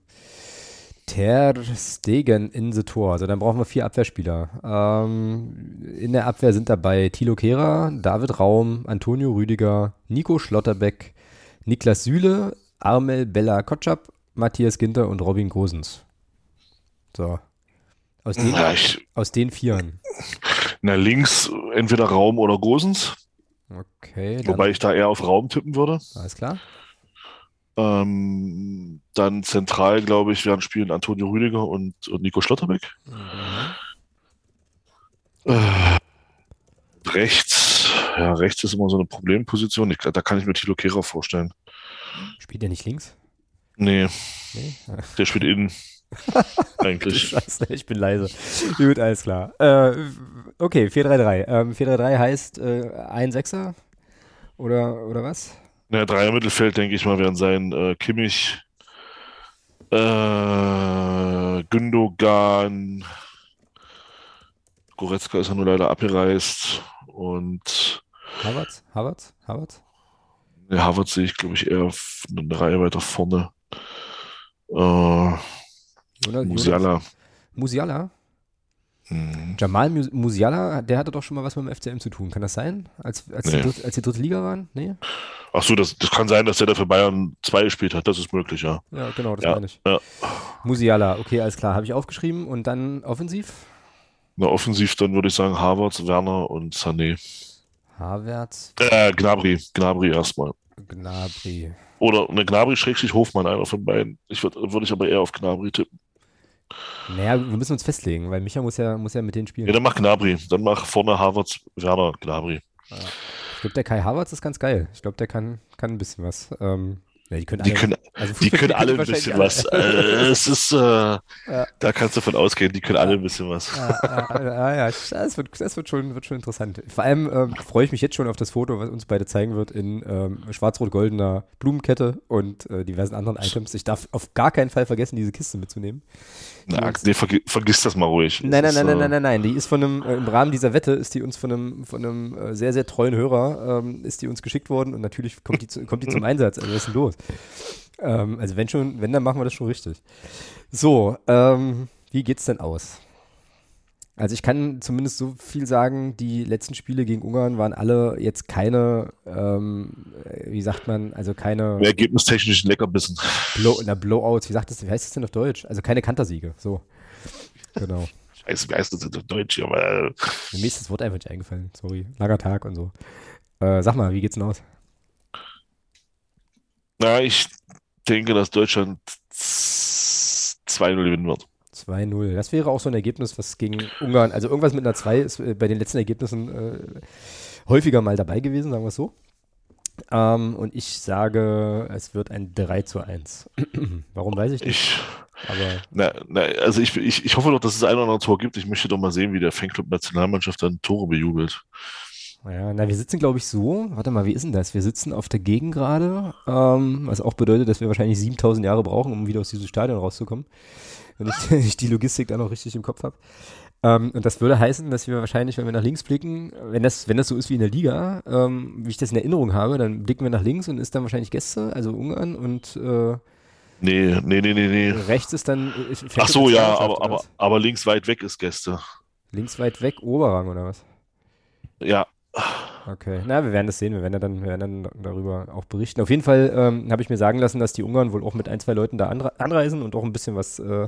Ter Stegen in the Tor. Also dann brauchen wir vier Abwehrspieler. Ähm, in der Abwehr sind dabei Thilo Kehrer, David Raum, Antonio Rüdiger, Nico Schlotterbeck, Niklas Süle, Armel Bella Kotschap, Matthias Ginter und Robin Gosens. So. Aus den, Na, ich, aus den Vieren. na, links entweder Raum oder Gosens, Okay, wobei ich da eher auf Raum tippen würde. alles klar. Ähm, dann zentral, glaube ich, werden spielen Antonio Rüdiger und, und Nico Schlotterbeck. Äh, rechts, ja, rechts ist immer so eine Problemposition. Ich, da kann ich mir Thilo Kehrer vorstellen. Spielt er nicht links? Nee, Nee? der spielt innen. Eigentlich. Scheiße, ich bin leise. Gut, alles klar. Äh, okay, 4-3-3. Ähm, 4-3-3 heißt äh, ein Sechser? Oder, oder was? Ja, Dreier Mittelfeld, denke ich mal, werden sein äh, Kimmich, äh, Gündogan, Goretzka ist ja nur leider abgereist und Havertz? Havertz? Havertz? der Havertz sehe ich, glaube ich, eher eine Reihe weiter vorne. Äh, Musiala. Musiala? Hm. Jamal Mus Musiala, der hatte doch schon mal was mit dem FCM zu tun. Kann das sein? Als, als, Nee. die, dritte, als die dritte Liga waren? Nee? Ach so, das, das kann sein, dass der da für Bayern 2 gespielt hat. Das ist möglich, ja. Ja, genau, das Ja, meine ich. ja. Musiala, okay, alles klar. Habe ich aufgeschrieben. Und dann offensiv? Na, offensiv dann würde ich sagen Havertz, Werner und Sané. Havertz, Äh, Gnabry. Gnabry erstmal. Gnabry. Oder eine Gnabry schrägstrich Hofmann, einer von beiden. Ich würde würde ich aber eher auf Gnabry tippen. Naja, wir müssen uns festlegen, weil Micha muss ja, muss ja mit denen spielen. Ja, dann mach Gnabry. Dann mach vorne Havertz, Werner, Gnabry. Ich glaube, der Kai Havertz ist ganz geil. Ich glaube, der kann, kann ein bisschen was. Ähm, ja, die können Die alle, können, also die können alle ein bisschen was. Äh, es ist, äh, Ja. da kannst du von ausgehen, die können alle ein bisschen was. Ja, ja, ja, ja, das wird, das wird, schon, wird schon interessant. Vor allem ähm, freue ich mich jetzt schon auf das Foto, was uns beide zeigen wird in ähm, schwarz-rot-goldener Blumenkette und äh, diversen anderen Items. Ich darf auf gar keinen Fall vergessen, diese Kiste mitzunehmen. Na, nee, vergi vergiss das mal ruhig. Nein, nein, nein, nein, nein, nein, nein. Die ist von einem, äh, im Rahmen dieser Wette ist die uns von einem, von einem äh, sehr, sehr treuen Hörer, ähm, ist die uns geschickt worden und natürlich kommt die, zu, kommt die zum Einsatz. Also was ist denn los? Ähm, also wenn schon, wenn, dann machen wir das schon richtig. So, ähm, wie geht's denn aus? Also ich kann zumindest so viel sagen, die letzten Spiele gegen Ungarn waren alle jetzt keine, ähm, äh, wie sagt man, also keine Ergebnistechnisch ein Leckerbissen. Blow, na, Blowouts, wie sagt das, wie heißt das denn auf Deutsch? Also keine Kantersiege, so. Genau. Scheiße, wie heißt das in Deutsch? hier? Aber, äh, Mir ist das Wort einfach nicht eingefallen. Sorry. Langer Tag und so. Äh, sag mal, wie geht's denn aus? Na, ich denke, dass Deutschland 2-0 gewinnen wird. 2-0. Das wäre auch so ein Ergebnis, was gegen Ungarn, also irgendwas mit einer 2 ist äh, bei den letzten Ergebnissen äh, häufiger mal dabei gewesen, sagen wir es so. Ähm, und ich sage, es wird ein 3 zu 1. Warum weiß ich nicht, Ich, aber na, na, also ich, ich, ich hoffe doch, dass es ein oder andere Tor gibt. Ich möchte doch mal sehen, wie der Fanclub Nationalmannschaft dann Tore bejubelt. Ja, na, wir sitzen, glaube ich, so. Warte mal, wie ist denn das? Wir sitzen auf der Gegengrade, ähm, was auch bedeutet, dass wir wahrscheinlich 7000 Jahre brauchen, um wieder aus diesem Stadion rauszukommen. Wenn ich, wenn ich die Logistik da noch richtig im Kopf habe. Ähm, und das würde heißen, dass wir wahrscheinlich, wenn wir nach links blicken, wenn das, wenn das so ist wie in der Liga, ähm, wie ich das in Erinnerung habe, dann blicken wir nach links und ist dann wahrscheinlich Gäste, also Ungarn und äh, Nee, nee, nee, nee, nee. rechts ist dann. Äh, Ach so, ja, aber, aber, aber links weit weg ist Gäste. Links weit weg, Oberrang oder was? Ja, Okay, na, wir werden das sehen, wir werden ja dann, wir werden dann darüber auch berichten. Auf jeden Fall ähm, habe ich mir sagen lassen, dass die Ungarn wohl auch mit ein, zwei Leuten da anre anreisen und auch ein bisschen was, äh,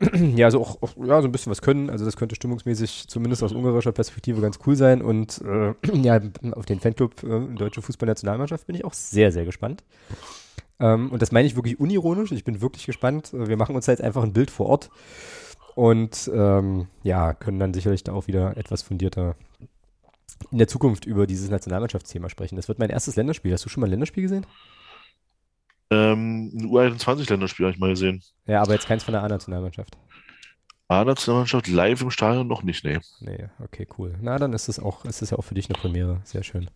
ja, so auch, auch, ja, so ein bisschen was können. Also das könnte stimmungsmäßig zumindest aus ungarischer Perspektive ganz cool sein. Und äh, ja, auf den Fanclub äh, Deutsche Fußballnationalmannschaft bin ich auch sehr, sehr gespannt. Ähm, und das meine ich wirklich unironisch. Ich bin wirklich gespannt. Äh, Wir machen uns jetzt einfach ein Bild vor Ort und ähm, ja, können dann sicherlich da auch wieder etwas fundierter in der Zukunft über dieses Nationalmannschaftsthema sprechen. Das wird mein erstes Länderspiel. Hast du schon mal ein Länderspiel gesehen? ähm, ein U21-Länderspiel habe ich mal gesehen. Ja, aber jetzt keins von der A-Nationalmannschaft. A-Nationalmannschaft live im Stadion noch nicht, nee. Nee, okay, cool. Na, dann ist es auch, ist es ja auch für dich eine Premiere. Sehr schön.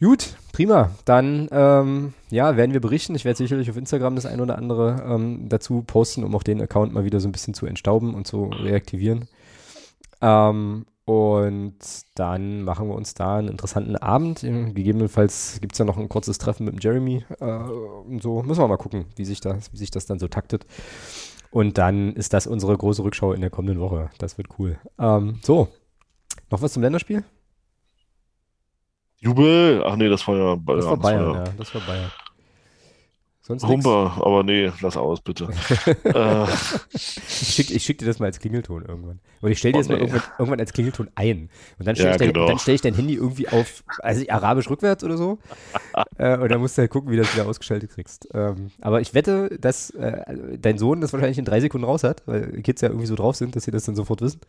Gut, prima. Dann ähm, ja, werden wir berichten. Ich werde sicherlich auf Instagram das ein oder andere ähm, dazu posten, um auch den Account mal wieder so ein bisschen zu entstauben und zu reaktivieren. Ähm, und dann machen wir uns da einen interessanten Abend. Ähm, Gegebenenfalls gibt es ja noch ein kurzes Treffen mit dem Jeremy äh, und so. Müssen wir mal gucken, wie sich das, wie sich das dann so taktet. Und dann ist das unsere große Rückschau in der kommenden Woche. Das wird cool. Ähm, so, noch was zum Länderspiel? Jubel? Ach nee, das war ja Bayern. Das war Bayern, ja, das war Bayern. Sonst Humber, aber nee, lass aus, bitte. äh. Ich schicke schick dir das mal als Klingelton irgendwann. Oder ich stelle dir oh, das nee. mal irgendwann, irgendwann, als Klingelton ein. Und dann stelle ja, ich, genau. stell ich, dein Handy irgendwie auf, also arabisch rückwärts oder so. äh, und dann musst du halt gucken, wie du das wieder ausgeschaltet kriegst. Ähm, aber ich wette, dass äh, dein Sohn das wahrscheinlich in drei Sekunden raus hat, weil Kids ja irgendwie so drauf sind, dass sie das dann sofort wissen.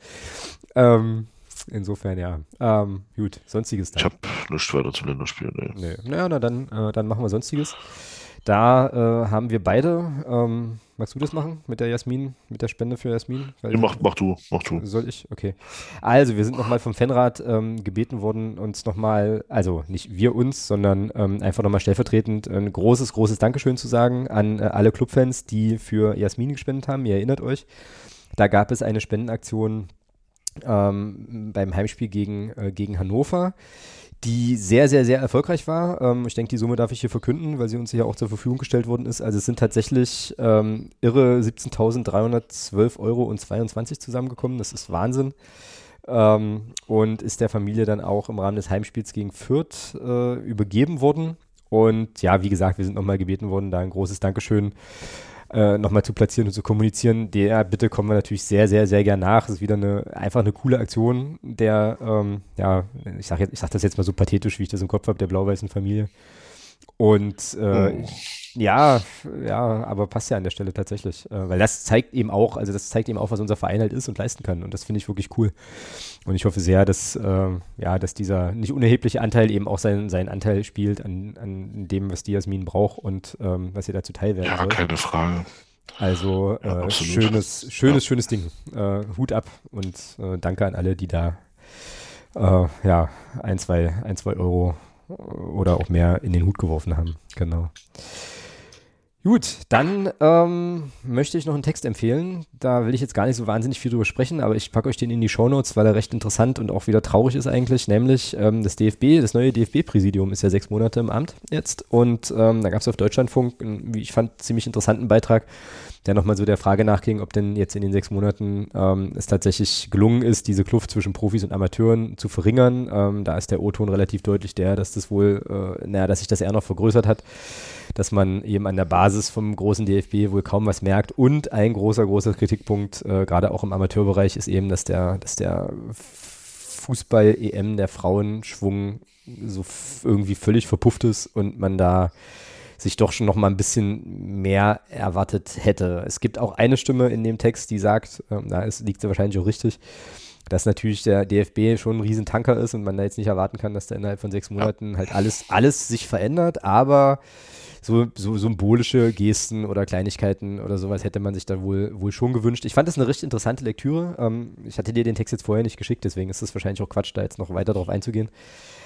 Ähm, insofern ja. Ähm, gut, sonstiges dann. Ich habe nichts weiter zu Länderspielen. Nee. nee. Naja, na dann, äh, dann machen wir sonstiges. Da äh, haben wir beide, ähm, magst du das machen mit der Jasmin, mit der Spende für Jasmin? Weil, mach, mach du, mach du. Soll ich? Okay. Also, wir sind nochmal vom Fanrat ähm, gebeten worden, uns nochmal, also nicht wir uns, sondern ähm, einfach nochmal stellvertretend ein großes, großes Dankeschön zu sagen an äh, alle Clubfans, die für Jasmin gespendet haben. Ihr erinnert euch, da gab es eine Spendenaktion ähm, beim Heimspiel gegen, äh, gegen Hannover die sehr, sehr, sehr erfolgreich war. Ähm, ich denke, die Summe darf ich hier verkünden, weil sie uns hier auch zur Verfügung gestellt worden ist. Also es sind tatsächlich ähm, irre 17.312 Euro und 22 zusammengekommen. Das ist Wahnsinn. Ähm, und ist der Familie dann auch im Rahmen des Heimspiels gegen Fürth äh, übergeben worden. Und ja, wie gesagt, wir sind nochmal gebeten worden, da ein großes Dankeschön äh, nochmal zu platzieren und zu kommunizieren, der bitte kommen wir natürlich sehr, sehr, sehr gern nach. Es ist wieder eine, einfach eine coole Aktion der, ähm, ja, ich sage sag das jetzt mal so pathetisch, wie ich das im Kopf habe, der blau-weißen Familie. Und äh, oh. ja, ja, aber passt ja an der Stelle tatsächlich. Äh, weil das zeigt eben auch, also das zeigt eben auch, was unser Verein halt ist und leisten kann. Und das finde ich wirklich cool. Und ich hoffe sehr, dass, äh, ja, dass dieser nicht unerhebliche Anteil eben auch seinen, seinen Anteil spielt an, an dem, was die Jasmin braucht und ähm, was ihr dazu teilwerden Ja, soll. keine Frage. Also ja, äh, schönes, schönes, ja. schönes Ding. Äh, Hut ab und äh, danke an alle, die da äh, ja, ein, zwei, ein, zwei Euro oder auch mehr in den Hut geworfen haben. Genau. Gut, dann ähm, möchte ich noch einen Text empfehlen. Da will ich jetzt gar nicht so wahnsinnig viel drüber sprechen, aber ich packe euch den in die Shownotes, weil er recht interessant und auch wieder traurig ist eigentlich. Nämlich ähm, das DFB, das neue DFB-Präsidium ist ja sechs Monate im Amt jetzt. Und ähm, da gab es auf Deutschlandfunk einen, wie ich fand, ziemlich interessanten Beitrag, der nochmal so der Frage nachging, ob denn jetzt in den sechs Monaten ähm, es tatsächlich gelungen ist, diese Kluft zwischen Profis und Amateuren zu verringern. Ähm, da ist der O-Ton relativ deutlich der, dass das wohl, äh, naja, dass sich das eher noch vergrößert hat dass man eben an der Basis vom großen DFB wohl kaum was merkt. Und ein großer, großer Kritikpunkt, äh, gerade auch im Amateurbereich, ist eben, dass der, dass der Fußball-EM, der Frauenschwung so irgendwie völlig verpufft ist und man da sich doch schon noch mal ein bisschen mehr erwartet hätte. Es gibt auch eine Stimme in dem Text, die sagt, äh, da ist, liegt sie wahrscheinlich auch richtig, dass natürlich der DFB schon ein Riesentanker ist und man da jetzt nicht erwarten kann, dass da innerhalb von sechs Monaten halt alles, alles sich verändert, aber so, so symbolische Gesten oder Kleinigkeiten oder sowas hätte man sich da wohl, wohl schon gewünscht. Ich fand das eine richtig interessante Lektüre. Ähm, ich hatte dir den Text jetzt vorher nicht geschickt, deswegen ist es wahrscheinlich auch Quatsch, da jetzt noch weiter drauf einzugehen.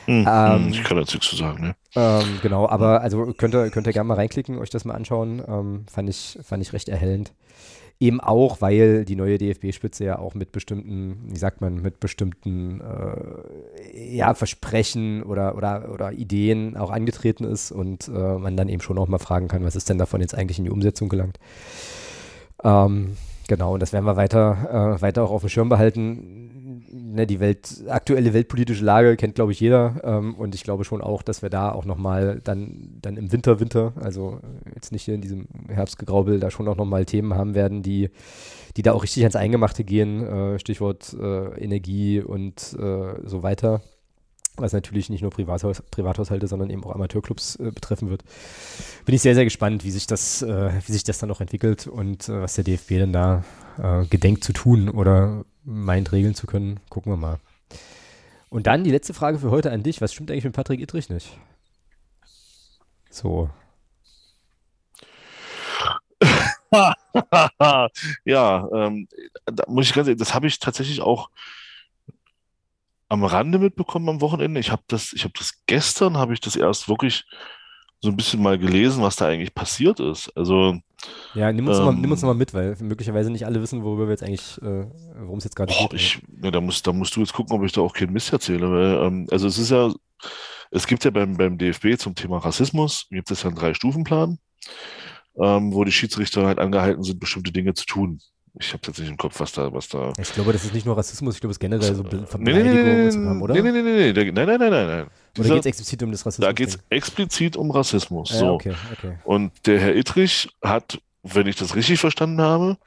Mhm, ähm, ich kann dazu nichts zu sagen, ne? Ähm, genau, aber also könnt ihr, könnt ihr gerne mal reinklicken, euch das mal anschauen. Ähm, fand, ich, fand ich recht erhellend. Eben auch, weil die neue DFB-Spitze ja auch mit bestimmten, wie sagt man, mit bestimmten äh, ja, Versprechen oder, oder, oder Ideen auch angetreten ist und äh, man dann eben schon auch mal fragen kann, was ist denn davon jetzt eigentlich in die Umsetzung gelangt. Ähm, genau, und das werden wir weiter, äh, weiter auch auf dem Schirm behalten ne, die Welt, aktuelle weltpolitische Lage kennt, glaube ich, jeder. Ähm, und ich glaube schon auch, dass wir da auch nochmal dann, dann im Winter, Winter, also jetzt nicht hier in diesem Herbstgegraubel, da schon auch nochmal Themen haben werden, die, die da auch richtig ans Eingemachte gehen. Äh, Stichwort äh, Energie und äh, so weiter. Was natürlich nicht nur Privathaus Privathaushalte, sondern eben auch Amateurclubs äh, betreffen wird. Bin ich sehr, sehr gespannt, wie sich das, äh, wie sich das dann noch entwickelt und äh, was der DFB denn da gedenkt zu tun oder meint, regeln zu können. Gucken wir mal. Und dann die letzte Frage für heute an dich. Was stimmt eigentlich mit Patrick Ittrich nicht? So. ja, ähm, da muss ich ganz ehrlich, das habe ich tatsächlich auch am Rande mitbekommen am Wochenende. Ich habe das, ich das gestern, habe ich das erst wirklich so ein bisschen mal gelesen, was da eigentlich passiert ist. Also ja, nimm uns, ähm, mal, nimm uns noch mal mit, weil möglicherweise nicht alle wissen, worüber wir jetzt eigentlich, äh, worum es jetzt gerade geht. Ich, ja, da, musst, da musst du jetzt gucken, ob ich da auch keinen Mist erzähle. Weil, ähm, also es ist ja, es gibt ja beim, beim DFB zum Thema Rassismus, gibt es ja einen Drei-Stufen-Plan. ähm, wo die Schiedsrichter halt angehalten sind, bestimmte Dinge zu tun. Ich habe jetzt nicht im Kopf, was da, was da. Ich glaube, das ist nicht nur Rassismus, ich glaube, es ist generell so Beleidigung nee, nee, nee, haben, oder? Nee, nee, nee, nee, nee, nein, nein, nein, nein, Oder geht es explizit um das Rassismus? Da geht es explizit um Rassismus. Ja, so. okay, okay. Und der Herr Ittrich hat, wenn ich das richtig verstanden habe,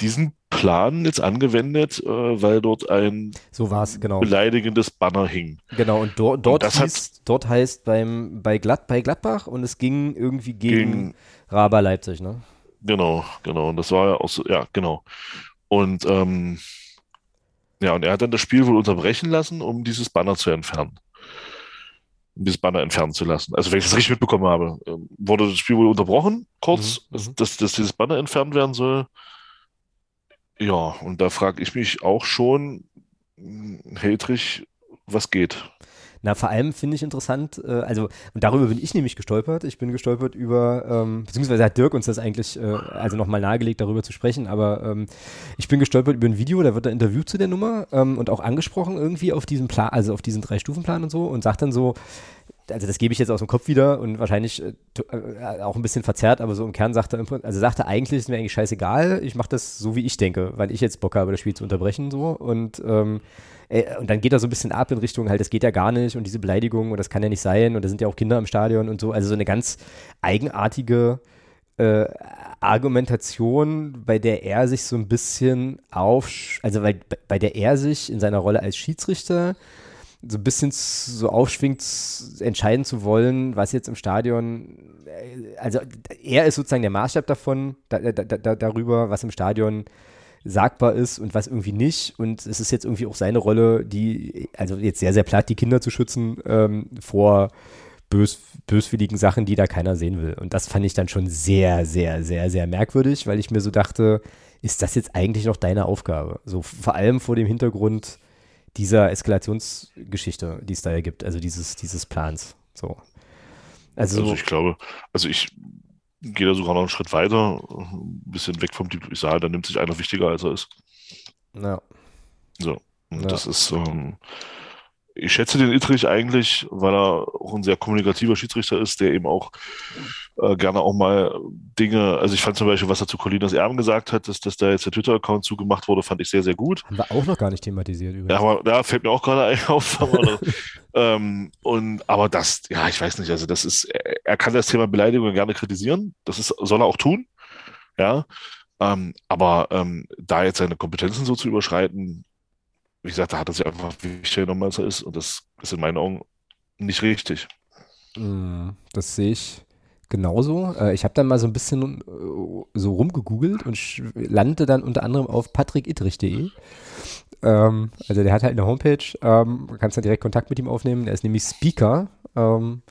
diesen Plan jetzt angewendet, äh, weil dort ein so genau. beleidigendes Banner hing. Genau, und do dort, und hieß, hat, dort heißt beim, bei, Glatt, bei Gladbach und es ging irgendwie gegen, gegen Raber Leipzig, ne? Genau, genau. Und das war ja auch so, ja, genau. Und ähm, ja, und er hat dann das Spiel wohl unterbrechen lassen, um dieses Banner zu entfernen. Um dieses Banner entfernen zu lassen. Also, wenn ich das richtig mitbekommen habe, ähm, wurde das Spiel wohl unterbrochen, kurz, mhm, dass, mhm. dass, dass dieses Banner entfernt werden soll. Ja, und da frage ich mich auch schon, Heltrich, was geht? Na, vor allem finde ich interessant, äh, also, und darüber bin ich nämlich gestolpert. Ich bin gestolpert über, ähm, beziehungsweise hat Dirk uns das eigentlich, äh, also nochmal nahegelegt, darüber zu sprechen, aber ähm, ich bin gestolpert über ein Video, da wird er interviewt zu der Nummer ähm, und auch angesprochen irgendwie auf diesen Plan, also auf diesen Drei-Stufen-Plan und so und sagt dann so, also das gebe ich jetzt aus dem Kopf wieder und wahrscheinlich äh, äh auch ein bisschen verzerrt, aber so im Kern sagt er, also sagt er eigentlich, ist mir eigentlich scheißegal, ich mache das so, wie ich denke, weil ich jetzt Bock habe, das Spiel zu unterbrechen so und ähm, äh, und dann geht er so ein bisschen ab in Richtung halt, das geht ja gar nicht und diese Beleidigung und das kann ja nicht sein und da sind ja auch Kinder im Stadion und so. Also so eine ganz eigenartige äh, Argumentation, bei der er sich so ein bisschen auf, also bei, bei der er sich in seiner Rolle als Schiedsrichter so ein bisschen so aufschwingt, entscheiden zu wollen, was jetzt im Stadion, äh, also er ist sozusagen der Maßstab davon, da, da, da, darüber, was im Stadion sagbar ist und was irgendwie nicht. Und es ist jetzt irgendwie auch seine Rolle, die, also jetzt sehr, sehr platt, die Kinder zu schützen ähm, vor bös, böswilligen Sachen, die da keiner sehen will. Und das fand ich dann schon sehr, sehr, sehr, sehr merkwürdig, weil ich mir so dachte, ist das jetzt eigentlich noch deine Aufgabe? So vor allem vor dem Hintergrund dieser Eskalationsgeschichte, die es da ja gibt, also dieses, dieses Plans. So. Also, also ich glaube, also ich geht er sogar noch einen Schritt weiter, ein bisschen weg vom Saal, da nimmt sich einer wichtiger, als er ist. Ja. So. Und ja. das ist, ähm, ich schätze den Ittrich eigentlich, weil er auch ein sehr kommunikativer Schiedsrichter ist, der eben auch äh, gerne auch mal Dinge, also ich fand zum Beispiel, was er zu Colinas Erben gesagt hat, dass, dass da jetzt der Twitter-Account zugemacht wurde, fand ich sehr, sehr gut. Haben wir auch noch gar nicht thematisiert übrigens. Ja, aber da fällt mir auch gerade ein auf. Aber, ähm, und, aber das, ja, ich weiß nicht, also das ist, er, er kann das Thema Beleidigung gerne kritisieren, das ist, soll er auch tun, ja, ähm, aber ähm, da jetzt seine Kompetenzen so zu überschreiten, wie gesagt, da hat er sich einfach wichtiger genommen, als er ist. Und das ist in meinen Augen nicht richtig. Mm, das sehe ich genauso. Äh, ich habe dann mal so ein bisschen äh, so rumgegoogelt und landete dann unter anderem auf patrickittrich.de. Ähm, also der hat halt eine Homepage, ähm, kannst dann direkt Kontakt mit ihm aufnehmen. Er ist nämlich Speaker. Ähm,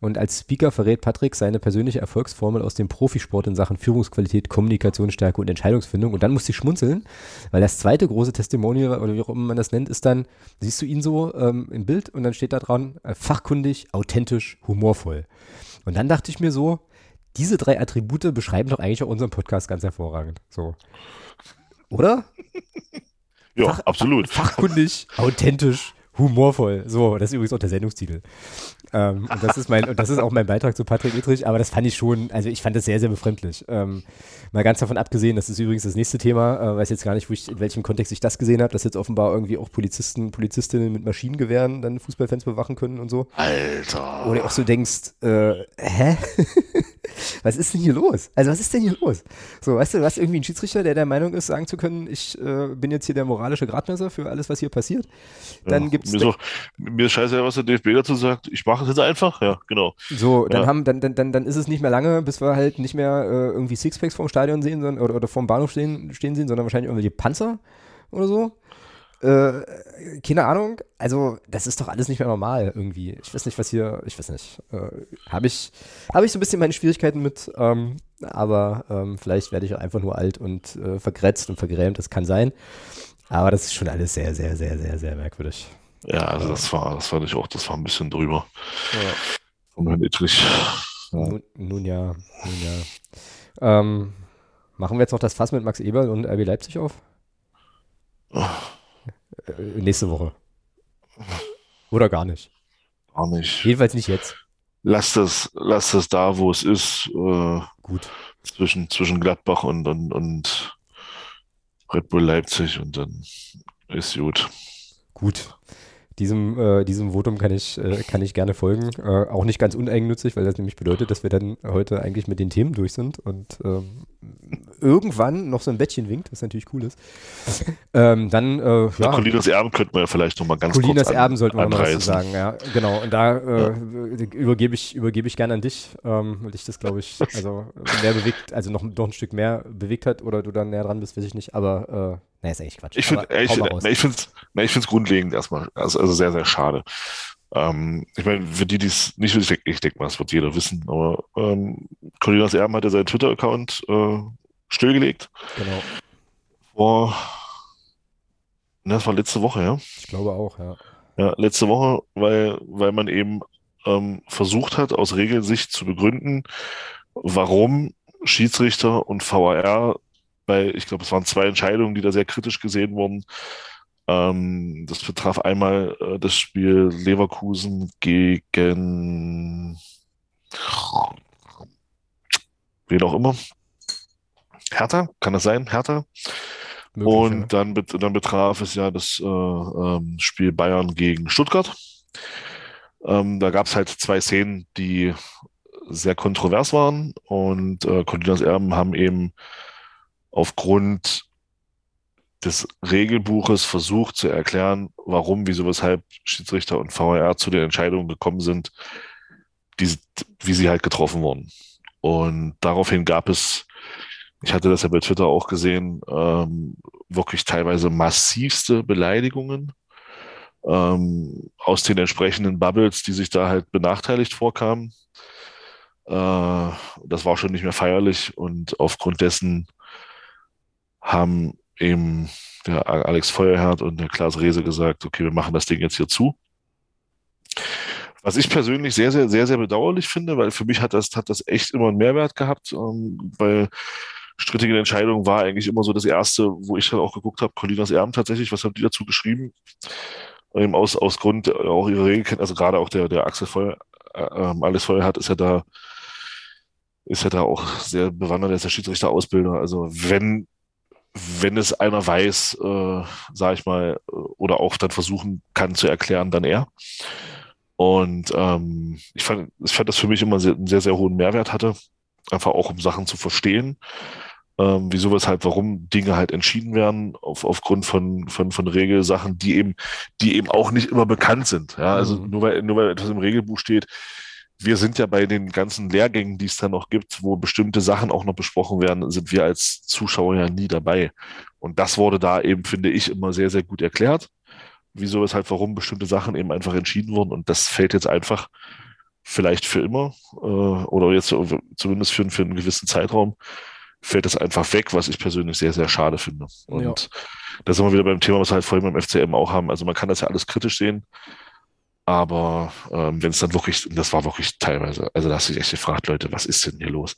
und als Speaker verrät Patrick seine persönliche Erfolgsformel aus dem Profisport in Sachen Führungsqualität, Kommunikationsstärke und Entscheidungsfindung. Und dann muss sie schmunzeln, weil das zweite große Testimonial, oder wie auch immer man das nennt, ist dann, siehst du ihn so ähm, im Bild und dann steht da dran, äh, fachkundig, authentisch, humorvoll. Und dann dachte ich mir so, diese drei Attribute beschreiben doch eigentlich auch unseren Podcast ganz hervorragend. So. Oder? Ja, Fach, absolut. Fachkundig, authentisch, humorvoll. So, das ist übrigens auch der Sendungstitel. Ähm, und das ist mein, und das ist auch mein Beitrag zu Patrick Ittrich, aber das fand ich schon, also ich fand das sehr, sehr befremdlich. Ähm, mal ganz davon abgesehen, das ist übrigens das nächste Thema, äh, weiß jetzt gar nicht, wo ich, in welchem Kontext ich das gesehen habe, dass jetzt offenbar irgendwie auch Polizisten, Polizistinnen mit Maschinengewehren dann Fußballfans bewachen können und so. Alter. Oder auch so denkst, äh, hä? was ist denn hier los? Also was ist denn hier los? So, weißt du, hast irgendwie einen Schiedsrichter, der der Meinung ist, sagen zu können, ich äh, bin jetzt hier der moralische Gradmesser für alles, was hier passiert. Dann ja, gibt's mir, ist auch, mir ist scheiße, was der DFB dazu sagt. Ich mache es jetzt einfach. Ja, genau. So, dann ja. haben, dann, dann, dann, dann ist es nicht mehr lange, bis wir halt nicht mehr äh, irgendwie Sixpacks vorm Stadion sehen sondern, oder, oder vorm Bahnhof stehen, stehen sehen, sondern wahrscheinlich irgendwelche Panzer oder so. Äh, keine Ahnung. Also, das ist doch alles nicht mehr normal irgendwie. Ich weiß nicht, was hier, ich weiß nicht. Äh, Habe ich, hab ich so ein bisschen meine Schwierigkeiten mit, ähm, aber ähm, vielleicht werde ich auch einfach nur alt und äh, vergrätzt und vergrämt, das kann sein. Aber das ist schon alles sehr, sehr, sehr, sehr, sehr merkwürdig. Ja, also das war, das fand ich auch, das war ein bisschen drüber. Ja. Von Herrn Ittrich. Ja. Nun, nun, ja, nun ja. Ähm, machen wir jetzt noch das Fass mit Max Eberl und RB Leipzig auf? Oh. Äh, nächste Woche. Oder gar nicht. Gar nicht. Jedenfalls nicht jetzt. lass das, lass das da, wo es ist. Äh, Gut. Zwischen, zwischen Gladbach und, und, und Red Bull Leipzig und dann ist gut. Gut diesem, äh, diesem Votum kann ich, äh, kann ich gerne folgen. Äh, auch nicht ganz uneigennützig, weil das nämlich bedeutet, dass wir dann heute eigentlich mit den Themen durch sind und ähm, irgendwann noch so ein Bettchen winkt, was natürlich cool ist. Ähm, dann, äh, ja. ja. Colinas Erben könnten wir ja vielleicht nochmal ganz Colinas kurz an, Erben sollten wir noch was zu sagen, ja. Genau, und da äh, übergebe ich, übergebe ich gerne an dich, ähm, weil dich das, glaube ich, also mehr bewegt, also noch, noch ein Stück mehr bewegt hat oder du dann näher dran bist, weiß ich nicht, aber äh, Nee, ist eigentlich Quatsch. Ich finde es grundlegend erstmal, also, also, sehr, sehr schade. Ähm, ich meine, für die, die es nicht wissen, ich, ich denke mal, das wird jeder wissen, aber ähm, Colinas Erben hat ja seinen Twitter-Account äh, stillgelegt. Genau. Vor, ne, das war letzte Woche, ja? Ich glaube auch, ja. Ja, letzte Woche, weil, weil man eben ähm, versucht hat, aus Regelsicht zu begründen, warum Schiedsrichter und VAR weil ich glaube, es waren zwei Entscheidungen, die da sehr kritisch gesehen wurden. Ähm, das betraf einmal äh, das Spiel Leverkusen gegen wen auch immer. Hertha, kann das sein? Hertha? Möglich, und ja. dann, dann betraf es ja das äh, ähm, Spiel Bayern gegen Stuttgart. Ähm, da gab es halt zwei Szenen, die sehr kontrovers waren und äh, Cordinas Erben haben eben aufgrund des Regelbuches versucht zu erklären, warum, wieso, weshalb Schiedsrichter und VAR zu den Entscheidungen gekommen sind, die, wie sie halt getroffen wurden. Und daraufhin gab es, ich hatte das ja bei Twitter auch gesehen, ähm, wirklich teilweise massivste Beleidigungen ähm, aus den entsprechenden Bubbles, die sich da halt benachteiligt vorkamen. Äh, das war schon nicht mehr feierlich und aufgrund dessen haben eben der Alex Feuerherd und der Klaas Rehse gesagt, okay, wir machen das Ding jetzt hier zu. Was ich persönlich sehr, sehr, sehr, sehr bedauerlich finde, weil für mich hat das, hat das echt immer einen Mehrwert gehabt, ähm, weil strittige Entscheidung war eigentlich immer so das erste, wo ich dann auch geguckt habe, Colinas Erben tatsächlich, was haben die dazu geschrieben? Eben aus, aus Grund auch ihrer Regeln, also gerade auch der, der Axel Feuer, äh, ähm, Alex Feuerherd ist ja da, ist ja da auch sehr bewandert, der ist der Schiedsrichter-Ausbilder. Also wenn wenn es einer weiß, äh, sage ich mal, oder auch dann versuchen kann zu erklären, dann er. Und ähm, ich, fand, ich fand das für mich immer sehr, einen sehr, sehr hohen Mehrwert hatte, einfach auch um Sachen zu verstehen, ähm, wieso, weshalb, warum Dinge halt entschieden werden auf, aufgrund von, von, von Regelsachen, die eben, die eben auch nicht immer bekannt sind. Ja, also mhm. nur weil, nur weil etwas im Regelbuch steht, wir sind ja bei den ganzen Lehrgängen, die es da noch gibt, wo bestimmte Sachen auch noch besprochen werden, sind wir als Zuschauer ja nie dabei. Und das wurde da eben, finde ich, immer sehr, sehr gut erklärt. Wieso, weshalb, warum bestimmte Sachen eben einfach entschieden wurden. Und das fällt jetzt einfach vielleicht für immer äh, oder jetzt zumindest für, für einen gewissen Zeitraum fällt das einfach weg, was ich persönlich sehr, sehr schade finde. Und ja. da sind wir wieder beim Thema, was wir halt vorhin beim FCM auch haben. Also man kann das ja alles kritisch sehen. Aber ähm, wenn es dann wirklich, das war wirklich teilweise, also da hast du dich echt gefragt, Leute, was ist denn hier los?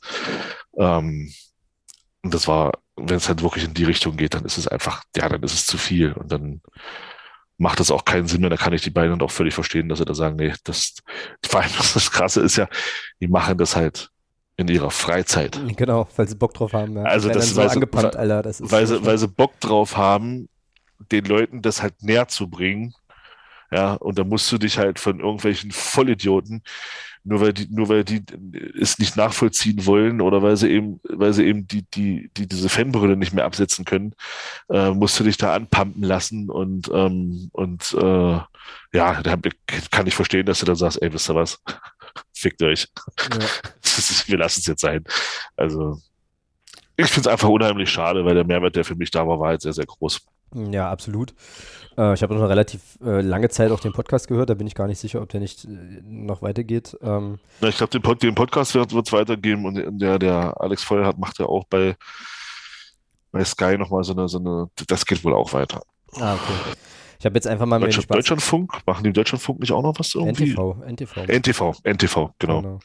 Ähm, und das war, wenn es halt wirklich in die Richtung geht, dann ist es einfach, ja, dann ist es zu viel. Und dann macht das auch keinen Sinn mehr. Da kann ich die beiden auch völlig verstehen, dass sie da sagen, nee, das, vor allem das Krasse ist ja, die machen das halt in ihrer Freizeit. Genau, weil sie Bock drauf haben. Ja. Also das, so weil, angepannt, Alter, das ist weil, sie, weil sie Bock drauf haben, den Leuten das halt näher zu bringen ja, und da musst du dich halt von irgendwelchen Vollidioten, nur weil die, nur weil die es nicht nachvollziehen wollen oder weil sie eben, weil sie eben die, die, die diese Fanbrille nicht mehr absetzen können, äh, musst du dich da anpumpen lassen und, ähm, und äh, ja, da kann ich verstehen, dass du dann sagst, ey, wisst ihr was? Fickt euch. Ja. Ist, wir lassen es jetzt sein. Also, ich finde es einfach unheimlich schade, weil der Mehrwert, der für mich da war, war halt sehr, sehr groß. Ja, absolut. Äh, ich habe noch eine relativ äh, lange Zeit auch den Podcast gehört, da bin ich gar nicht sicher, ob der nicht äh, noch weitergeht. Ähm, Na, ich glaube, den, Pod den, Podcast wird es weitergeben und der, der Alex Feuerhardt macht ja auch bei, bei Sky nochmal so eine, so eine, das geht wohl auch weiter. Ah, okay. Ich habe jetzt einfach mal Deutschland, Deutschlandfunk, machen die im Deutschlandfunk nicht auch noch was irgendwie? NTV, NTV. NTV, NTV, genau. genau.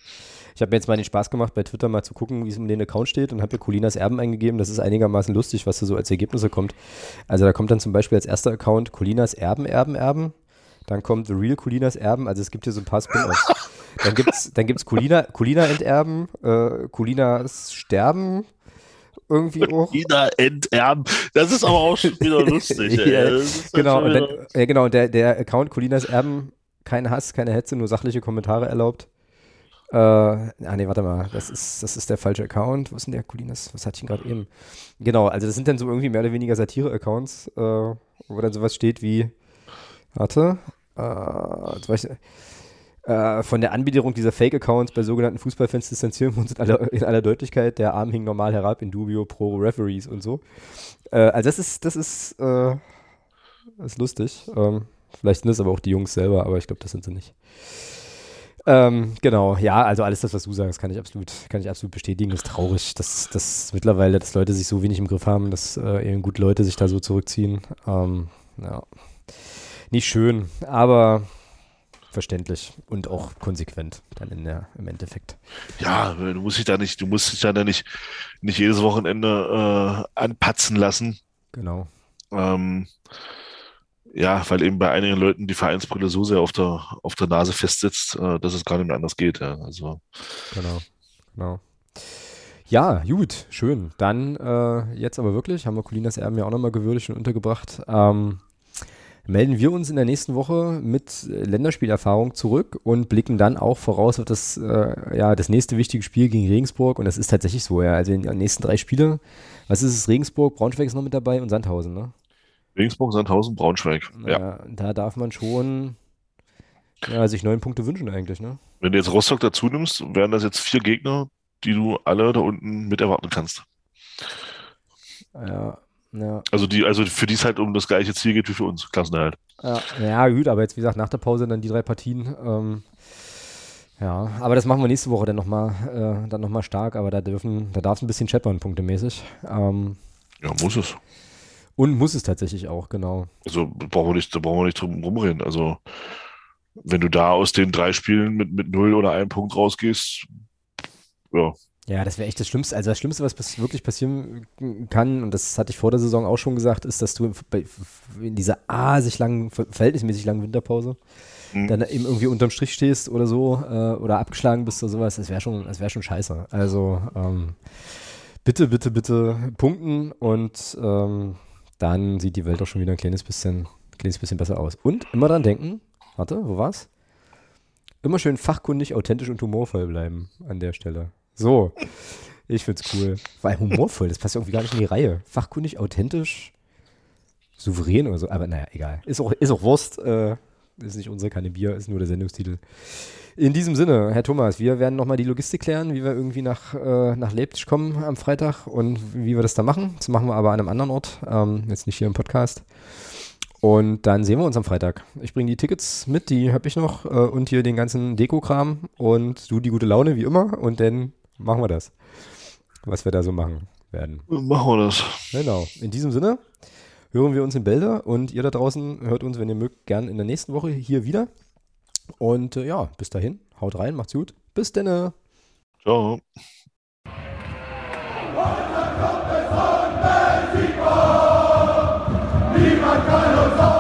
Ich habe mir jetzt mal den Spaß gemacht, bei Twitter mal zu gucken, wie es um den Account steht und habe mir Colinas Erben eingegeben. Das ist einigermaßen lustig, was da so als Ergebnisse kommt. Also da kommt dann zum Beispiel als erster Account Colinas Erben, Erben, Erben. Dann kommt The Real Colinas Erben. Also es gibt hier so ein paar Spin-offs. Dann gibt's, dann gibt's Colina, Colina enterben, äh, Colinas sterben, irgendwie auch. Colina enterben, das ist aber auch schon wieder lustig. ja, genau, und dann, ja, genau, und der, der Account Colinas Erben, kein Hass, keine Hetze, nur sachliche Kommentare erlaubt. Äh, ah nee, warte mal, das ist, das ist der falsche Account. Wo ist denn der Colinas? Was hatte ich ihn gerade eben? Genau, also das sind dann so irgendwie mehr oder weniger Satire-Accounts, äh, wo dann sowas steht wie, warte, äh, zum Beispiel, äh, von der Anbiederung dieser Fake-Accounts bei sogenannten Fußballfans distanzieren wir uns in aller, in aller, Deutlichkeit. Der Arm hing normal herab in dubio pro Referees und so. Äh, also das ist, das ist, äh, ist lustig. Ähm, vielleicht sind es aber auch die Jungs selber, aber ich glaube, das sind sie nicht. Ähm, genau, ja, also alles das, was du sagst, kann ich absolut, kann ich absolut bestätigen. Das ist traurig, dass, dass mittlerweile, dass Leute sich so wenig im Griff haben, dass äh, eben gut Leute sich da so zurückziehen. Ähm, ja. Nicht schön, aber verständlich und auch konsequent dann in der, im Endeffekt. Ja, du musst dich da nicht, du musst dich da nicht, nicht jedes Wochenende äh, anpatzen lassen. Genau. Ähm, ja, weil eben bei einigen Leuten die Vereinsbrille so sehr auf der, auf der Nase festsitzt, äh, dass es gar nicht mehr anders geht. Ja. Also. Genau, genau. Ja, gut, schön. Dann äh, jetzt aber wirklich, haben wir Colinas Erben ja auch nochmal gewürdigt und untergebracht. Ähm, melden wir uns in der nächsten Woche mit Länderspielerfahrung zurück und blicken dann auch voraus auf das, äh, ja, das nächste wichtige Spiel gegen Regensburg. Und das ist tatsächlich so, ja. Also in den nächsten drei Spiele, was ist es? Regensburg, Braunschweig ist noch mit dabei und Sandhausen, ne? Regensburg, Sandhausen, Braunschweig. Ja. ja. Da darf man schon ja, sich neun Punkte wünschen eigentlich, ne? Wenn du jetzt Rostock dazu nimmst, wären das jetzt vier Gegner, die du alle da unten mit erwarten kannst. Ja, ja. Also die, also für die es halt um das gleiche Ziel geht wie für uns, Klassenerhalt. Ja, ja, gut, aber jetzt wie gesagt, nach der Pause dann die drei Partien. Ähm, ja, aber das machen wir nächste Woche dann nochmal äh, noch stark, aber da dürfen, da darf es ein bisschen scheppern, punktemäßig. Ähm, ja, muss es. Und muss es tatsächlich auch, genau. Also brauchen wir nicht, da brauchen wir nicht drum rumreden. Also wenn du da aus den drei Spielen mit, mit null oder einem Punkt rausgehst, ja. Ja, das wäre echt das Schlimmste. Also das Schlimmste, was wirklich passieren kann, und das hatte ich vor der Saison auch schon gesagt, ist, dass du in dieser A sich langen, verhältnismäßig langen Winterpause mhm. dann eben irgendwie unterm Strich stehst oder so äh, oder abgeschlagen bist oder sowas. Das wäre schon, das wäre schon scheiße. Also ähm, bitte, bitte, bitte punkten und ähm, dann sieht die Welt auch schon wieder ein kleines bisschen, kleines bisschen besser aus. Und immer dran denken, warte, wo war's? Immer schön fachkundig, authentisch und humorvoll bleiben an der Stelle. So, ich find's cool. Weil humorvoll, das passt ja irgendwie gar nicht in die Reihe. Fachkundig, authentisch, souverän oder so. Aber naja, egal. Ist auch, ist auch Wurst. Äh, ist nicht unsere Kanne Bier, ist nur der Sendungstitel. In diesem Sinne, Herr Thomas, wir werden nochmal die Logistik klären, wie wir irgendwie nach, äh, nach Leipzig kommen am Freitag und wie wir das da machen. Das machen wir aber an einem anderen Ort, ähm, jetzt nicht hier im Podcast. Und dann sehen wir uns am Freitag. Ich bringe die Tickets mit, die habe ich noch äh, und hier den ganzen Deko-Kram und du die gute Laune wie immer und dann machen wir das. Was wir da so machen werden. Machen wir das. Genau. In diesem Sinne hören wir uns in Bälde und ihr da draußen hört uns, wenn ihr mögt, gern in der nächsten Woche hier wieder. Und äh, ja, bis dahin, haut rein, macht's gut. Bis denne. Ciao. Niemand kann uns auf